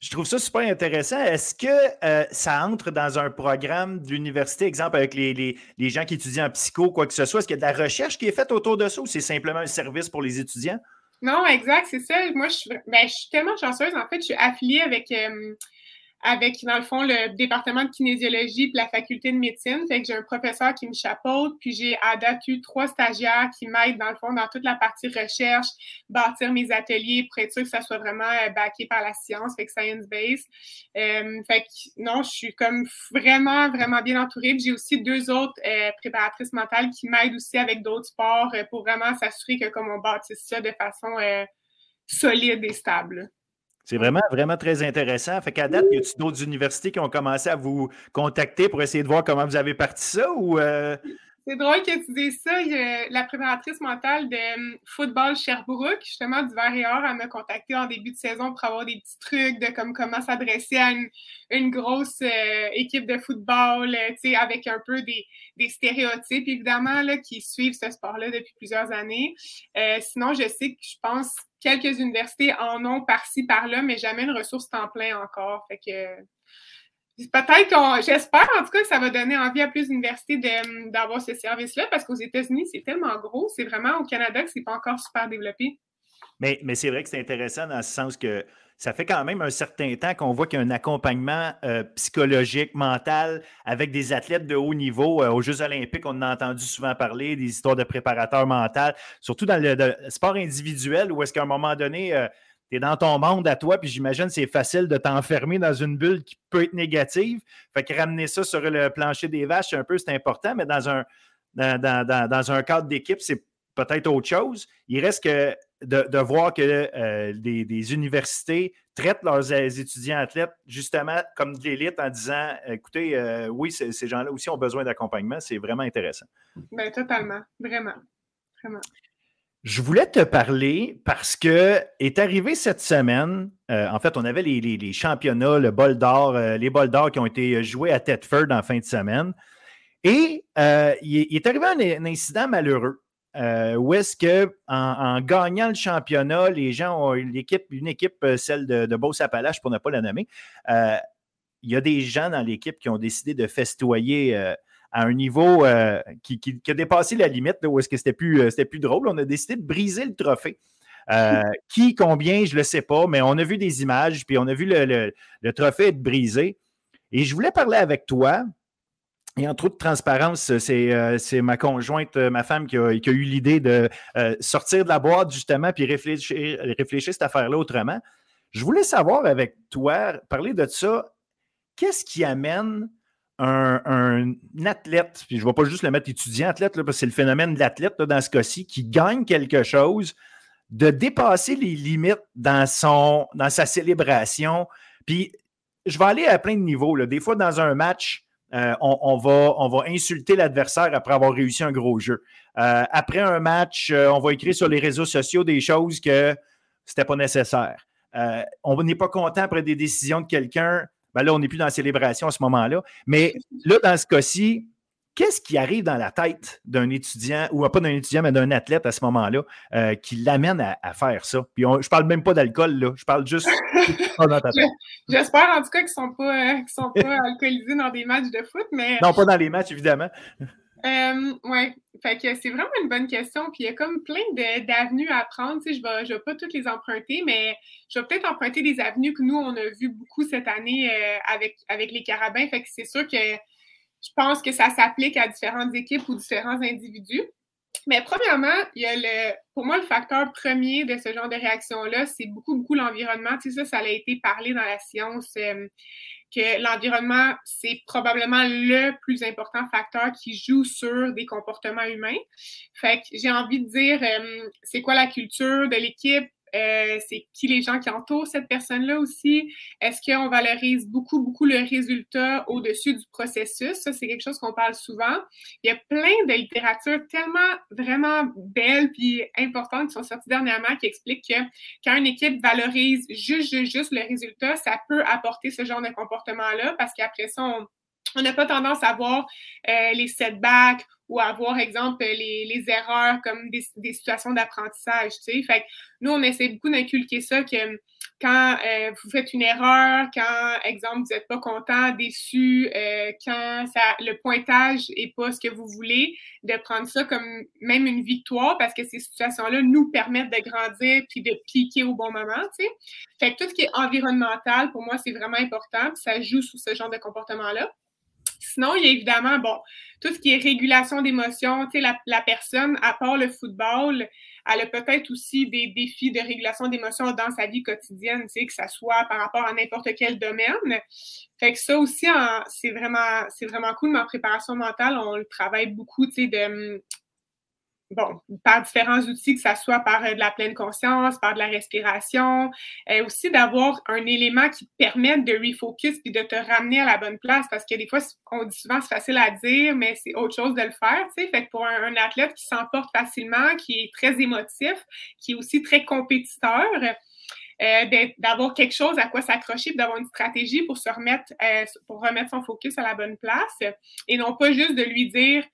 Je trouve ça super intéressant. Est-ce que ça entre dans un programme de l'université, exemple avec les, les, les, gens qui étudient en psycho, quoi que ce soit? Est-ce qu'il y a de la recherche qui est faite autour de ça ou c'est simplement un service pour les étudiants? Non, exact, c'est ça. Moi, je, ben, je suis tellement chanceuse. En fait, je suis affiliée avec euh, avec, dans le fond, le département de kinésiologie puis la faculté de médecine. Fait que j'ai un professeur qui me chapeaute, puis j'ai à date eu trois stagiaires qui m'aident, dans le fond, dans toute la partie recherche, bâtir mes ateliers pour être sûr que ça soit vraiment euh, backé par la science, fait que science-based. Euh, fait que, non, je suis comme vraiment, vraiment bien entourée. J'ai aussi deux autres euh, préparatrices mentales qui m'aident aussi avec d'autres sports pour vraiment s'assurer que comme on bâtisse ça de façon solide et stable. C'est vraiment, vraiment très intéressant. Fait qu'à date, y a-t-il d'autres universités qui ont commencé à vous contacter pour essayer de voir comment vous avez parti ça ou. Euh? C'est drôle que tu dises ça. la préparatrice mentale de hum, football Sherbrooke, justement, du Vert et Or, elle m'a contacté en début de saison pour avoir des petits trucs de comme comment s'adresser à une, grosse euh, équipe de football, euh, avec un peu des, stéréotypes, évidemment, là, qui suivent ce sport-là depuis plusieurs années. sinon, je sais que je pense quelques universités en ont par-ci, par-là, mais jamais une ressource temps plein encore. Fait que peut-être qu'on, j'espère en tout cas que ça va donner envie à plus d'universités d'avoir ce service-là, parce qu'aux États-Unis, c'est tellement gros. C'est vraiment au Canada que c'est pas encore super développé. Mais, mais c'est vrai que c'est intéressant dans ce sens que ça fait quand même un certain temps qu'on voit qu'il y a un accompagnement euh, psychologique, mental, avec des athlètes de haut niveau. Euh, aux Jeux olympiques, on a entendu souvent parler, des histoires de préparateurs mentaux, surtout dans le, sport individuel, où est-ce qu'à un moment donné, euh, tu es dans ton monde à toi, puis j'imagine c'est facile de t'enfermer dans une bulle qui peut être négative. Fait que ramener ça sur le plancher des vaches, un peu, c'est important, mais dans un, dans un cadre d'équipe, c'est peut-être autre chose. Il reste que de, voir que euh, des, universités traitent leurs euh, étudiants athlètes justement comme de l'élite en disant écoutez, euh, oui, ces gens-là aussi ont besoin d'accompagnement. C'est vraiment intéressant. Bien, totalement. Vraiment. Vraiment. Je voulais te parler parce que est arrivé cette semaine, en fait, on avait les, championnats, le bol d'or, les bols d'or qui ont été joués à Thetford en fin de semaine. Et il, est arrivé un incident malheureux. Euh, où est-ce que en, gagnant le championnat, les gens ont l'équipe, une équipe, euh, celle de, de Beauce-Appalaches, pour ne pas la nommer, euh, il y a des gens dans l'équipe qui ont décidé de festoyer à un niveau qui, a dépassé la limite, où est-ce que c'était plus, plus drôle. On a décidé de briser le trophée. qui, combien, je ne le sais pas, mais on a vu des images, puis on a vu le, le trophée être brisé. Et je voulais parler avec toi et en trop de transparence, euh, c'est ma conjointe, euh, ma femme, qui a, eu l'idée de euh, sortir de la boîte, justement, puis réfléchir, réfléchir cette affaire-là autrement. Je voulais savoir avec toi, parler de ça, qu'est-ce qui amène un, athlète, puis je ne vais pas juste le mettre étudiant athlète, parce que c'est le phénomène de l'athlète dans ce cas-ci, qui gagne quelque chose, de dépasser les limites dans, son, dans sa célébration. Puis je vais aller à plein de niveaux. Des fois, dans un match, euh, on, va, insulter l'adversaire après avoir réussi un gros jeu. Euh, après un match, euh, on va écrire sur les réseaux sociaux des choses que c'était pas nécessaire. on n'est pas content après des décisions de quelqu'un. Ben là, on n'est plus dans la célébration à ce moment-là. Mais là, dans ce cas-ci, qu'est-ce qui arrive dans la tête d'un étudiant, ou pas d'un étudiant, mais d'un athlète à ce moment-là, qui l'amène à, faire ça? Puis je je parle même pas d'alcool, là. Je parle juste J'espère en tout cas qu'ils ne sont, pas, euh, sont pas alcoolisés dans des matchs de foot, mais. Non, pas dans les matchs, évidemment. Euh, oui, fait que c'est vraiment une bonne question. Puis il y a comme plein d'avenues à prendre. Tu sais, je ne vais, vais, pas toutes les emprunter, mais je vais peut-être emprunter des avenues que nous, on a vues beaucoup cette année euh, avec, avec les carabins. Fait que c'est sûr que je pense que ça s'applique à différentes équipes ou différents individus. Mais premièrement, il y a le, pour moi, le facteur premier de ce genre de réaction-là, c'est beaucoup, beaucoup l'environnement. Tu sais, ça, ça a été parlé dans la science, euh, que l'environnement, c'est probablement le plus important facteur qui joue sur des comportements humains. Fait que j'ai envie de dire, euh, c'est quoi la culture de l'équipe? Euh, c'est qui les gens qui entourent cette personne-là aussi? Est-ce qu'on valorise beaucoup, beaucoup le résultat au-dessus du processus? Ça, c'est quelque chose qu'on parle souvent. Il y a plein de littérature tellement vraiment belle puis importante qui sont sorties dernièrement qui expliquent que quand une équipe valorise juste, juste, juste le résultat, ça peut apporter ce genre de comportement-là parce qu'après ça, on on n'a pas tendance à voir euh, les setbacks ou à voir, exemple, les, erreurs comme des, situations d'apprentissage, tu sais. Fait que nous, on essaie beaucoup d'inculquer ça, que quand euh, vous faites une erreur, quand, exemple, vous n'êtes pas content, déçu, euh, quand le pointage n'est pas ce que vous voulez, de prendre ça comme même une victoire parce que ces situations-là nous permettent de grandir puis de piquer au bon moment, tu sais. Fait que tout ce qui est environnemental, pour moi, c'est vraiment important, ça joue sous ce genre de comportement-là. Sinon, il y a évidemment, bon, tout ce qui est régulation d'émotions. Tu sais, la, la, personne, à part le football, elle a peut-être aussi des défis de régulation d'émotions dans sa vie quotidienne, tu sais, que ça soit par rapport à n'importe quel domaine. Fait que ça aussi, c'est vraiment, c'est vraiment cool. Mais en préparation mentale, on le travaille beaucoup, tu sais, de bon, par différents outils, que ce soit par euh, de la pleine conscience, par de la respiration, et euh, aussi d'avoir un élément qui permette de refocus puis de te ramener à la bonne place parce que des fois, on dit souvent c'est facile à dire, mais c'est autre chose de le faire, tu sais. Fait que pour un, athlète qui s'emporte facilement, qui est très émotif, qui est aussi très compétiteur, euh, d'avoir quelque chose à quoi s'accrocher, d'avoir une stratégie pour se remettre, pour remettre son focus à la bonne place, et non pas juste de lui dire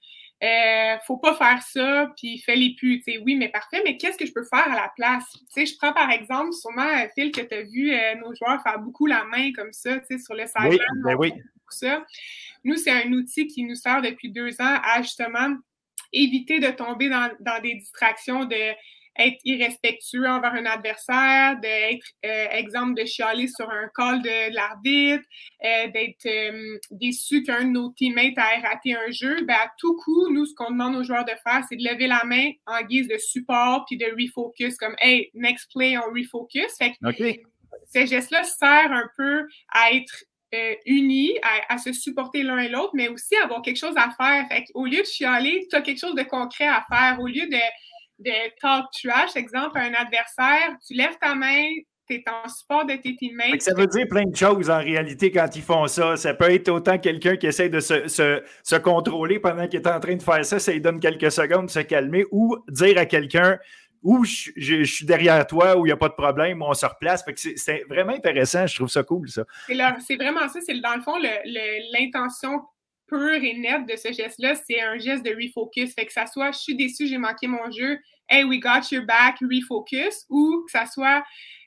euh, faut pas faire ça, puis fais les plus. oui, mais parfait, mais qu'est-ce que je peux faire à la place? sais, je prends par exemple, sûrement, euh, Phil, que tu as vu euh, nos joueurs faire beaucoup la main comme ça, sur le sideline. Ben oui, Ça. Nous, c'est un outil qui nous sert depuis deux ans à justement éviter de tomber dans, dans des distractions de être irrespectueux envers un adversaire, d'être, euh, exemple, de chialer sur un call de, l'arbitre, euh, d'être euh, déçu qu'un de nos teammates a raté un jeu, ben, à tout coup, nous, ce qu'on demande aux joueurs de faire, c'est de lever la main en guise de support puis de refocus, comme Hey, next play, on refocus. Fait que ces gestes-là servent un peu à être unis, à, se supporter l'un et l'autre, mais aussi avoir quelque chose à faire. Fait au lieu de chialer, tu as quelque chose de concret à faire. Au lieu de de talk trash, exemple, à un adversaire, tu lèves ta main, tu es en support de tes teammates. Ça veut dire plein de choses en réalité quand ils font ça. Ça peut être autant quelqu'un qui essaie de se, contrôler pendant qu'il est en train de faire ça, ça lui donne quelques secondes de se calmer, ou dire à quelqu'un ou je, suis derrière toi, où il n'y a pas de problème, on se replace. C'est vraiment intéressant, je trouve ça cool, ça. C'est vraiment ça, c'est dans le fond l'intention pure et nette de ce geste-là, c'est un geste de refocus. Fait que ça soit je suis déçu, j'ai manqué mon jeu, hey, we got your back, refocus, ou que ça soit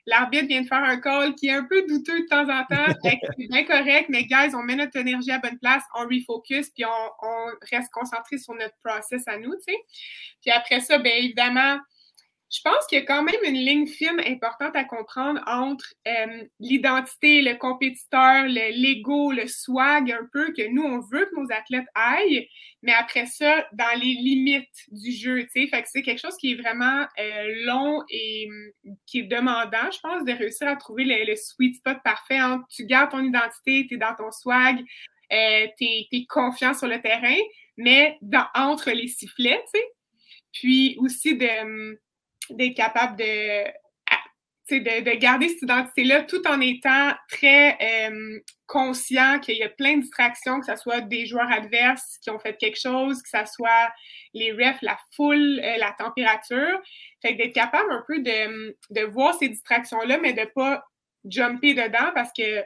l'arbitre vient de faire un call qui est un peu douteux de temps en temps, c'est bien correct, mais guys, on met notre énergie à bonne place, on refocus, puis on, on reste concentré sur notre process à nous, tu sais. Puis après ça, bien évidemment, je pense qu'il y a quand même une ligne fine importante à comprendre entre euh, l'identité, le compétiteur, l'ego, le, swag un peu que nous, on veut que nos athlètes aillent, mais après ça, dans les limites du jeu, tu sais. Fait que c'est quelque chose qui est vraiment euh, long et mm, qui est demandant, je pense, de réussir à trouver le, sweet spot parfait entre tu gardes ton identité, tu es dans ton swag, euh, tu es, confiant sur le terrain, mais entre les sifflets, tu sais. Puis aussi de mm, d'être capable de, de, de, garder cette identité-là tout en étant très euh, conscient qu'il y a plein de distractions, que ce soit des joueurs adverses qui ont fait quelque chose, que ce soit les refs, la foule, euh, la température. Fait d'être capable un peu de, de voir ces distractions-là, mais de pas jumper dedans parce que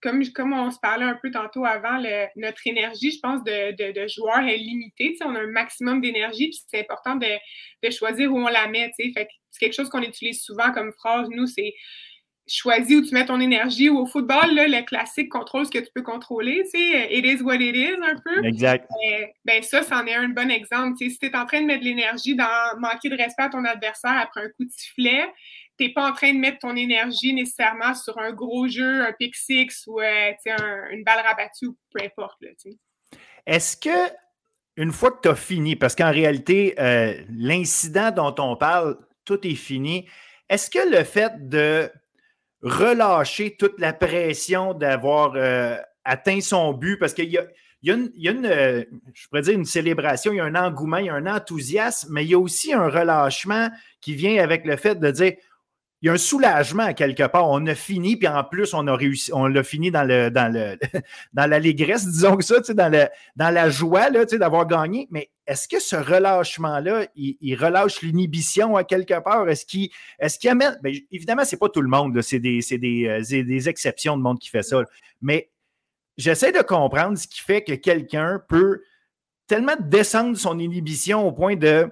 comme, comme on se parlait un peu tantôt avant, notre énergie, je pense, de, de, de joueur est limitée. On a un maximum d'énergie, puis c'est important de, de, choisir où on la met. Fait c'est quelque chose qu'on utilise souvent comme phrase. Nous, c'est choisis où tu mets ton énergie. Ou au football, là, le classique contrôle ce que tu peux contrôler. It is what it is, un peu. Exact. ben ça, c'en est un bon exemple. si tu es en train de mettre de l'énergie dans manquer de respect à ton adversaire après un coup de sifflet, tu n'es pas en train de mettre ton énergie nécessairement sur un gros jeu, un pick six ou euh, une balle rabattue ou peu importe. Est-ce que une fois que tu as fini, parce qu'en réalité, euh, l'incident dont on parle, tout est fini. Est-ce que le fait de relâcher toute la pression d'avoir euh, atteint son but, parce qu'il y a, il y a, une, je pourrais dire une célébration, il y a un engouement, il y a un enthousiasme, mais il y a aussi un relâchement qui vient avec le fait de dire il y a un soulagement à quelque part. On a fini, puis en plus, on a réussi, on l'a fini dans le dans le dans l'allégresse, disons que ça, dans, le, dans la joie d'avoir gagné. Mais est-ce que ce relâchement-là, il, relâche l'inhibition à quelque part? Est-ce qu'il est qu amène? Bien, évidemment, ce n'est pas tout le monde, c'est des, des, euh, des, exceptions de monde qui fait ça. Mais j'essaie de comprendre ce qui fait que quelqu'un peut tellement descendre son inhibition au point de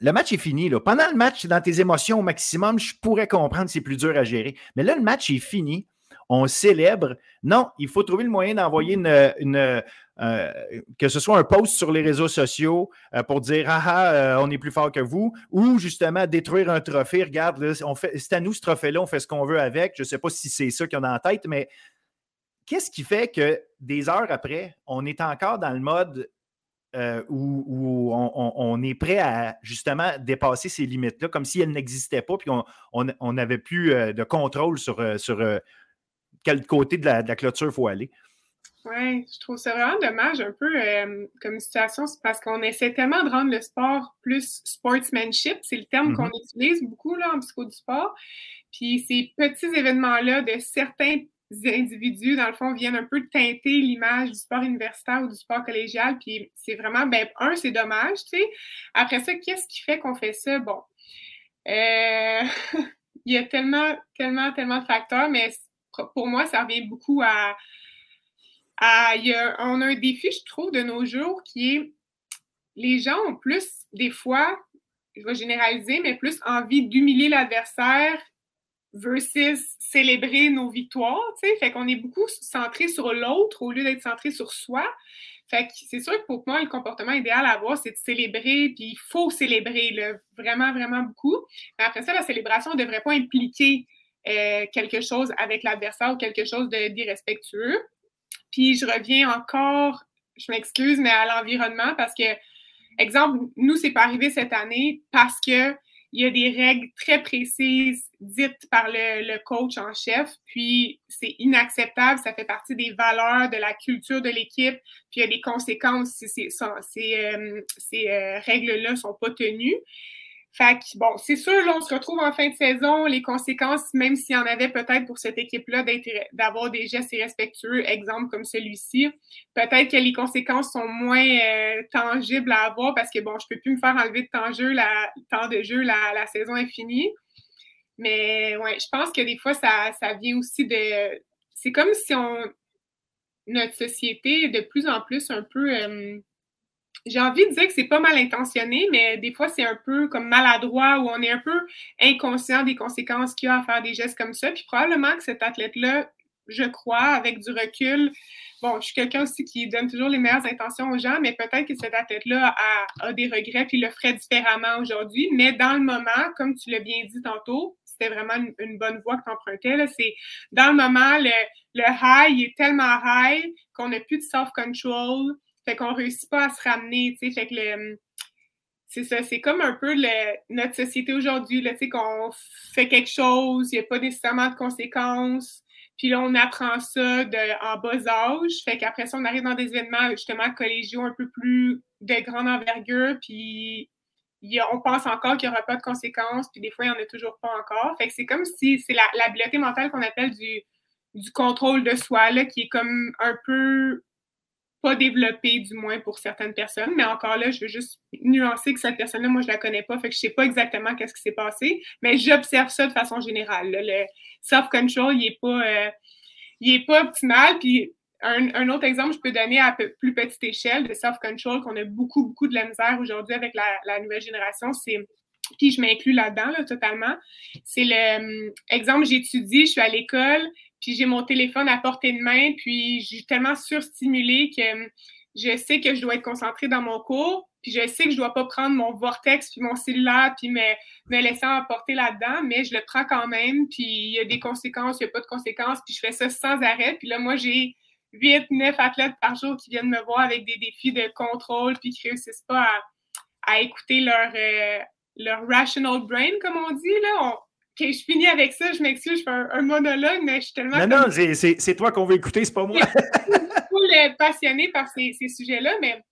le match est fini. Pendant le match, dans tes émotions au maximum, je pourrais comprendre que c'est plus dur à gérer. Mais là, le match est fini. On célèbre. Non, il faut trouver le moyen d'envoyer une, euh, que ce soit un post sur les réseaux sociaux euh, pour dire ah, ah euh, on est plus fort que vous, ou justement détruire un trophée. Regarde, c'est à nous ce trophée-là, on fait ce qu'on veut avec. Je ne sais pas si c'est ça qu'on a en tête, mais qu'est-ce qui fait que des heures après, on est encore dans le mode euh, où, on, est prêt à justement dépasser ces limites-là, comme si elles n'existaient pas, puis on n'avait plus euh, de contrôle sur, euh, sur quel côté de la, clôture il faut aller. Oui, je trouve ça vraiment dommage un peu comme situation, parce qu'on essaie tellement de rendre le sport plus sportsmanship, c'est le terme qu'on mm-hmm. utilise beaucoup là, en psycho du sport. Puis ces petits événements-là de certains individus, dans le fond, viennent un peu teinter l'image du sport universitaire ou du sport collégial. Puis c'est vraiment, ben, un, c'est dommage, tu sais. Après ça, qu'est-ce qui fait qu'on fait ça? Bon, euh, il y a tellement, tellement, tellement de facteurs, mais pour moi, ça revient beaucoup à. à il y a, on a un défi, je trouve, de nos jours qui est les gens ont plus, des fois, je vais généraliser, mais plus envie d'humilier l'adversaire versus célébrer nos victoires, tu sais. Fait qu'on est beaucoup centré sur l'autre au lieu d'être centré sur soi. Fait que c'est sûr que pour moi, le comportement idéal à avoir, c'est de célébrer, puis il faut célébrer, là, vraiment, vraiment beaucoup. Mais après ça, la célébration ne devrait pas impliquer euh, quelque chose avec l'adversaire ou quelque chose d'irrespectueux. Puis je reviens encore, je m'excuse, mais à l'environnement parce que, exemple, nous, c'est pas arrivé cette année parce que il y a des règles très précises dites par le, coach en chef, puis c'est inacceptable, ça fait partie des valeurs de la culture de l'équipe, puis il y a des conséquences si ces, euh, euh, règles-là ne sont pas tenues. Fait que, bon, c'est sûr, là, on se retrouve en fin de saison, les conséquences, même s'il y en avait peut-être pour cette équipe-là, d'avoir des gestes irrespectueux, exemple comme celui-ci, peut-être que les conséquences sont moins euh, tangibles à avoir parce que, bon, je peux plus me faire enlever de temps de jeu, la, temps de jeu, la saison est finie. Mais, ouais, je pense que des fois, ça, ça vient aussi de... C'est comme si on... Notre société est de plus en plus un peu... Euh, j'ai envie de dire que c'est pas mal intentionné, mais des fois, c'est un peu comme maladroit ou on est un peu inconscient des conséquences qu'il y a à faire des gestes comme ça. Puis probablement que cet athlète-là, je crois, avec du recul, bon, je suis quelqu'un aussi qui donne toujours les meilleures intentions aux gens, mais peut-être que cet athlète-là a, des regrets puis le ferait différemment aujourd'hui. Mais dans le moment, comme tu l'as bien dit tantôt, c'était vraiment une, bonne voie que tu empruntais. C'est dans le moment, le, le high est tellement high qu'on n'a plus de self-control fait qu'on réussit pas à se ramener, tu sais. Fait que le, c'est ça, c'est comme un peu le, notre société aujourd'hui, là, tu sais, qu'on fait quelque chose, il n'y a pas nécessairement de conséquences. Puis là, on apprend ça en bas âge. Fait qu'après ça, on arrive dans des événements justement collégiaux un peu plus de grande envergure. Puis on pense encore qu'il n'y aura pas de conséquences. Puis des fois, il n'y en a toujours pas encore. Fait que c'est comme si c'est la, l'habileté mentale qu'on appelle du, du contrôle de soi, là, qui est comme un peu développé, du moins pour certaines personnes. Mais encore là, je veux juste nuancer que cette personne-là, moi, je la connais pas, fait que je sais pas exactement qu'est-ce qui s'est passé, mais j'observe ça de façon générale. Le self-control, il est pas, euh, il est pas optimal. Puis un, autre exemple, je peux donner à plus petite échelle de self-control qu'on a beaucoup, beaucoup de la misère aujourd'hui avec la, nouvelle génération, c'est puis je m'inclus là-dedans là, totalement. C'est le hum, exemple, j'étudie, je suis à l'école, puis j'ai mon téléphone à portée de main, puis je suis tellement surstimulée que hum, je sais que je dois être concentrée dans mon cours, puis je sais que je dois pas prendre mon vortex puis mon cellulaire puis me, me laisser emporter là-dedans, mais je le prends quand même, puis il y a des conséquences, il n'y a pas de conséquences, puis je fais ça sans arrêt, puis là, moi, j'ai 8, 9 athlètes par jour qui viennent me voir avec des défis de contrôle puis qui réussissent pas à, écouter leur, euh, leur rational brain, comme on dit. Là. Je finis avec ça, je m'excuse, je fais un, monologue, mais je suis tellement. Non, non, c'est toi qu'on veut écouter, c'est pas moi. je suis passionné par ces, ces sujets-là, mais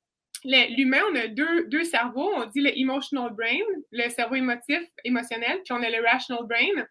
l'humain, on a deux, deux, cerveaux. On dit le emotional brain, le cerveau émotif, émotionnel, puis on a le rational brain.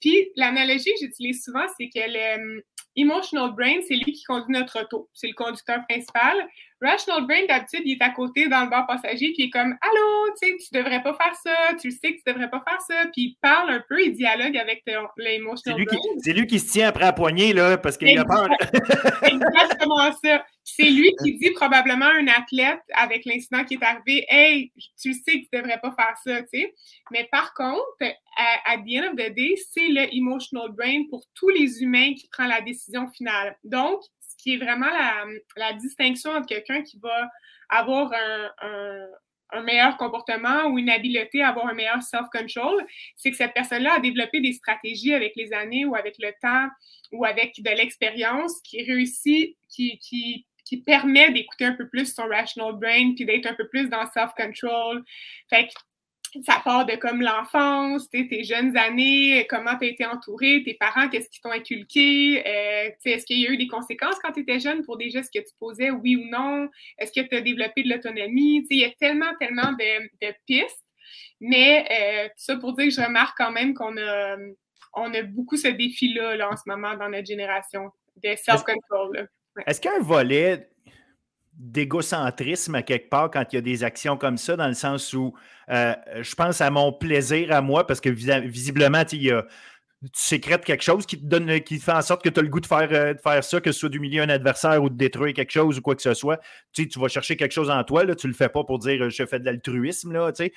Puis l'analogie que j'utilise souvent, c'est que le, Emotional brain, c'est lui qui conduit notre auto. C'est le conducteur principal. Rational brain, d'habitude, il est à côté dans le bar passager, puis il est comme Allô, tu sais, tu devrais pas faire ça, tu sais que tu devrais pas faire ça. Puis il parle un peu, il dialogue avec l'émotional brain. C'est lui qui se tient après la poignée, là, parce qu'il a peur. exactement ça. C'est lui qui dit probablement à un athlète avec l'incident qui est arrivé Hey, tu sais que tu devrais pas faire ça, tu sais. Mais par contre, à, the end of the day, c'est le emotional brain pour tous les humains qui prend la décision finale. Donc, qui est vraiment la, distinction entre quelqu'un qui va avoir un, meilleur comportement ou une habileté à avoir un meilleur self-control, c'est que cette personne-là a développé des stratégies avec les années ou avec le temps ou avec de l'expérience qui réussit, qui, permet d'écouter un peu plus son rational brain puis d'être un peu plus dans self-control. Ça part de comme l'enfance, tes jeunes années, comment tu as été entouré, tes parents, qu'est-ce qu'ils t'ont inculqué, euh, est-ce qu'il y a eu des conséquences quand tu étais jeune pour des gestes que tu posais, oui ou non, est-ce que tu as développé de l'autonomie, il y a tellement, tellement de, pistes, mais euh, ça pour dire que je remarque quand même qu'on a, on a beaucoup ce défi-là là, en ce moment dans notre génération de self-control. Est-ce qu'il y a un volet d'égocentrisme à quelque part quand il y a des actions comme ça, dans le sens où euh, je pense à mon plaisir à moi, parce que visiblement, il y tu sécrètes quelque chose qui te donne, qui fait en sorte que tu as le goût de faire, euh, de faire ça, que ce soit d'humilier un adversaire ou de détruire quelque chose ou quoi que ce soit. Tu, sais, tu vas chercher quelque chose en toi, là, tu le fais pas pour dire je fais de l'altruisme. Là, tu sais.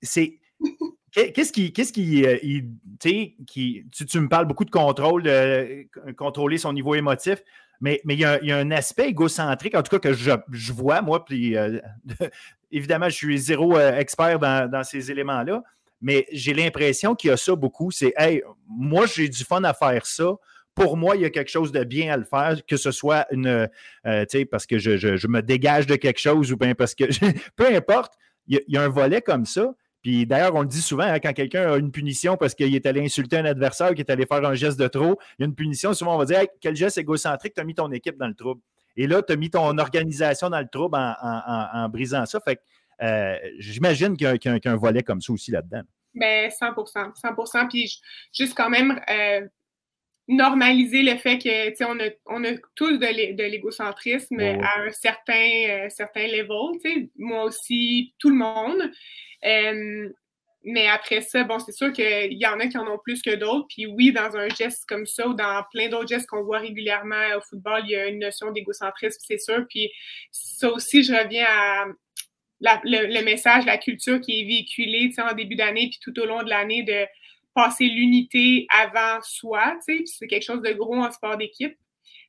C'est. Qu'est-ce qui. Qu'est-ce euh, qui tu, tu, me parles beaucoup de contrôle, de contrôler son niveau émotif. Mais, il, y a, un aspect égocentrique, en tout cas, que je, vois, moi, puis euh, évidemment, je suis zéro euh, expert dans, ces éléments-là, mais j'ai l'impression qu'il y a ça beaucoup. C'est, hey, moi, j'ai du fun à faire ça. Pour moi, il y a quelque chose de bien à le faire, que ce soit une, euh, tu parce que je, me dégage de quelque chose ou bien parce que, peu importe, il y, a un volet comme ça. Puis d'ailleurs, on le dit souvent, hein, quand quelqu'un a une punition parce qu'il est allé insulter un adversaire, qu'il est allé faire un geste de trop, il y a une punition, souvent on va dire quel geste égocentrique, tu as mis ton équipe dans le trouble. Et là, tu as mis ton organisation dans le trouble en, brisant ça. Fait que euh, j'imagine qu'il y, a un volet comme ça aussi là-dedans. Bien, 100 100% Puis juste quand même euh, normaliser le fait que, on a, on a tous de l'égocentrisme à un certain, euh, certain level, moi aussi, tout le monde. Euh, mais après ça, bon, c'est sûr qu'il y en a qui en ont plus que d'autres. Puis oui, dans un geste comme ça ou dans plein d'autres gestes qu'on voit régulièrement au football, il y a une notion d'égocentrisme, c'est sûr. Puis ça aussi, je reviens à le, message, la culture qui est véhiculée en début d'année puis tout au long de l'année de passer l'unité avant soi. C'est quelque chose de gros en sport d'équipe.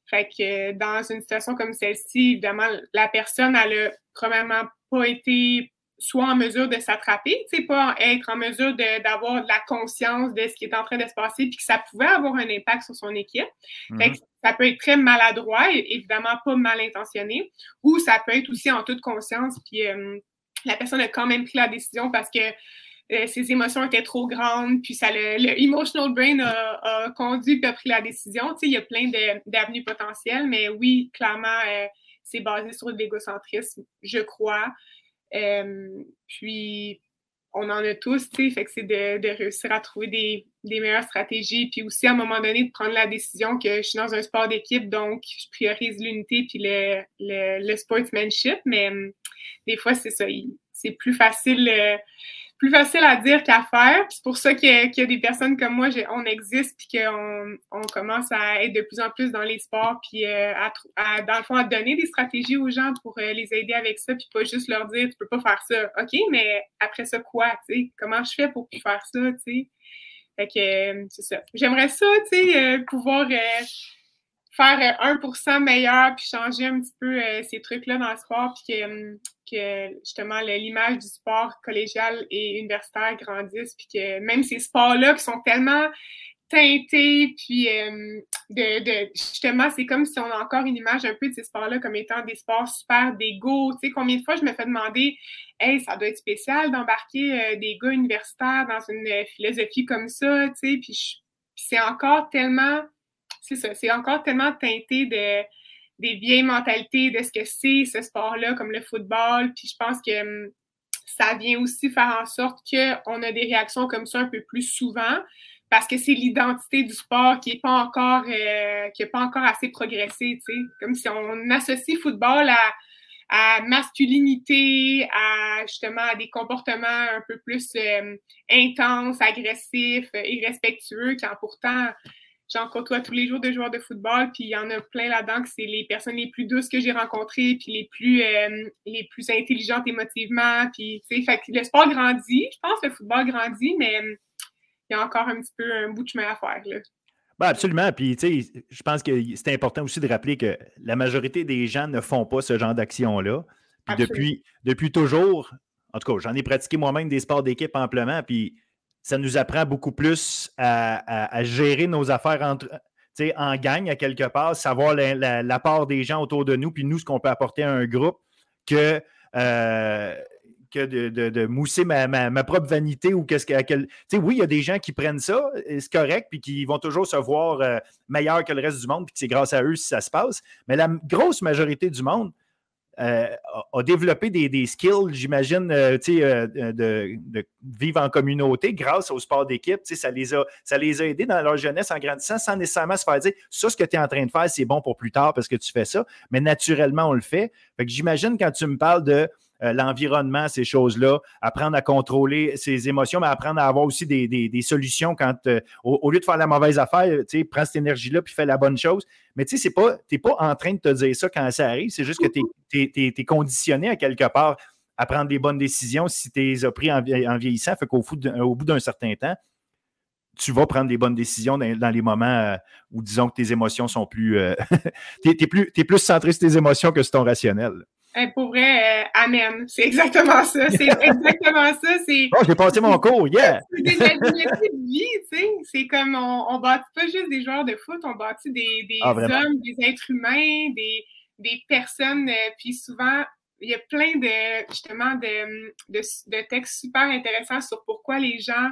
Fait que dans une situation comme celle-ci, évidemment, la personne, elle a premièrement pas été soit en mesure de s'attraper, tu sais, pas être en mesure d'avoir de, la conscience de ce qui est en train de se passer, puis que ça pouvait avoir un impact sur son équipe. Fait que mm-hmm. ça peut être très maladroit, et évidemment pas mal intentionné, ou ça peut être aussi en toute conscience, puis euh, la personne a quand même pris la décision parce que euh, ses émotions étaient trop grandes, puis ça le, le emotional brain a, conduit puis a pris la décision. Tu sais, il y a plein d'avenues potentielles, mais oui, clairement, euh, c'est basé sur l'égocentrisme, je crois. Euh, puis, on en a tous, tu sais, fait que c'est de, réussir à trouver des, meilleures stratégies, puis aussi à un moment donné de prendre la décision que je suis dans un sport d'équipe, donc je priorise l'unité puis le, le, sportsmanship, mais hum, des fois, c'est ça, c'est plus facile. Euh, plus facile à dire qu'à faire. C'est pour ça qu'il y, a des personnes comme moi, on existe, puis qu'on on commence à être de plus en plus dans les sports, puis euh, à, dans le fond, à donner des stratégies aux gens pour euh, les aider avec ça, puis pas juste leur dire, tu peux pas faire ça. OK, mais après ça, quoi, tu sais? Comment je fais pour faire ça, tu sais? Fait que, euh, c'est ça. J'aimerais ça, tu sais, pouvoir faire 1% meilleur, puis changer un petit peu ces trucs-là dans le sport, puis que hum, que justement l'image du sport collégial et universitaire grandisse, puis que même ces sports-là qui sont tellement teinté, puis de, justement, c'est comme si on a encore une image un peu de ces sports-là comme étant des sports super d'ego. Tu sais, combien de fois je me fais demander, hey, ça doit être spécial d'embarquer des gars universitaires dans une philosophie comme ça, tu sais, puis c'est encore tellement, c'est ça, c'est encore tellement teinté de des vieilles mentalités de ce que c'est ce sport-là, comme le football. Puis je pense que hum, ça vient aussi faire en sorte qu'on a des réactions comme ça un peu plus souvent parce que c'est l'identité du sport qui n'est pas encore euh, qui pas encore assez progressé, tu sais. Comme si on associe football à, à masculinité, à justement à des comportements un peu plus euh, intenses, agressifs, irrespectueux, quand pourtant j'en côtoie tous les jours de joueurs de football, puis il y en a plein là-dedans que c'est les personnes les plus douces que j'ai rencontrées, puis les plus, euh, les plus intelligentes émotivement, puis tu sais, fait que le sport grandit, je pense que le football grandit, mais euh, il y a encore un petit peu un bout de chemin à faire, là. Ben absolument. Puis, tu sais, je pense que c'est important aussi de rappeler que la majorité des gens ne font pas ce genre d'action-là. Puis depuis, depuis toujours, en tout cas, j'en ai pratiqué moi-même des sports d'équipe amplement. Puis ça nous apprend beaucoup plus à, gérer nos affaires entre, en gang à quelque part, savoir l'apport des gens autour de nous, puis nous, ce qu'on peut apporter à un groupe, que, euh, que de, mousser ma, propre vanité ou qu'est-ce que. oui, il y a des gens qui prennent ça, c'est correct, puis qui vont toujours se voir euh, meilleurs que le reste du monde, puis c'est grâce à eux si ça se passe. Mais la grosse majorité du monde, euh, a développé des, skills, j'imagine, euh, euh, de, de, vivre en communauté grâce au sport d'équipe. Ça les, a, ça les a aidés dans leur jeunesse en grandissant sans nécessairement se faire dire ça, ce que tu es en train de faire, c'est bon pour plus tard parce que tu fais ça. Mais naturellement, on le fait. j'imagine quand tu me parles de euh, l'environnement, ces choses-là, apprendre à contrôler ses émotions, mais apprendre à avoir aussi des, solutions quand, euh, au, lieu de faire la mauvaise affaire, tu sais, prends cette énergie-là puis fais la bonne chose. Mais tu sais, tu n'es pas en train de te dire ça quand ça arrive, c'est juste que tu es, conditionné à quelque part à prendre des bonnes décisions si tu les as pris en, vieillissant. Fait qu'au au bout d'un certain temps, tu vas prendre des bonnes décisions dans, les moments euh, où, disons, que tes émotions sont plus. tu es plus centré sur tes émotions que sur ton rationnel pour vrai, euh, amen. C'est exactement ça. C'est exactement ça. C'est. Oh, j'ai passé mon cours, yeah! c'est des de vie, tu sais. C'est comme on, on bâtit pas juste des joueurs de foot, on bâtit des, des ah, hommes, des êtres humains, des, des personnes. Euh, puis souvent, il y a plein de justement de, de, de, textes super intéressants sur pourquoi les gens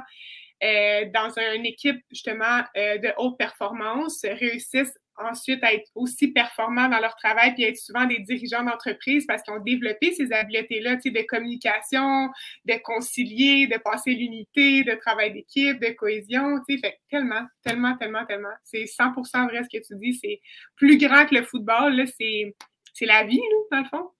euh, dans une équipe justement euh, de haute performance réussissent ensuite être aussi performants dans leur travail puis être souvent des dirigeants d'entreprise parce qu'ils ont développé ces habiletés-là de communication, de concilier, de passer l'unité, de travail d'équipe, de cohésion. Fait tellement, tellement, tellement, tellement. C'est 100% vrai ce que tu dis. C'est plus grand que le football. C'est c'est la vie, dans le fond.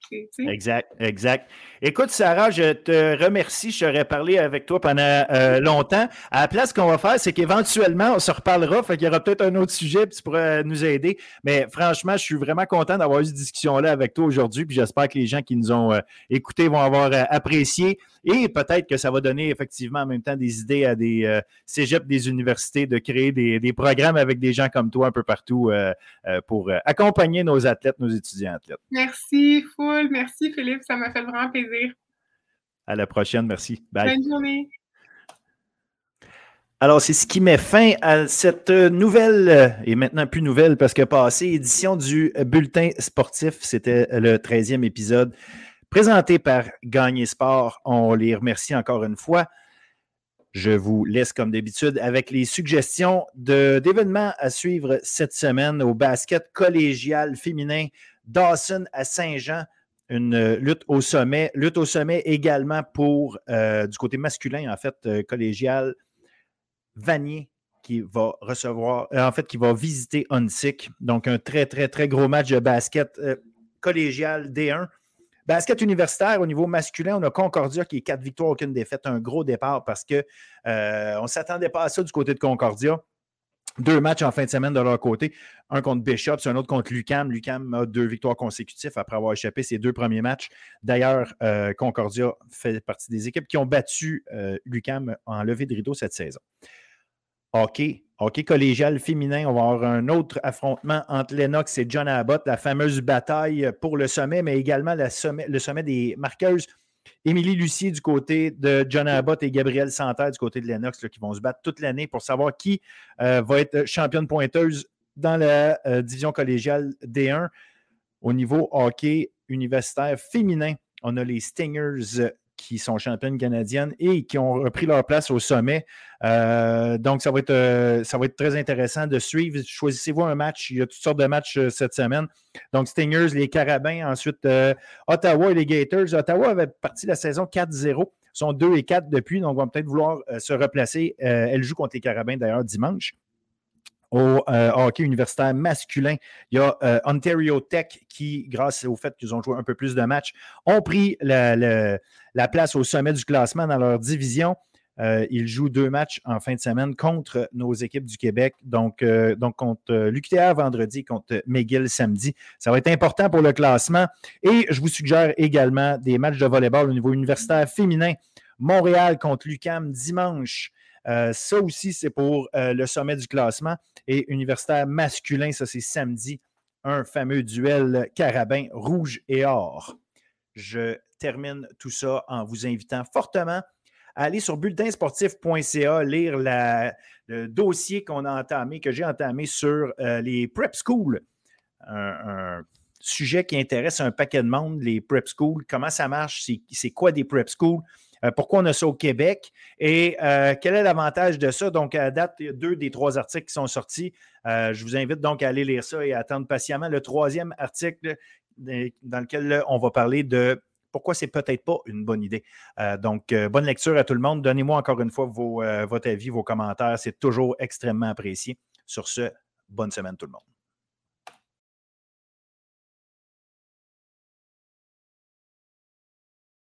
Exact, exact. Écoute, Sarah, je te remercie. Je t'aurais parlé avec toi pendant euh, longtemps. À la place, ce qu'on va faire, c'est qu'éventuellement, on se reparlera. Fait qu'il y aura peut-être un autre sujet, puis tu pourras nous aider. Mais franchement, je suis vraiment content d'avoir eu cette discussion-là avec toi aujourd'hui. Puis j'espère que les gens qui nous ont euh, écoutés vont avoir euh, apprécié. Et peut-être que ça va donner effectivement en même temps des idées à des cégeps des universités de créer des, des, programmes avec des gens comme toi un peu partout pour accompagner nos athlètes, nos étudiants. Merci, full. Merci, Philippe. Ça m'a fait vraiment plaisir. À la prochaine. Merci. Bye. Bonne journée. Alors, c'est ce qui met fin à cette nouvelle, et maintenant plus nouvelle parce que passée, édition du Bulletin sportif. C'était le 13e épisode présenté par Gagné Sport. On les remercie encore une fois. Je vous laisse comme d'habitude avec les suggestions d'événements à suivre cette semaine au basket collégial féminin Dawson à Saint-Jean, une euh, lutte au sommet. Lutte au sommet également pour, euh, du côté masculin, en fait, euh, collégial, Vanier qui va recevoir, en fait, qui va visiter Onsic. Donc, un très, très, très gros match de basket collégial D1. Basket universitaire, au niveau masculin, on a Concordia qui est quatre victoires, aucune défaite, un gros départ parce qu'on on ne s'attendait pas à ça du côté de Concordia. Deux matchs en fin de semaine de leur côté. Un contre Bishop, un autre contre Lucam. Lucam a deux victoires consécutives après avoir échappé ses deux premiers matchs. D'ailleurs, euh, Concordia fait partie des équipes qui ont battu euh, Lucam en levée de rideau cette saison. Hockey, hockey collégial féminin. On va avoir un autre affrontement entre Lennox et John Abbott, la fameuse bataille pour le sommet, mais également le sommet des marqueuses Émilie Lucier du côté de John Abbott et Gabriel Santerre du côté de Lennox qui vont se battre toute l'année pour savoir qui euh, va être championne pointeuse dans la euh, division collégiale D1. Au niveau hockey universitaire féminin, on a les Stingers qui sont championnes canadiennes et qui ont repris leur place au sommet. Euh, donc, ça va, être, euh, ça va être très intéressant de suivre. Choisissez-vous un match. Il y a toutes sortes de matchs euh, cette semaine. Donc, Stingers, les Carabins, ensuite Ottawa et les Gators. Ottawa avait parti la saison 4-0. Ils sont 2 et 4 depuis, donc on va peut-être vouloir se replacer. elle joue contre les Carabins d'ailleurs dimanche au euh, hockey universitaire masculin. Il y a euh, Ontario Tech qui, grâce au fait qu'ils ont joué un peu plus de matchs, ont pris la, place au sommet du classement dans leur division. Euh, ils jouent deux matchs en fin de semaine contre nos équipes du Québec, donc, donc contre l'UQTR vendredi, contre McGill samedi. Ça va être important pour le classement. Et je vous suggère également des matchs de volleyball au niveau universitaire féminin. Montréal contre l'UCAM dimanche. Euh, ça aussi, c'est pour euh, le sommet du classement. Et universitaire masculin, ça c'est samedi, un fameux duel carabin rouge et or. Je termine tout ça en vous invitant fortement à aller sur bulletinsportif.ca, lire le dossier qu'on a entamé, que j'ai entamé sur euh, les prep schools. un, sujet qui intéresse un paquet de monde, les prep schools. Comment ça marche? C'est quoi des prep schools? Euh, pourquoi on a ça au Québec et euh, quel est l'avantage de ça? Donc, à date, deux des trois articles qui sont sortis. Euh, je vous invite donc à aller lire ça et à attendre patiemment le troisième article dans lequel on va parler de pourquoi c'est peut-être pas une bonne idée. donc, bonne lecture à tout le monde. Donnez-moi encore une fois votre avis, vos commentaires. C'est toujours extrêmement apprécié. Sur ce, bonne semaine tout le monde.